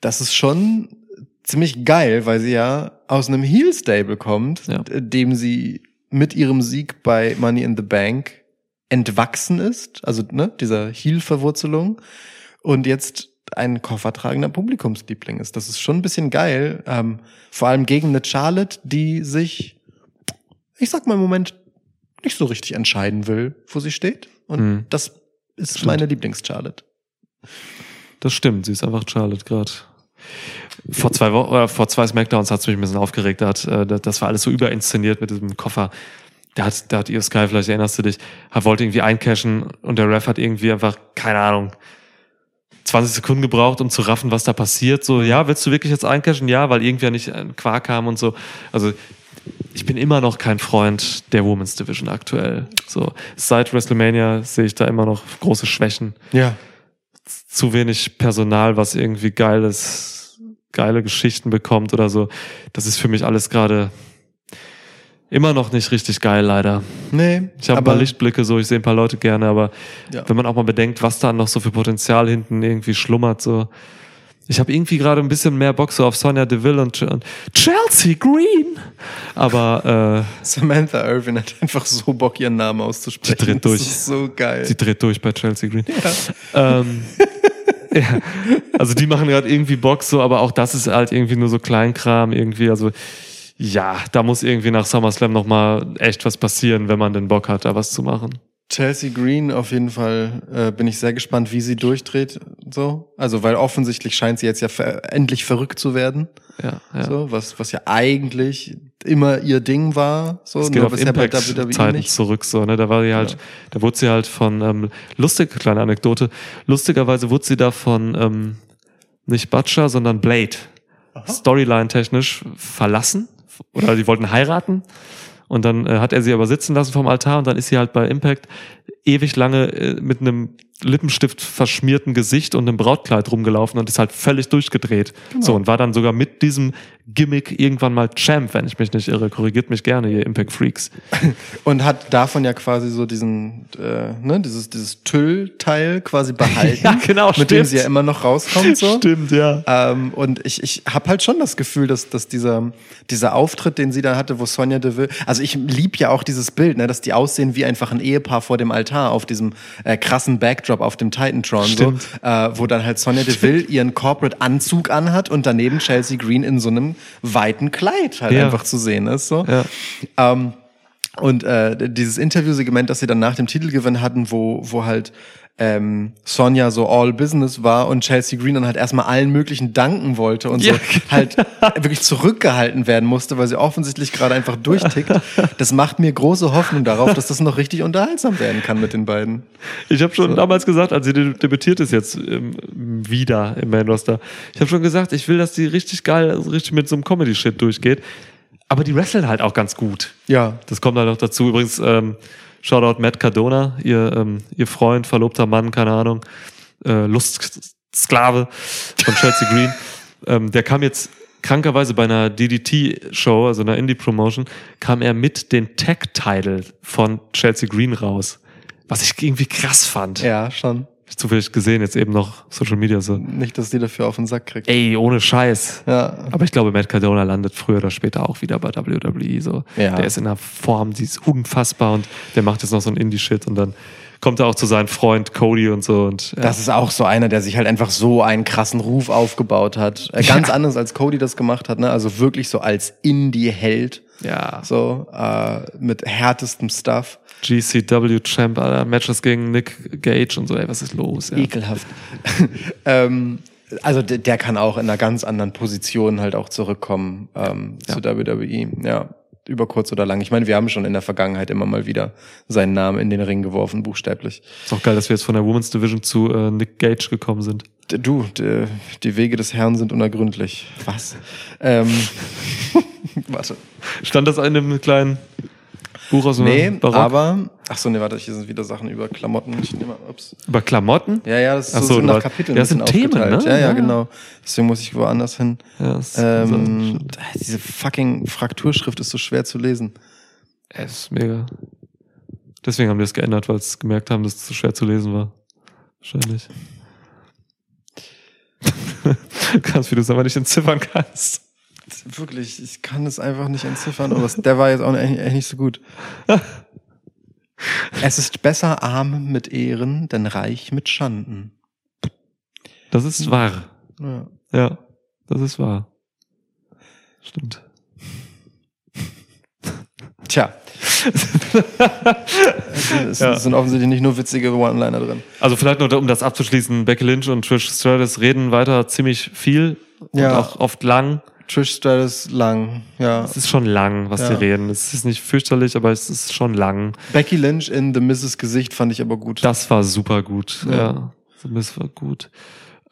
B: Das ist schon ziemlich geil, weil sie ja aus einem Heel Stable kommt,
A: Ja.
B: dem sie mit ihrem Sieg bei Money in the Bank entwachsen ist, also ne, dieser Heel Verwurzelung und jetzt ein koffertragender Publikumsliebling ist. Das ist schon ein bisschen geil, ähm, vor allem gegen eine Charlotte, die sich, ich sag mal im Moment, nicht so richtig entscheiden will, wo sie steht. Und
A: Hm.
B: das ist
A: Stimmt.
B: meine Lieblings-Charlotte.
A: Das stimmt, sie ist einfach Charlotte gerade. Vor zwei Wochen, oder vor zwei Smackdowns hat es mich ein bisschen aufgeregt. Da hat, äh, das war alles so überinszeniert mit diesem Koffer. Da hat, da hat Io Sky, vielleicht erinnerst du dich, er wollte irgendwie eincashen und der Ref hat irgendwie einfach, keine Ahnung, 20 Sekunden gebraucht, um zu raffen, was da passiert. So, ja, willst du wirklich jetzt eincashen? Ja, weil irgendwer nicht ein Quark kam und so. Also, ich bin immer noch kein Freund der Women's Division aktuell. So, seit WrestleMania sehe ich da immer noch große Schwächen
B: Ja.
A: zu wenig Personal, was irgendwie geiles, geile Geschichten bekommt oder so. Das ist für mich alles gerade immer noch nicht richtig geil, leider.
B: Nee.
A: Ich habe ein paar Lichtblicke, so ich sehe ein paar Leute gerne, aber
B: Ja.
A: wenn man auch mal bedenkt, was da noch so für Potenzial hinten irgendwie schlummert, so. Ich habe irgendwie gerade ein bisschen mehr Bock so auf Sonja Deville und, und Chelsea Green. Aber
B: Samantha Irvin hat einfach so Bock, ihren Namen auszusprechen.
A: Die dreht durch.
B: Das ist so geil.
A: äh, sie dreht durch bei Chelsea Green. Ähm, ja, also die machen gerade irgendwie Bock so, aber auch das ist halt irgendwie nur so Kleinkram irgendwie. Also ja, da muss irgendwie nach SummerSlam noch mal echt was passieren, wenn man den Bock hat, da was zu machen.
B: Chelsea Green auf jeden Fall äh, bin ich sehr gespannt, wie sie durchdreht. So, also weil offensichtlich scheint sie jetzt ja ver endlich verrückt zu werden.
A: Ja, ja.
B: So, was was ja eigentlich immer ihr Ding war. So,
A: Es geht
B: nur
A: auf
B: bisher bei
A: Impact
B: WWE
A: Zeiten
B: nicht.
A: zurück so, ne? Da war sie halt,
B: Ja.
A: da wurde sie halt von ähm, lustige kleine Anekdote. Lustigerweise wurde sie da von ähm, nicht Butcher, sondern Blade Storyline technisch verlassen oder die wollten heiraten und dann äh, hat er sie aber sitzen lassen vom Altar und dann ist sie halt bei Impact ewig lange äh, mit einem Lippenstift verschmierten Gesicht und einem Brautkleid rumgelaufen und ist halt völlig durchgedreht. So und war dann sogar mit diesem Gimmick irgendwann mal Champ, wenn ich mich nicht irre. Korrigiert mich gerne, ihr Impact Freaks.
B: Und hat davon ja quasi so diesen, äh, ne, dieses, dieses Tüllteil quasi behalten.
A: Ja, genau,
B: Mit dem
A: stimmt.
B: sie ja immer noch rauskommt, so.
A: Stimmt, ja.
B: Ähm, und ich, ich habe halt schon das Gefühl, dass, dass dieser, dieser Auftritt, den sie da hatte, wo Sonja Deville, also ich lieb ja auch dieses Bild, ne, dass die aussehen wie einfach ein Ehepaar vor dem Altar auf diesem äh, krassen Backdrop auf dem Titantron,
A: Stimmt.
B: so, äh, wo dann halt Sonja Deville ihren Corporate-Anzug anhat und daneben Chelsea Green in so einem weiten Kleid halt
A: Ja.
B: einfach zu sehen ist. So.
A: Ja.
B: Ähm, und äh, dieses Interviewsegment, das sie dann nach dem Titelgewinn hatten, wo, wo halt ähm, Sonja so all business war und Chelsea Green dann halt erstmal allen möglichen danken wollte und
A: Ja,
B: so halt wirklich zurückgehalten werden musste, weil sie offensichtlich gerade einfach durchtickt. Das macht mir große Hoffnung darauf, dass das noch richtig unterhaltsam werden kann mit den beiden.
A: Ich habe schon damals gesagt, als sie de- debütiert ist jetzt ähm, wieder im Main Roster, ich habe schon gesagt, ich will, dass die richtig geil, also richtig mit so einem Comedy-Shit durchgeht. Aber die wresteln halt auch ganz gut.
B: Ja,
A: Das kommt halt noch dazu. Übrigens, ähm, Shoutout Matt Cardona, ihr, ähm, ihr Freund, verlobter Mann, keine Ahnung, äh, Lustsklave von Chelsea Green. ähm, der kam jetzt krankerweise bei einer DDT-Show, also einer Indie-Promotion, kam er mit den Tag-Title von Chelsea Green raus. Was ich irgendwie krass fand.
B: ja, schon.
A: Zufällig gesehen, jetzt eben noch Social Media so.
B: Nicht, dass die dafür auf den Sack kriegt.
A: Ey, ohne Scheiß.
B: Ja.
A: Aber ich glaube, Matt Cardona landet früher oder später auch wieder bei WWE. So.
B: Ja.
A: Der ist in einer Form, die ist unfassbar und der macht jetzt noch so ein Indie-Shit und dann kommt er auch zu seinem Freund Cody und so und ja.
B: Das ist auch so einer, der sich halt einfach so einen krassen Ruf aufgebaut hat. Äh, Ganz anders als Cody das gemacht hat, ne? Also wirklich so als Indie-Held.
A: ja.
B: So, äh, mit härtestem Stuff.
A: GCW Champ, Alter, Matches gegen Nick Gage und so, ey, was ist los? Ja.
B: Ekelhaft. ähm, also der, kann auch in einer ganz anderen Position halt auch zurückkommen ähm,
A: Ja.
B: zu WWE. Ja, über kurz oder lang. Ich meine, wir haben schon in der Vergangenheit immer mal wieder seinen Namen in den Ring geworfen, buchstäblich.
A: Ist auch geil, dass wir jetzt von der Women's Division zu äh, Nick Gage gekommen sind.
B: Du, die Wege des Herrn sind unergründlich. Was? ähm, warte.
A: Stand das in einem kleinen Buch aus dem
B: Nee,
A: Barock?
B: aber. Ach so, nee, warte, hier sind wieder Sachen über Klamotten. Ich nehme mal, ups.
A: Über Klamotten?
B: Ja, ja, das ist
A: Ach
B: so,
A: so,
B: sind nach Kapiteln
A: das sind Themen,
B: aufgeteilt.
A: ne?
B: Ja, ja,
A: Ja.
B: genau. Deswegen muss ich woanders hin.
A: Ja, das
B: Ähm,
A: so,
B: diese fucking Frakturschrift ist so schwer zu lesen.
A: es ist mega. Deswegen haben wir es geändert, weil es gemerkt haben, dass es zu schwer zu lesen war. Wahrscheinlich. Ganz wie du es aber nicht entziffern kannst.
B: Wirklich, ich kann es einfach nicht entziffern, aber der war jetzt auch echt, echt nicht so gut. Es ist besser arm mit Ehren, denn reich mit Schanden.
A: Das ist wahr.
B: Ja.
A: Ja, das ist wahr. Stimmt.
B: Tja. es
A: Ja.
B: sind offensichtlich nicht nur witzige One-Liner drin.
A: Also vielleicht nur, um das abzuschließen, Becky Lynch und Trish Stratus reden weiter ziemlich viel und
B: Ja.
A: auch oft lang.
B: Trish Stratus lang, ja.
A: Es ist schon lang, was
B: Ja.
A: die reden. Es ist nicht fürchterlich, aber es ist schon lang.
B: Becky Lynch in The Mrs. Gesicht fand ich aber gut.
A: Das war super gut.
B: Ja.
A: Ja, das war gut.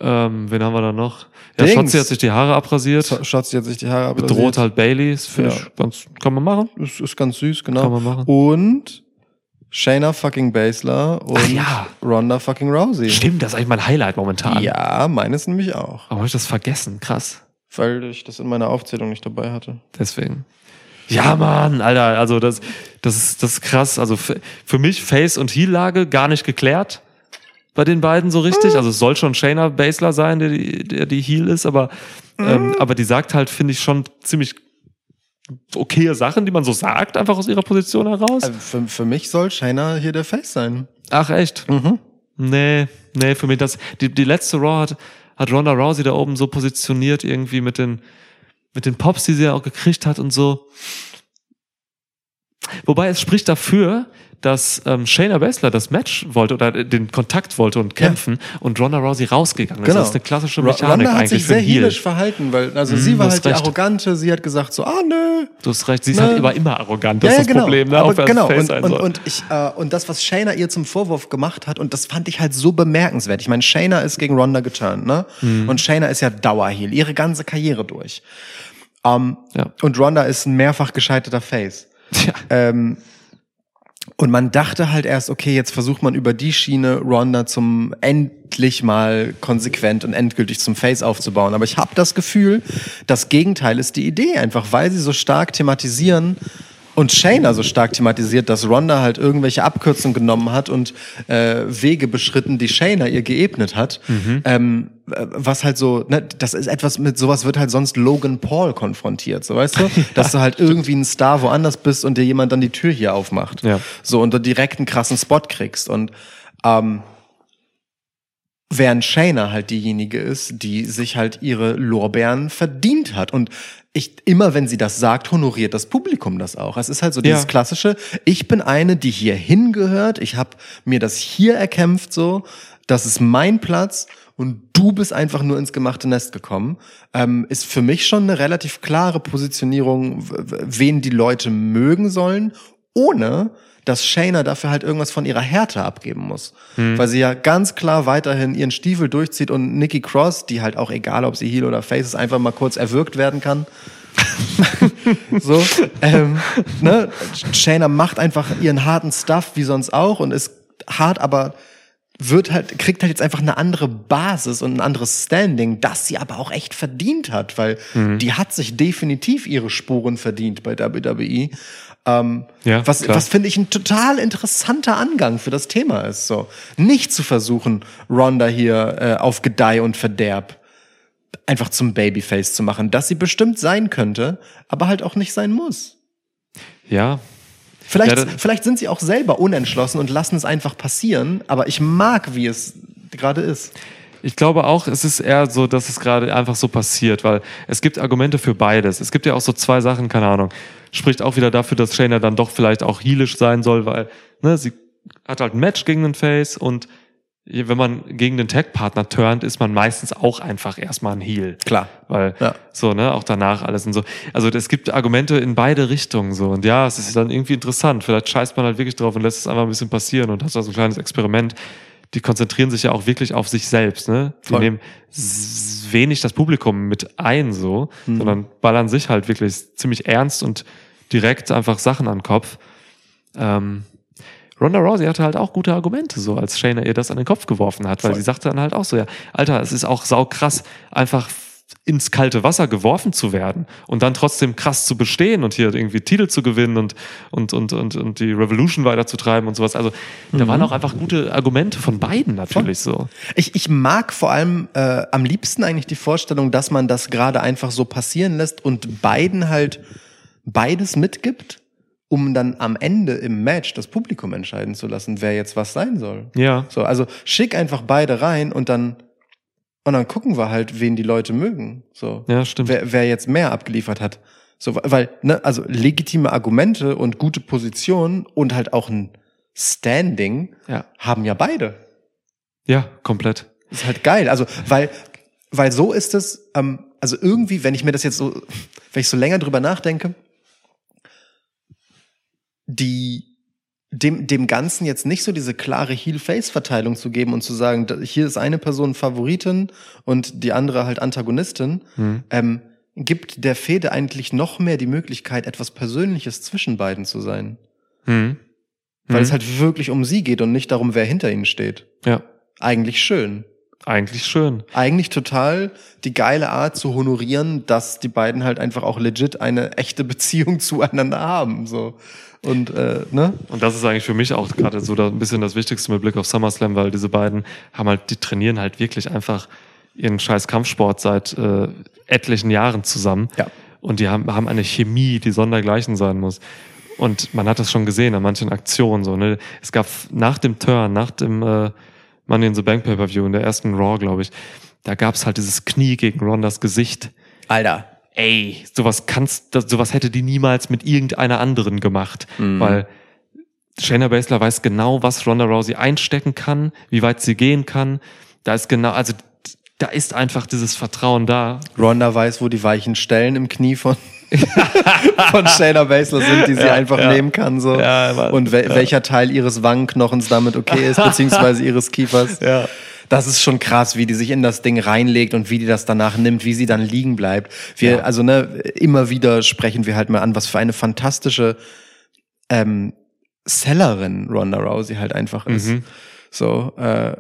A: Ähm, wen haben wir da noch? Ja,
B: Dings.
A: Shotzi hat sich die Haare abrasiert.
B: Schatz, jetzt sich die Haare abrasiert.
A: Bedroht halt Bailey. Das finde
B: Ja.
A: ich ganz, kann man machen.
B: Das ist ganz süß, genau.
A: Kann man machen.
B: Und Shayna fucking Baszler und
A: Ach ja.
B: Ronda fucking Rousey.
A: Stimmt, das ist eigentlich mein Highlight momentan.
B: Ja, meines nämlich auch.
A: Aber habe ich das vergessen? Krass.
B: Weil ich das in meiner Aufzählung nicht dabei hatte.
A: Deswegen. Ja, Mann, Alter, also das, das ist, das ist krass. Also für, für mich Face- und Heel-Lage gar nicht geklärt bei den beiden so richtig. Also es soll schon Shayna Baszler sein, der die, der die Heel ist, aber, ähm, aber die sagt halt, finde ich, schon ziemlich okaye Sachen, die man so sagt, einfach aus ihrer Position heraus.
B: Also für, für mich soll Shayna hier der Face sein.
A: Ach, echt?
B: Mhm.
A: Nee, nee, für mich das, die, die letzte Raw hat, hat Ronda Rousey da oben so positioniert irgendwie mit den, mit den Pops, die sie ja auch gekriegt hat und so. Wobei es spricht dafür, dass ähm, Shayna Baszler das Match wollte oder äh, den Kontakt wollte und kämpfen und Ronda Rousey rausgegangen ist.
B: Genau.
A: Das ist eine klassische Mechanik
B: Ronda hat
A: eigentlich
B: sich sehr heelisch verhalten, weil also
A: Mhm,
B: sie war halt die
A: recht.
B: Arrogante, sie hat gesagt so, ah nö.
A: Du hast recht, sie ist
B: Ne.
A: halt immer, immer arrogant. Das ist das Problem, ne?
B: Aber genau. Und, und, und, ich, äh, und das, was Shayna ihr zum Vorwurf gemacht hat, und das fand ich halt so bemerkenswert. Ich meine, Shayna ist gegen Ronda geturnt, ne?
A: Mhm.
B: Und Shayna ist ja Dauerheel, ihre ganze Karriere durch. Ähm,
A: Ja.
B: Und Ronda ist ein mehrfach gescheiterter Face.
A: Tja.
B: Ähm, und man dachte halt erst, okay, jetzt versucht man über die Schiene Ronda zum endlich mal konsequent und endgültig zum Face aufzubauen. Aber ich habe das Gefühl, das Gegenteil ist die Idee, einfach weil sie so stark thematisieren und Shayna so stark thematisiert, dass Ronda halt irgendwelche Abkürzungen genommen hat und äh, Wege beschritten, die Shayna ihr geebnet hat. Ähm, äh, was halt so, ne, das ist etwas mit sowas wird halt sonst Logan Paul konfrontiert, so weißt du, dass du halt irgendwie ein Star woanders bist und dir jemand dann die Tür hier aufmacht,
A: Ja.
B: so und du direkt einen krassen Spot kriegst. Und ähm, während Shayna halt diejenige ist, die sich halt ihre Lorbeeren verdient hat und ich, immer wenn sie das sagt, honoriert das Publikum das auch. Es ist halt so dieses
A: Ja.
B: klassische, ich bin eine, die hier hingehört, ich habe mir das hier erkämpft so, das ist mein Platz und du bist einfach nur ins gemachte Nest gekommen, ähm, ist für mich schon eine relativ klare Positionierung, wen die Leute mögen sollen, ohne dass Shayna dafür halt irgendwas von ihrer Härte abgeben muss. Weil sie ja ganz klar weiterhin ihren Stiefel durchzieht und Nikki Cross, die halt auch egal, ob sie Heel oder Face ist, einfach mal kurz erwürgt werden kann. so, ähm, ne? Shayna macht einfach ihren harten Stuff wie sonst auch und ist hart, aber wird halt, kriegt halt jetzt einfach eine andere Basis und ein anderes Standing, das sie aber auch echt verdient hat, weil
A: Mhm.
B: die hat sich definitiv ihre Spuren verdient bei WWE. Ähm,
A: Ja,
B: was, was finde ich ein total interessanter Angang für das Thema ist. So nicht zu versuchen, Ronda hier äh, auf Gedeih und Verderb einfach zum Babyface zu machen, dass sie bestimmt sein könnte, aber halt auch nicht sein muss.
A: Ja,
B: Vielleicht,
A: Ja,
B: vielleicht sind sie auch selber unentschlossen und lassen es einfach passieren, aber ich mag, wie es gerade ist.
A: Ich glaube auch, es ist eher so, dass es gerade einfach so passiert, weil es gibt Argumente für beides. Es gibt ja auch so zwei Sachen, keine Ahnung. Spricht auch wieder dafür, dass Shayna dann doch vielleicht auch heelisch sein soll, weil ne, sie hat halt ein Match gegen den Face und wenn man gegen den Tag-Partner turnt, ist man meistens auch einfach erstmal ein Heel.
B: Klar.
A: Weil
B: Ja.
A: so, ne, auch danach alles und so. Also es gibt Argumente in beide Richtungen so. Und ja, es ist dann irgendwie interessant. Vielleicht scheißt man halt wirklich drauf und lässt es einfach ein bisschen passieren und hat da so ein kleines Experiment. Die konzentrieren sich ja auch wirklich auf sich selbst, ne? Die
B: Voll.
A: nehmen wenig das Publikum mit ein, so,
B: Mhm.
A: sondern ballern sich halt wirklich ziemlich ernst und direkt einfach Sachen an den Kopf. Ähm, Ronda Rousey hatte halt auch gute Argumente, so als Shayna ihr das an den Kopf geworfen hat, weil
B: Voll.
A: sie sagte dann halt auch so, ja, Alter, es ist auch saukrass, einfach ins kalte Wasser geworfen zu werden und dann trotzdem krass zu bestehen und hier irgendwie Titel zu gewinnen und, und, und, und, und die Revolution weiterzutreiben und sowas. Also da waren auch einfach gute Argumente von beiden natürlich so.
B: Ich, ich mag vor allem äh, am liebsten eigentlich die Vorstellung, dass man das gerade einfach so passieren lässt und beiden halt beides mitgibt, um dann am Ende im Match das Publikum entscheiden zu lassen, wer jetzt was sein soll.
A: Ja,
B: So, also schick einfach beide rein und dann und dann gucken wir halt, wen die Leute mögen. So,
A: ja, stimmt.
B: wer, wer jetzt mehr abgeliefert hat. So, weil, ne, also legitime Argumente und gute Positionen und halt auch ein Standing
A: Ja.
B: haben ja beide.
A: Ja, komplett.
B: ist halt geil. Also, weil, weil so ist es, ähm, also irgendwie, wenn ich mir das jetzt so, wenn ich so länger drüber nachdenke, die, dem, dem Ganzen jetzt nicht so diese klare Heel-Face-Verteilung zu geben und zu sagen, hier ist eine Person Favoritin und die andere halt Antagonistin,
A: Hm.
B: ähm, gibt der Fehde eigentlich noch mehr die Möglichkeit, etwas Persönliches zwischen beiden zu sein.
A: Hm.
B: Weil
A: Hm.
B: es halt wirklich um sie geht und nicht darum, wer hinter ihnen steht.
A: Ja,
B: Eigentlich schön.
A: Eigentlich schön.
B: eigentlich total die geile Art zu honorieren, dass die beiden halt einfach auch legit eine echte Beziehung zueinander haben. So. Und äh, ne?
A: Und das ist eigentlich für mich auch gerade so da ein bisschen das Wichtigste mit Blick auf SummerSlam, weil diese beiden haben halt, die trainieren halt wirklich einfach ihren scheiß Kampfsport seit äh, etlichen Jahren zusammen.
B: Ja.
A: Und die haben, haben eine Chemie, die sondergleichen sein muss. Und man hat das schon gesehen an manchen Aktionen so. Ne? Es gab nach dem Turn, nach dem äh, Money in the Bank Pay-Per-View, in der ersten Raw, glaube ich, da gab es halt dieses Knie gegen Rondas Gesicht.
B: Alter.
A: Ey, sowas kannst, sowas hätte die niemals mit irgendeiner anderen gemacht,
B: Mhm.
A: weil Shayna Baszler weiß genau, was Ronda Rousey einstecken kann, wie weit sie gehen kann. Da ist genau, also da ist einfach dieses Vertrauen da.
B: Ronda weiß, wo die weichen Stellen im Knie von, von Shayna Baszler sind, die sie
A: Ja,
B: einfach
A: ja.
B: nehmen kann. So.
A: Ja.
B: Und wel welcher Teil ihres Wangenknochens damit okay ist, beziehungsweise ihres Kiefers.
A: Ja.
B: Das ist schon krass, wie die sich in das Ding reinlegt und wie die das danach nimmt, wie sie dann liegen bleibt. Wir, also ne, immer wieder sprechen wir halt mal an, was für eine fantastische ähm, Sellerin Ronda Rousey halt einfach ist.
A: Mhm.
B: So, äh,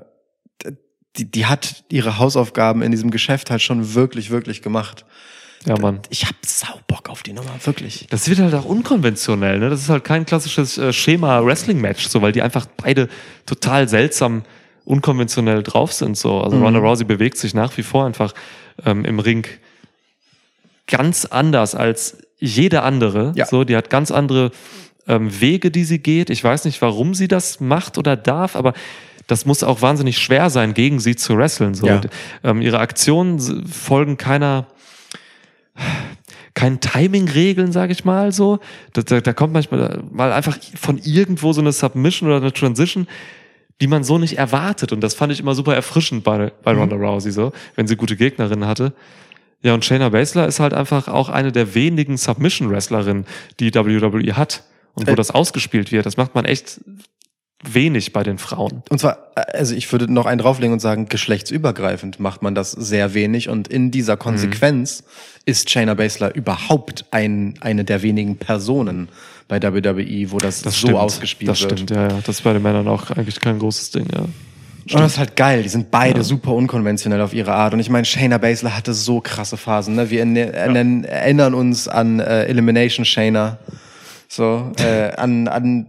B: die, die hat ihre Hausaufgaben in diesem Geschäft halt schon wirklich, wirklich gemacht.
A: Ja, Mann.
B: Ich hab sau Bock auf die Nummer, wirklich.
A: Das wird halt auch unkonventionell, ne? Das ist halt kein klassisches äh, Schema-Wrestling-Match, so, weil die einfach beide total seltsam unkonventionell drauf sind, so. Also
B: Mhm.
A: Ronda Rousey bewegt sich nach wie vor einfach ähm, im Ring ganz anders als jede andere.
B: Ja.
A: So, die hat ganz andere ähm, Wege, die sie geht. Ich weiß nicht, warum sie das macht oder darf, aber das muss auch wahnsinnig schwer sein, gegen sie zu wresteln. So.
B: Ja.
A: Und, ähm, ihre Aktionen folgen keiner keinen Timing-Regeln, sage ich mal so. Da, da, da kommt manchmal mal einfach von irgendwo so eine Submission oder eine Transition, die man so nicht erwartet. Und das fand ich immer super erfrischend bei, bei Ronda Rousey so, wenn sie gute Gegnerinnen hatte. Ja, und Shayna Baszler ist halt einfach auch eine der wenigen Submission-Wrestlerinnen, die WWE hat und wo
B: Äh.
A: das ausgespielt wird. Das macht man echt wenig bei den Frauen.
B: Und zwar, äh, also ich würde noch einen drauflegen und sagen, geschlechtsübergreifend macht man das sehr wenig. Und in dieser Konsequenz ist Shayna Baszler überhaupt ein, eine der wenigen Personen bei WWE, wo das,
A: Das
B: so
A: stimmt.
B: ausgespielt
A: Das
B: wird.
A: stimmt, ja, ja. Das ist bei den Männern auch eigentlich kein großes Ding, ja.
B: Und das ist halt geil. Die sind beide super unkonventionell auf ihre Art. Und ich meine, Shayna Baszler hatte so krasse Phasen. Ne? Wir erne- erinnern uns an äh, Elimination Shayna. So, äh, an, an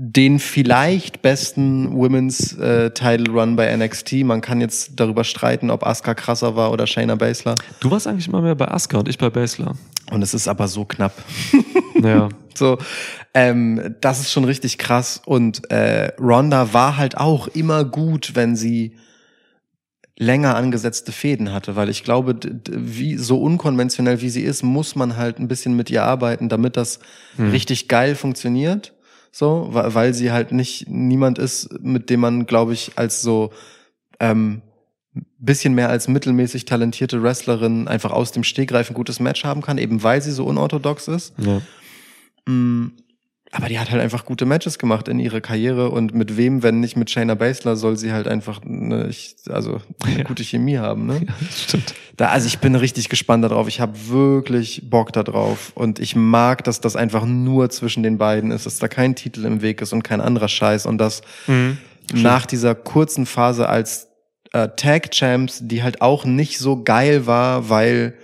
B: den vielleicht besten Women's äh, Title Run bei NXT. Man kann jetzt darüber streiten, ob Asuka krasser war oder Shayna Baszler.
A: Du warst eigentlich immer mehr bei Asuka und ich bei Basler.
B: Und es ist aber so knapp.
A: Naja.
B: So, ähm, das ist schon richtig krass. Und äh, Ronda war halt auch immer gut, wenn sie länger angesetzte Fäden hatte, weil ich glaube, wie so unkonventionell wie sie ist, muss man halt ein bisschen mit ihr arbeiten, damit das richtig geil funktioniert. So, weil, weil sie halt nicht niemand ist, mit dem man, glaube ich, als so ähm, bisschen mehr als mittelmäßig talentierte Wrestlerin einfach aus dem Stegreif ein gutes Match haben kann, eben weil sie so unorthodox ist.
A: Ja.
B: Mm, Aber die hat halt einfach gute Matches gemacht in ihrer Karriere und mit wem, wenn nicht mit Shayna Baszler, soll sie halt einfach eine, also eine
A: Ja.
B: gute Chemie haben. Ne?
A: Das stimmt.
B: Da, also ich bin richtig gespannt darauf. Ich habe wirklich Bock darauf und ich mag, dass das einfach nur zwischen den beiden ist, dass da kein Titel im Weg ist und kein anderer Scheiß und dass
A: Mhm.
B: nach dieser kurzen Phase als äh, Tag Champs, die halt auch nicht so geil war, weil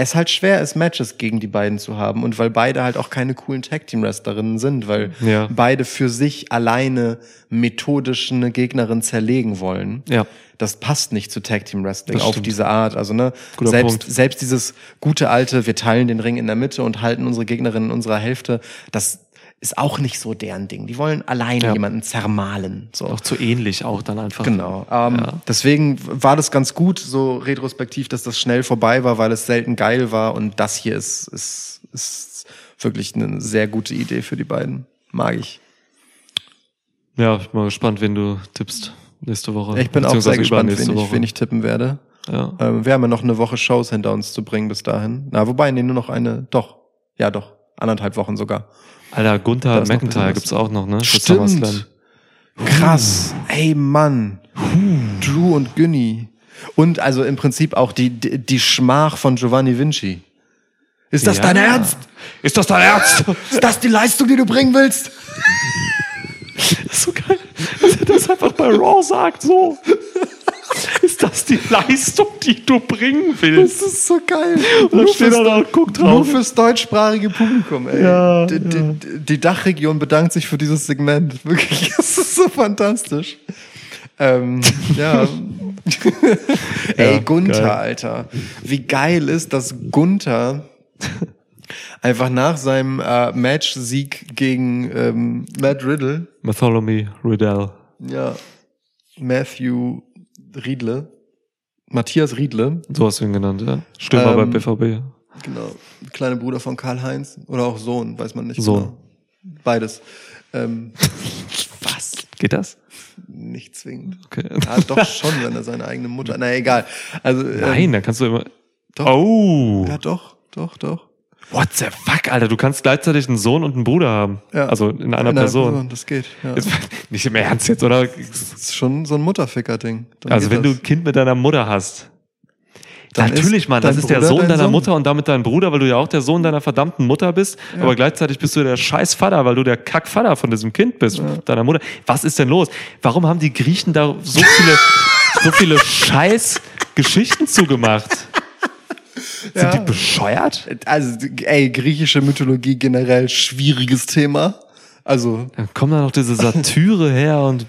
B: es halt schwer ist, Matches gegen die beiden zu haben und weil beide halt auch keine coolen Tag Team Wrestlerinnen sind, weil
A: Ja.
B: beide für sich alleine methodisch eine Gegnerin zerlegen wollen.
A: Ja.
B: Das passt nicht zu Tag Team Wrestling
A: Das
B: auf diese Art. Also ne,
A: Guter
B: selbst
A: Punkt.
B: selbst dieses gute alte, wir teilen den Ring in der Mitte und halten unsere Gegnerin in unserer Hälfte, das ist auch nicht so deren Ding. Die wollen alleine
A: Ja.
B: jemanden zermahlen. So.
A: Auch zu ähnlich auch dann einfach.
B: Genau. Ähm,
A: Ja.
B: Deswegen war das ganz gut, so retrospektiv, dass das schnell vorbei war, weil es selten geil war. Und das hier ist, ist, ist wirklich eine sehr gute Idee für die beiden. Mag ich.
A: Ja, ich bin mal gespannt, wen du tippst nächste Woche.
B: Ich bin auch sehr gespannt, wen ich, wen ich tippen werde.
A: Ja.
B: Ähm, wir haben ja noch eine Woche Shows hinter uns zu bringen bis dahin. Na, wobei, nee, nur noch eine, doch. Ja, doch. Anderthalb Wochen sogar.
A: Alter, Gunther McIntyre gibt's auch noch, ne?
B: Stimmt. Krass. Ey, Mann. Drew und Günni. Und also im Prinzip auch die, die, die Schmach von Giovanni Vinci. Ist das
A: Ja.
B: dein Ernst?
A: Ist das dein Ernst?
B: Ist das die Leistung, die du bringen willst?
A: Das ist so geil, dass er das einfach bei Raw sagt, so. Ist das die Leistung, die du bringen
B: Das
A: willst?
B: ist so geil.
A: Und dann steht er da und guckt
B: Nur
A: drauf.
B: fürs deutschsprachige Publikum, ey.
A: Ja,
B: die, die, die Dachregion bedankt sich für dieses Segment. Wirklich, das ist so fantastisch. Ähm, ja. ey,
A: Ja,
B: Gunther,
A: geil.
B: Alter. Wie geil ist, dass Gunther einfach nach seinem äh, Match-Sieg gegen ähm, Matt Riddle,
A: Bartholomew Riddell.
B: ja, Matthew Riedle, Matthias Riedle,
A: So hast du ihn genannt, ja? Stürmer
B: Ähm,
A: bei BVB.
B: Genau. Kleine Bruder von Karl-Heinz. Oder auch Sohn, weiß man nicht
A: Sohn.
B: genau. Beides. Ähm, was?
A: Geht das?
B: Nicht zwingend.
A: Okay.
B: Ja, doch schon, wenn er seine eigene Mutter. Na egal. Also, ähm,
A: Nein, dann kannst du immer.
B: Doch.
A: Oh.
B: Ja, doch, doch, doch.
A: What the fuck, Alter? Du kannst gleichzeitig einen Sohn und einen Bruder haben.
B: Ja.
A: Also in einer
B: In einer
A: Person.
B: Das geht. Ja.
A: Jetzt, nicht im Ernst jetzt, oder?
B: Das ist schon so ein Mutterficker-Ding.
A: Also wenn du
B: das.
A: ein Kind mit deiner Mutter hast.
B: Dann
A: Natürlich, Mann, das ist der
B: Bruder
A: Sohn
B: dein
A: deiner
B: Sohn.
A: Mutter und damit dein Bruder, weil du ja auch der Sohn deiner verdammten Mutter bist. Aber gleichzeitig bist du der scheiß Vater, weil du der Kackvater von diesem Kind bist, deiner Mutter. Was ist denn los? Warum haben die Griechen da so viele, so viele scheiß Geschichten zugemacht? Sind die bescheuert?
B: Also, ey, griechische Mythologie generell schwieriges Thema. Also,
A: Dann kommen da noch diese Satyre her und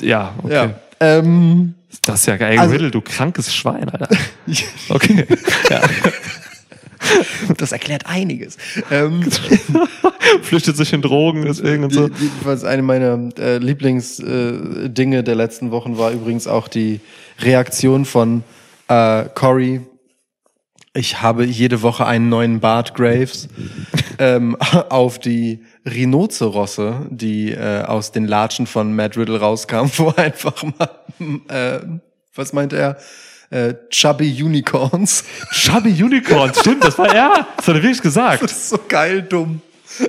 A: ja, okay.
B: ja. Ähm,
A: Das ist ja geil.
B: Also-
A: Riddle, du krankes Schwein, Alter. Okay. ja.
B: das erklärt einiges. Ähm,
A: Flüchtet sich in Drogen, deswegen und so.
B: Was eine meiner äh, Lieblingsdinge äh, der letzten Wochen war übrigens auch die Reaktion von äh, Cory. Ich habe jede Woche einen neuen Bart Graves ähm, auf die Rhinozerosse, die äh, aus den Latschen von Matt Riddle rauskam, wo einfach mal, äh, was meinte er? Äh, chubby Unicorns.
A: Chubby Unicorn, stimmt, das war er. Das hat er wirklich gesagt.
B: Das ist so geil dumm.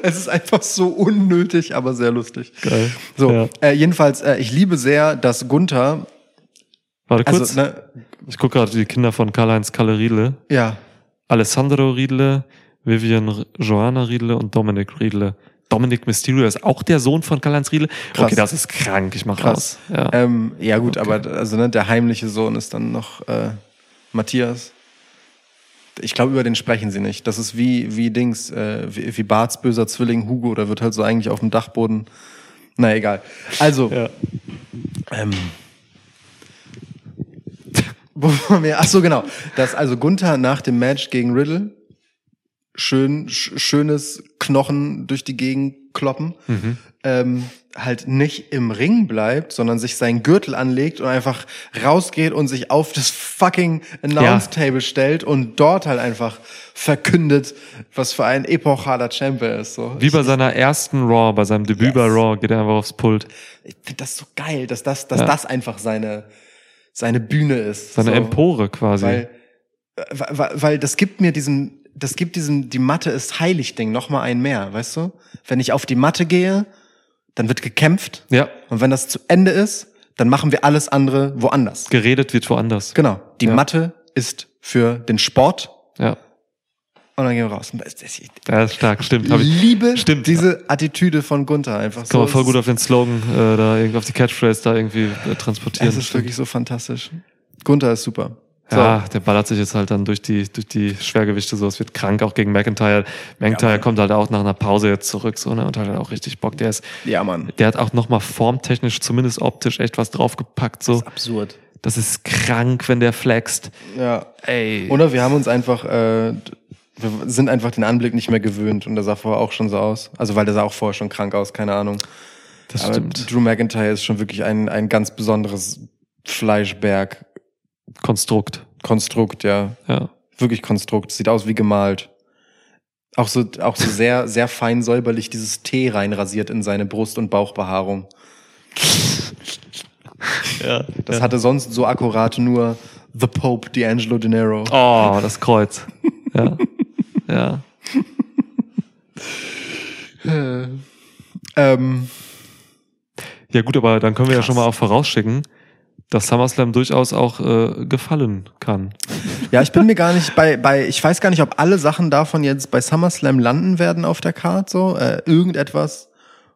B: Es ist einfach so unnötig, aber sehr lustig.
A: Geil.
B: So,
A: Ja.
B: äh, jedenfalls, äh, ich liebe sehr, dass Gunther,
A: Warte kurz.
B: also, ne,
A: ich gucke gerade die Kinder von Karl-Heinz Kalle Riedle.
B: ja,
A: Alessandro Riedle, Vivian Johanna Riedle und Dominik Riedle. Dominic Mysterio ist auch der Sohn von Karl-Heinz Riedel.
B: Krass.
A: Okay, das ist krank, ich mach
B: Krass.
A: raus. Ja.
B: Ähm, ja gut, aber also ne, der heimliche Sohn ist dann noch äh, Matthias. Ich glaube, über den sprechen sie nicht. Das ist wie, wie Dings, äh, wie, wie Barts böser Zwilling Hugo, der wird halt so eigentlich auf dem Dachboden. Na egal. Also,
A: Ja.
B: ähm, wo waren wir? Ach so, genau. Dass also Gunther nach dem Match gegen Riddle schön, sch schönes Knochen durch die Gegend kloppen, ähm, halt nicht im Ring bleibt, sondern sich seinen Gürtel anlegt und einfach rausgeht und sich auf das fucking Announce Table stellt und dort halt einfach verkündet, was für ein epochaler Champ er ist. So.
A: Wie bei seiner ersten Raw, bei seinem Debüt
B: Yes.
A: bei Raw, geht er einfach aufs Pult.
B: ich finde das so geil, dass das, dass
A: Ja.
B: das einfach seine, seine Bühne ist.
A: Seine
B: so.
A: Empore quasi.
B: Weil, weil, weil das gibt mir diesen, das gibt diesen, die Matte ist heilig Ding noch mal ein mehr, weißt du? Wenn ich auf die Matte gehe, dann wird gekämpft.
A: ja,
B: Und wenn das zu Ende ist, dann machen wir alles andere woanders.
A: geredet wird woanders.
B: Genau. Die
A: Ja.
B: Matte ist für den Sport
A: Ja,
B: und dann gehen wir raus. Das- das-
A: ja ist stark, stimmt. Hab ich,
B: liebe
A: Stimmt.
B: diese Attitüde von Gunther einfach
A: kann man voll gut
B: ist-
A: auf den Slogan, äh, da irgendwie auf die Catchphrase da irgendwie äh, transportieren.
B: Es ist wirklich so fantastisch. Gunther ist super. So.
A: Ja, der ballert sich jetzt halt dann durch die, durch die Schwergewichte so. Es wird krank, auch gegen McIntyre. McIntyre
B: Mann.
A: kommt halt auch nach einer Pause jetzt zurück, so, ne, und hat halt auch richtig Bock. Der ist,
B: Ja, Mann.
A: der hat auch nochmal formtechnisch, zumindest optisch, echt was draufgepackt, so.
B: Absurd.
A: Das ist krank, wenn der flext.
B: Ja.
A: Ey.
B: Oder wir haben uns einfach, äh, wir sind einfach den Anblick nicht mehr gewöhnt und der sah vorher auch schon so aus. Also weil der sah auch vorher schon krank aus, keine Ahnung.
A: das
B: Aber
A: stimmt.
B: Drew McIntyre ist schon wirklich ein, ein ganz besonderes Fleischberg-Konstrukt,
A: Konstrukt.
B: ja.
A: Ja.
B: Wirklich Konstrukt. Sieht aus wie gemalt. Auch so, auch so sehr, sehr fein säuberlich dieses Tee reinrasiert in seine Brust- und Bauchbehaarung.
A: ja.
B: Das hatte sonst so akkurat nur The Pope D'Angelo De Niro.
A: Oh, das Kreuz. Ja. ja.
B: Ähm,
A: Ja, gut, aber dann können wir ja
B: Krass.
A: schon mal auch vorausschicken, dass SummerSlam durchaus auch äh, gefallen kann.
B: Ja, ich bin mir gar nicht bei, bei, ich weiß gar nicht, ob alle Sachen davon jetzt bei SummerSlam landen werden auf der Card so. Äh, irgendetwas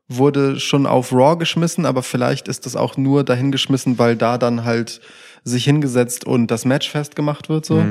B: wurde schon auf Raw geschmissen, aber vielleicht ist das auch nur dahingeschmissen, weil da dann halt sich hingesetzt und das Match festgemacht wird so.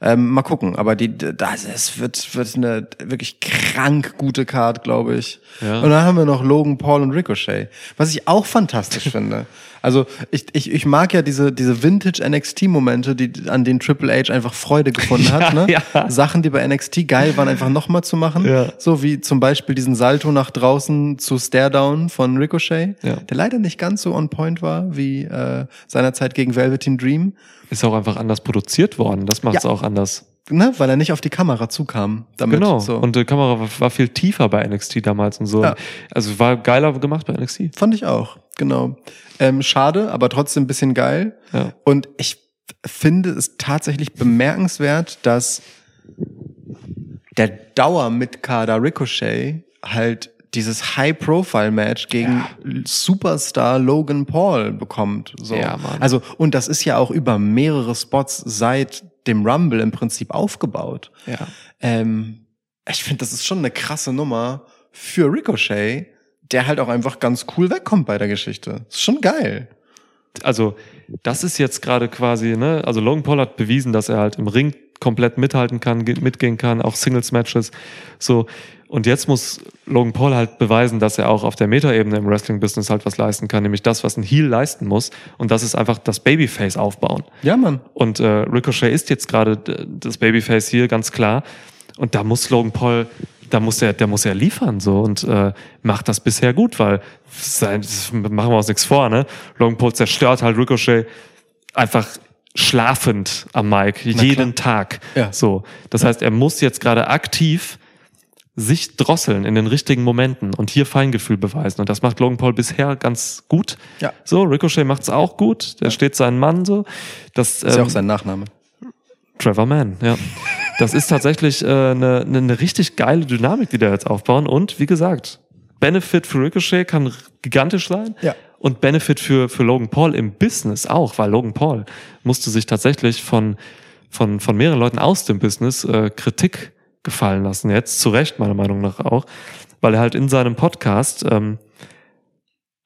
B: Ähm, mal gucken, aber die, das es wird wird eine wirklich krank gute Card, glaube ich.
A: Ja.
B: Und dann haben wir noch Logan Paul und Ricochet, was ich auch fantastisch finde. Also ich, ich, ich mag ja diese, diese Vintage NXT-Momente, die, an denen Triple H einfach Freude gefunden hat.
A: Ja,
B: ne?
A: ja.
B: Sachen, die bei NXT geil waren, einfach nochmal zu machen.
A: Ja.
B: So wie zum Beispiel diesen Salto nach draußen zu Staredown von Ricochet,
A: Ja.
B: der leider nicht ganz so on point war wie äh, seinerzeit gegen Velveteen Dream,
A: Ist auch einfach anders produziert worden. Das macht es auch anders.
B: Ne? weil er nicht auf die Kamera zukam. Damit,
A: Genau.
B: So.
A: Und die Kamera war, war viel tiefer bei NXT damals und so.
B: Ja.
A: Also war geiler gemacht bei NXT.
B: Fand ich auch, genau. Ähm, schade, aber trotzdem ein bisschen geil.
A: Ja.
B: Und ich finde es tatsächlich bemerkenswert, dass der Dauer-Mitkader Ricochet halt dieses High-Profile-Match gegen Superstar Logan Paul bekommt. So.
A: Ja, Mann.
B: Also, und das ist ja auch über mehrere Spots seit dem Rumble im Prinzip aufgebaut.
A: Ja.
B: Ähm, ich finde, das ist schon eine krasse Nummer für Ricochet, der halt auch einfach ganz cool wegkommt bei der Geschichte. Ist schon geil.
A: Also, das ist jetzt gerade quasi, ne, also Logan Paul hat bewiesen, dass er halt im Ring komplett mithalten kann, ge- mitgehen kann, auch Singles-Matches. So. Und jetzt muss Logan Paul halt beweisen, dass er auch auf der Metaebene im Wrestling-Business halt was leisten kann, nämlich das, was ein Heel leisten muss. Und das ist einfach das Babyface aufbauen.
B: Ja, Mann.
A: Und äh, Ricochet ist jetzt gerade das Babyface hier, ganz klar. Und da muss Logan Paul, da muss er, der muss er liefern so und äh, macht das bisher gut, weil sein, das machen wir uns nichts vor, ne? Logan Paul zerstört halt Ricochet einfach schlafend am Mic jeden Tag.
B: Ja.
A: So, das heißt, er muss jetzt gerade aktiv sich drosseln in den richtigen Momenten und hier Feingefühl beweisen. Und das macht Logan Paul bisher ganz gut.
B: Ja.
A: So, Ricochet macht's auch gut. Der steht seinen Mann so. Das,
B: Ist ja
A: ähm,
B: auch sein Nachname.
A: Trevor Mann, ja. Das ist tatsächlich äh, eine, eine, eine richtig geile Dynamik, die da jetzt aufbauen. Und wie gesagt, Benefit für Ricochet kann gigantisch sein.
B: Ja.
A: Und Benefit für, für Logan Paul im Business auch, weil Logan Paul musste sich tatsächlich von, von, von mehreren Leuten aus dem Business äh, Kritik gefallen lassen. Jetzt zu Recht, meiner Meinung nach auch. weil er halt in seinem Podcast ähm,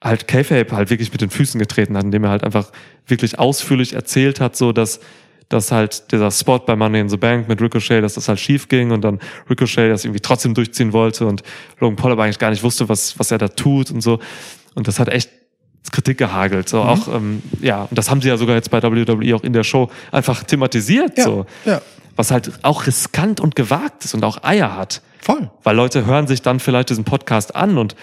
A: halt K-Fape halt wirklich mit den Füßen getreten hat, indem er halt einfach wirklich ausführlich erzählt hat, so dass dass halt dieser Spot bei Money in the Bank mit Ricochet, dass das halt schief ging und dann Ricochet das irgendwie trotzdem durchziehen wollte und Logan Paul aber eigentlich gar nicht wusste, was, was er da tut und so. Und das hat echt Kritik gehagelt. So
B: Mhm.
A: auch, ähm, ja, und das haben sie ja sogar jetzt bei WWE auch in der Show einfach thematisiert,
B: Ja,
A: so.
B: ja.
A: Was halt auch riskant und gewagt ist und auch Eier hat.
B: Voll.
A: Weil Leute hören sich dann vielleicht diesen Podcast an und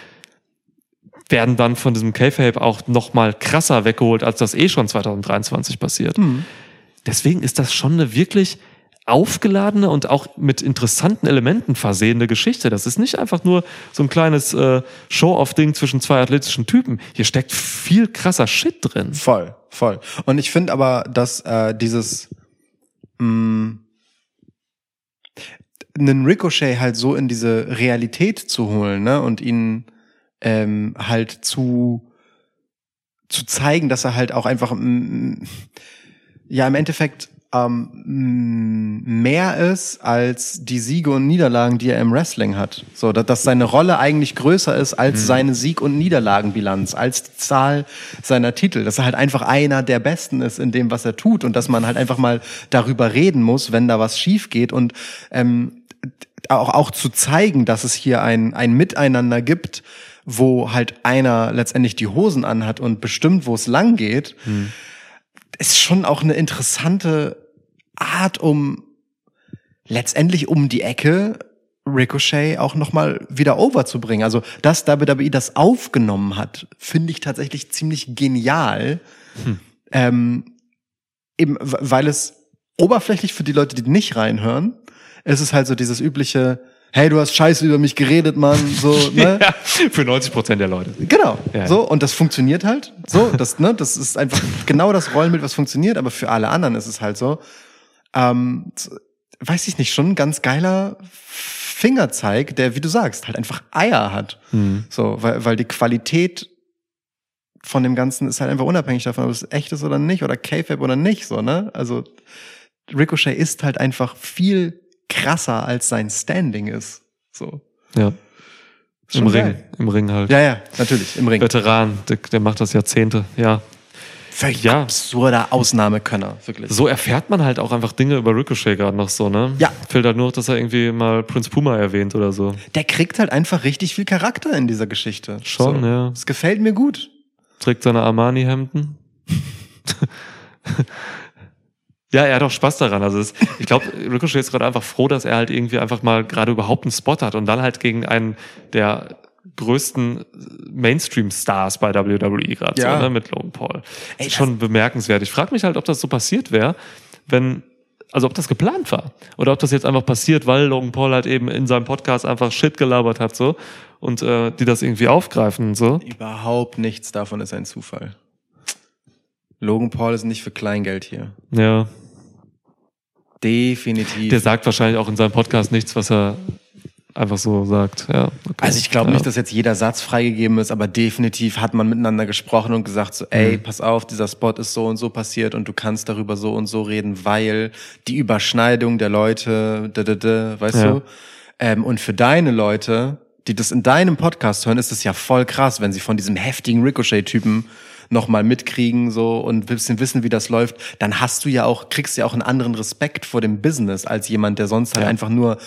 A: werden dann von diesem K-Fape auch noch mal krasser weggeholt, als das eh schon 2023 passiert.
B: Mhm.
A: Deswegen ist das schon eine wirklich aufgeladene und auch mit interessanten Elementen versehene Geschichte. Das ist nicht einfach nur so ein kleines äh, Show-off-Ding zwischen zwei athletischen Typen. Hier steckt viel krasser Shit drin.
B: Voll, voll. Und ich finde aber, dass äh, dieses mh, einen Ricochet halt so in diese Realität zu holen, ne, und ihn ähm, halt zu zu zeigen, dass er halt auch einfach mm, ja im Endeffekt ähm, mm, mehr ist als die Siege und Niederlagen, die er im Wrestling hat. So, dass, dass seine Rolle eigentlich größer ist als seine Sieg- und Niederlagenbilanz, als die Zahl seiner Titel. Dass er halt einfach einer der Besten ist in dem, was er tut und dass man halt einfach mal darüber reden muss, wenn da was schief geht und ähm, auch, auch zu zeigen, dass es hier ein, ein Miteinander gibt, wo halt einer letztendlich die Hosen anhat und bestimmt, wo es lang geht, ist schon auch eine interessante Art, um letztendlich um die Ecke Ricochet auch nochmal wieder over zu bringen. Also, dass WWE das aufgenommen hat, finde ich tatsächlich ziemlich genial. Ähm, eben, weil es oberflächlich für die Leute, die nicht reinhören, ist es halt so dieses übliche, hey, du hast scheiße über mich geredet, Mann, so, ne?
A: Ja, für 90 Prozent der Leute.
B: Genau.
A: Ja.
B: So, und das funktioniert halt. So, das, ne, das ist einfach genau das Rollenbild, was funktioniert, aber für alle anderen ist es halt so. Ähm, weiß ich nicht, schon ein ganz geiler Fingerzeig, der, wie du sagst, halt einfach Eier hat. So, weil, weil die Qualität von dem Ganzen ist halt einfach unabhängig davon, ob es echt ist oder nicht, oder K-Fab oder nicht, so, ne? Also, Ricochet ist halt einfach viel krasser, als sein Standing ist. So.
A: Ja.
B: Schon
A: Im Ring.
B: geil.
A: Im Ring halt.
B: Ja, ja, natürlich, im Ring.
A: Veteran, der, der macht das Jahrzehnte, ja.
B: Völlig
A: Ja.
B: absurder Ausnahmekönner, wirklich.
A: So erfährt man halt auch einfach Dinge über Ricochet gerade noch so, ne?
B: Ja.
A: Fehlt halt nur, noch, dass er irgendwie mal Prince Puma erwähnt oder so.
B: Der kriegt halt einfach richtig viel Charakter in dieser Geschichte.
A: Schon,
B: so.
A: ja.
B: Das gefällt mir gut.
A: Trägt seine Armani-Hemden. ja, er hat auch Spaß daran. Also es, ich glaube, Ricochet ist gerade einfach froh, dass er halt irgendwie einfach mal gerade überhaupt einen Spot hat und dann halt gegen einen der größten Mainstream-Stars bei WWE gerade
B: Ja.
A: so, ne, mit Logan Paul.
B: Ey,
A: ist schon bemerkenswert. Ich frage mich halt, ob das so passiert wäre, wenn also ob das geplant war oder ob das jetzt einfach passiert, weil Logan Paul halt eben in seinem Podcast einfach Shit gelabert hat so und äh, die das irgendwie aufgreifen und so.
B: Überhaupt nichts davon ist ein Zufall. Logan Paul ist nicht für Kleingeld hier.
A: Ja.
B: Definitiv.
A: Der sagt wahrscheinlich auch in seinem Podcast nichts, was er einfach so sagt. Ja, okay.
B: also ich glaube
A: ja.
B: nicht, dass jetzt jeder Satz freigegeben ist, aber definitiv hat man miteinander gesprochen und gesagt so, ey,
A: Mhm.
B: pass auf, dieser Spot ist so und so passiert und du kannst darüber so und so reden, weil die Überschneidung der Leute, da, da, da, weißt
A: Ja.
B: du? Ähm, und für deine Leute, die das in deinem Podcast hören, ist es ja voll krass, wenn sie von diesem heftigen Ricochet-Typen nochmal mitkriegen so und ein bisschen wissen, wie das läuft, dann hast du ja auch, kriegst ja auch einen anderen Respekt vor dem Business als jemand, der sonst halt
A: Ja.
B: einfach nur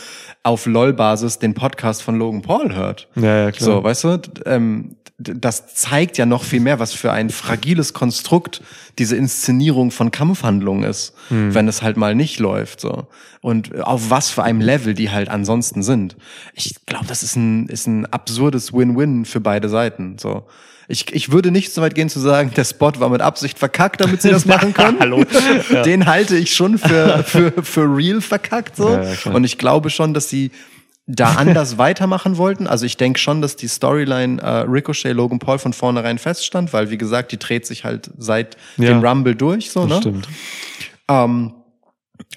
B: auf LOL-Basis den Podcast von Logan Paul hört.
A: Ja, ja, klar.
B: So, weißt du, ähm, das zeigt ja noch viel mehr, was für ein fragiles Konstrukt diese Inszenierung von Kampfhandlungen ist,
A: Hm.
B: wenn es halt mal nicht läuft, so. Und auf was für einem Level die halt ansonsten sind. Ich glaube, das ist ein, ist ein absurdes Win-Win für beide Seiten, so. Ich, ich würde nicht so weit gehen zu sagen, der Spot war mit Absicht verkackt, damit sie das machen können.
A: Hallo. Ja.
B: Den halte ich schon für, für, für real verkackt, so.
A: Ja.
B: Und ich glaube schon, dass sie da anders weitermachen wollten. Also ich denke schon, dass die Storyline äh, Ricochet Logan Paul von vornherein feststand, weil wie gesagt, die dreht sich halt seit dem Rumble durch, so ne?
A: stimmt.
B: Ähm,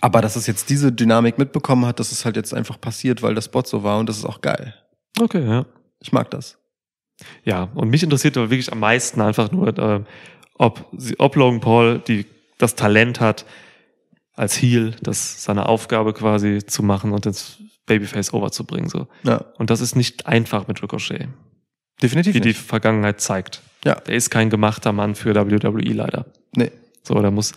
B: aber dass es jetzt diese Dynamik mitbekommen hat, das ist halt jetzt einfach passiert, weil der Spot so war und das ist auch geil.
A: Okay, ja.
B: Ich mag das.
A: Ja, und mich interessiert aber wirklich am meisten einfach nur, äh, ob, ob Logan Paul die, das Talent hat, als Heel, das seine Aufgabe quasi zu machen und das Babyface overzubringen. So.
B: Ja,
A: Und das ist nicht einfach mit Ricochet,
B: definitiv
A: wie die
B: nicht.
A: Vergangenheit zeigt.
B: Ja.
A: Der ist kein gemachter Mann für WWE leider.
B: Nee.
A: So, da muss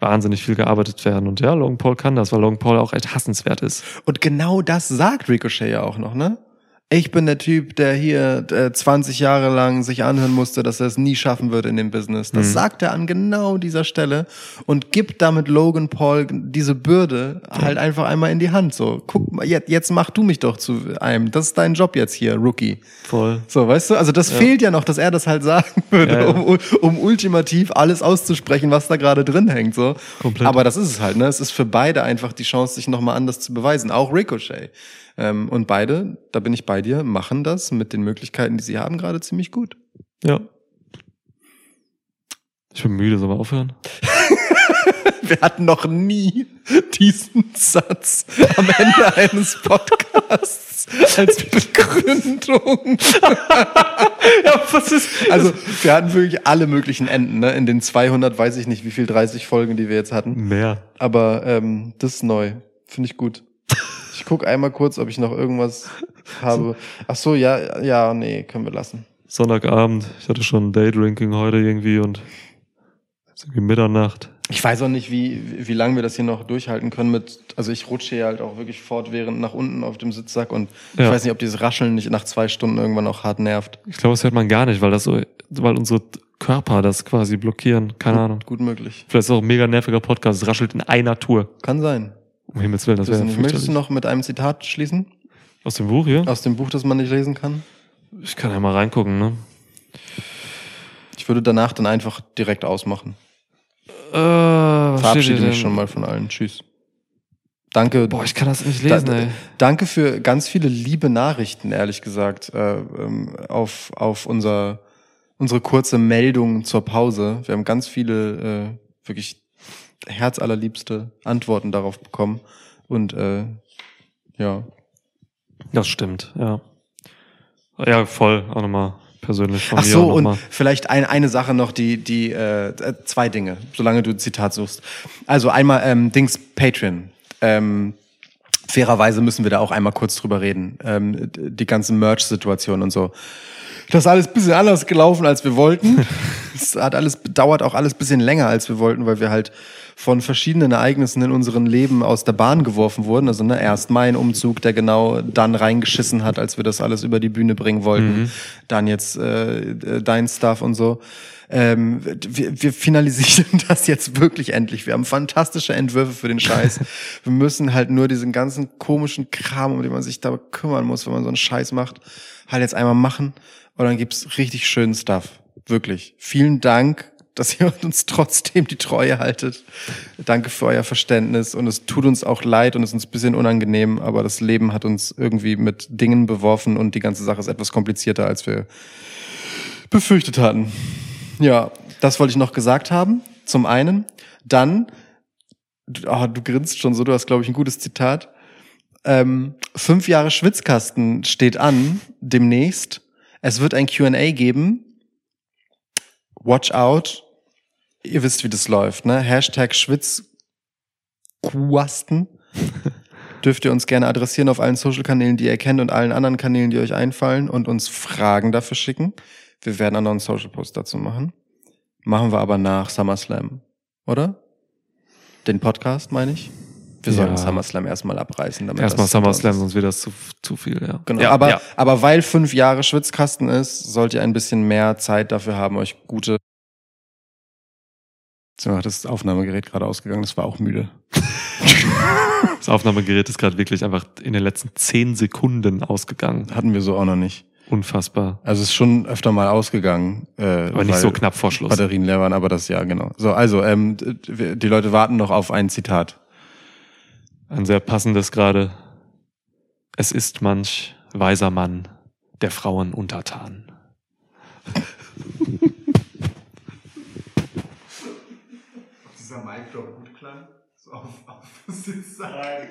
A: wahnsinnig viel gearbeitet werden. Und ja, Logan Paul kann das, weil Logan Paul auch echt hassenswert ist.
B: Und genau das sagt Ricochet ja auch noch, ne? Ich bin der Typ, der hier äh, 20 Jahre lang sich anhören musste, dass er es nie schaffen wird in dem Business. Das
A: Mhm.
B: sagt er an genau dieser Stelle und gibt damit Logan Paul diese Bürde halt einfach einmal in die Hand. So, guck mal, jetzt, jetzt mach du mich doch zu einem. Das ist dein Job jetzt hier, Rookie.
A: Voll.
B: So, weißt du, also das fehlt ja noch, dass er das halt sagen würde,
A: Ja, ja.
B: Um, um ultimativ alles auszusprechen, was da gerade drin hängt. So.
A: Komplett.
B: Aber das ist es halt, ne? Es ist für beide einfach die Chance, sich nochmal anders zu beweisen. Auch Ricochet. Ähm, und beide, da bin ich bei dir, machen das mit den Möglichkeiten, die sie haben, gerade ziemlich gut.
A: Ja. Ich bin müde, soll mal aufhören?
B: Wir hatten noch nie diesen Satz am Ende eines Podcasts als Begründung.
A: Ja, was ist?
B: Also, wir hatten wirklich alle möglichen Enden, ne? In den 200, weiß ich nicht, wie viel, 30 Folgen, die wir jetzt hatten.
A: Mehr.
B: Aber ähm, das ist neu. Finde ich gut. Ich guck einmal kurz, ob ich noch irgendwas habe. Ach so, ja, ja, nee, können wir lassen.
A: Sonntagabend. Ich hatte schon Daydrinking heute irgendwie und es ist irgendwie Mitternacht.
B: Ich weiß auch nicht, wie, wie lange wir das hier noch durchhalten können mit, also ich rutsche hier halt auch wirklich fortwährend nach unten auf dem Sitzsack und ich
A: Ja.
B: weiß nicht, ob dieses Rascheln nicht nach zwei Stunden irgendwann auch hart nervt.
A: Ich glaube, das hört man gar nicht, weil das so, weil unsere Körper das quasi blockieren. Keine Ahnung.
B: Gut möglich.
A: Vielleicht ist es auch ein mega nerviger Podcast. Es raschelt in einer Tour.
B: Kann sein.
A: Um Himmels Willen, das wäre.
B: Möchtest du noch mit einem Zitat schließen?
A: Aus dem Buch hier?
B: Aus dem Buch, das man nicht lesen kann?
A: Ich kann ja mal reingucken, ne?
B: Ich würde danach dann einfach direkt ausmachen.
A: Äh,
B: Verabschiede mich schon mal von allen. Tschüss. Danke.
A: Boah, ich kann das nicht lesen,
B: Da-
A: ey.
B: Danke für ganz viele liebe Nachrichten, ehrlich gesagt, äh, ähm, auf, auf unser, unsere kurze Meldung zur Pause. Wir haben ganz viele äh, wirklich herzallerliebste Antworten darauf bekommen. Und äh, ja,
A: Das stimmt, ja. Ja, voll. Auch nochmal persönlich von
B: Ach so, und
A: nochmal.
B: vielleicht ein, eine Sache noch, die, die äh, äh, zwei Dinge, solange du ein Zitat suchst. Also einmal ähm, Dings Patreon. Ähm, fairerweise müssen wir da auch einmal kurz drüber reden. Ähm, die ganze Merch-Situation und so. Das ist alles ein bisschen anders gelaufen, als wir wollten. Es hat alles, dauert auch alles ein bisschen länger, als wir wollten, weil wir halt von verschiedenen Ereignissen in unserem Leben aus der Bahn geworfen wurden. Also ne, erst mein Umzug, der genau dann reingeschissen hat, als wir das alles über die Bühne bringen wollten. Dann jetzt äh, dein Stuff und so. Ähm, wir, wir finalisieren das jetzt wirklich endlich. Wir haben fantastische Entwürfe für den Scheiß. wir müssen halt nur diesen ganzen komischen Kram, um den man sich da kümmern muss, wenn man so einen Scheiß macht, halt jetzt einmal machen. Und dann gibt's richtig schönen Stuff. Wirklich. Vielen Dank, dass ihr uns trotzdem die Treue haltet. Danke für euer Verständnis. Und es tut uns auch leid und ist uns ein bisschen unangenehm, aber das Leben hat uns irgendwie mit Dingen beworfen und die ganze Sache ist etwas komplizierter, als wir befürchtet hatten. Ja, das wollte ich noch gesagt haben. Zum einen. Dann, du, ah, du grinst schon so, du hast, glaube ich, ein gutes Zitat. Ähm, fünf Jahre Schwitzkasten steht an, demnächst. Es wird ein Q&A geben. Watch out. Ihr wisst, wie das läuft, ne? Hashtag Schwitzquasten. Dürft ihr uns gerne adressieren auf allen Social-Kanälen, die ihr kennt und allen anderen Kanälen, die euch einfallen und uns Fragen dafür schicken. Wir werden auch noch einen Social-Post dazu machen. Machen wir aber nach SummerSlam, oder? Den Podcast, meine ich. Wir
A: Ja.
B: sollten SummerSlam erstmal abreißen. Damit
A: Erstmal SummerSlam, sonst wird das zu, zu viel, ja.
B: Genau.
A: Ja,
B: aber,
A: ja.
B: aber weil fünf Jahre Schwitzkasten ist, sollt ihr ein bisschen mehr Zeit dafür haben, euch gute. So, das Aufnahmegerät gerade ausgegangen, das war auch müde.
A: Das Aufnahmegerät ist gerade wirklich einfach in den letzten zehn Sekunden ausgegangen.
B: Hatten wir so auch noch nicht.
A: Unfassbar.
B: Also es ist schon öfter mal ausgegangen. Äh,
A: Aber nicht so knapp vor Schluss.
B: Batterien leer waren, aber das ja, genau. So, also, ähm, die Leute warten noch auf ein Zitat.
A: Ein sehr passendes gerade. Es ist manch weiser Mann, der Frauen untertan.
B: dieser Mic-Drop gut klang? So auf, auf Sitzsack. Nein.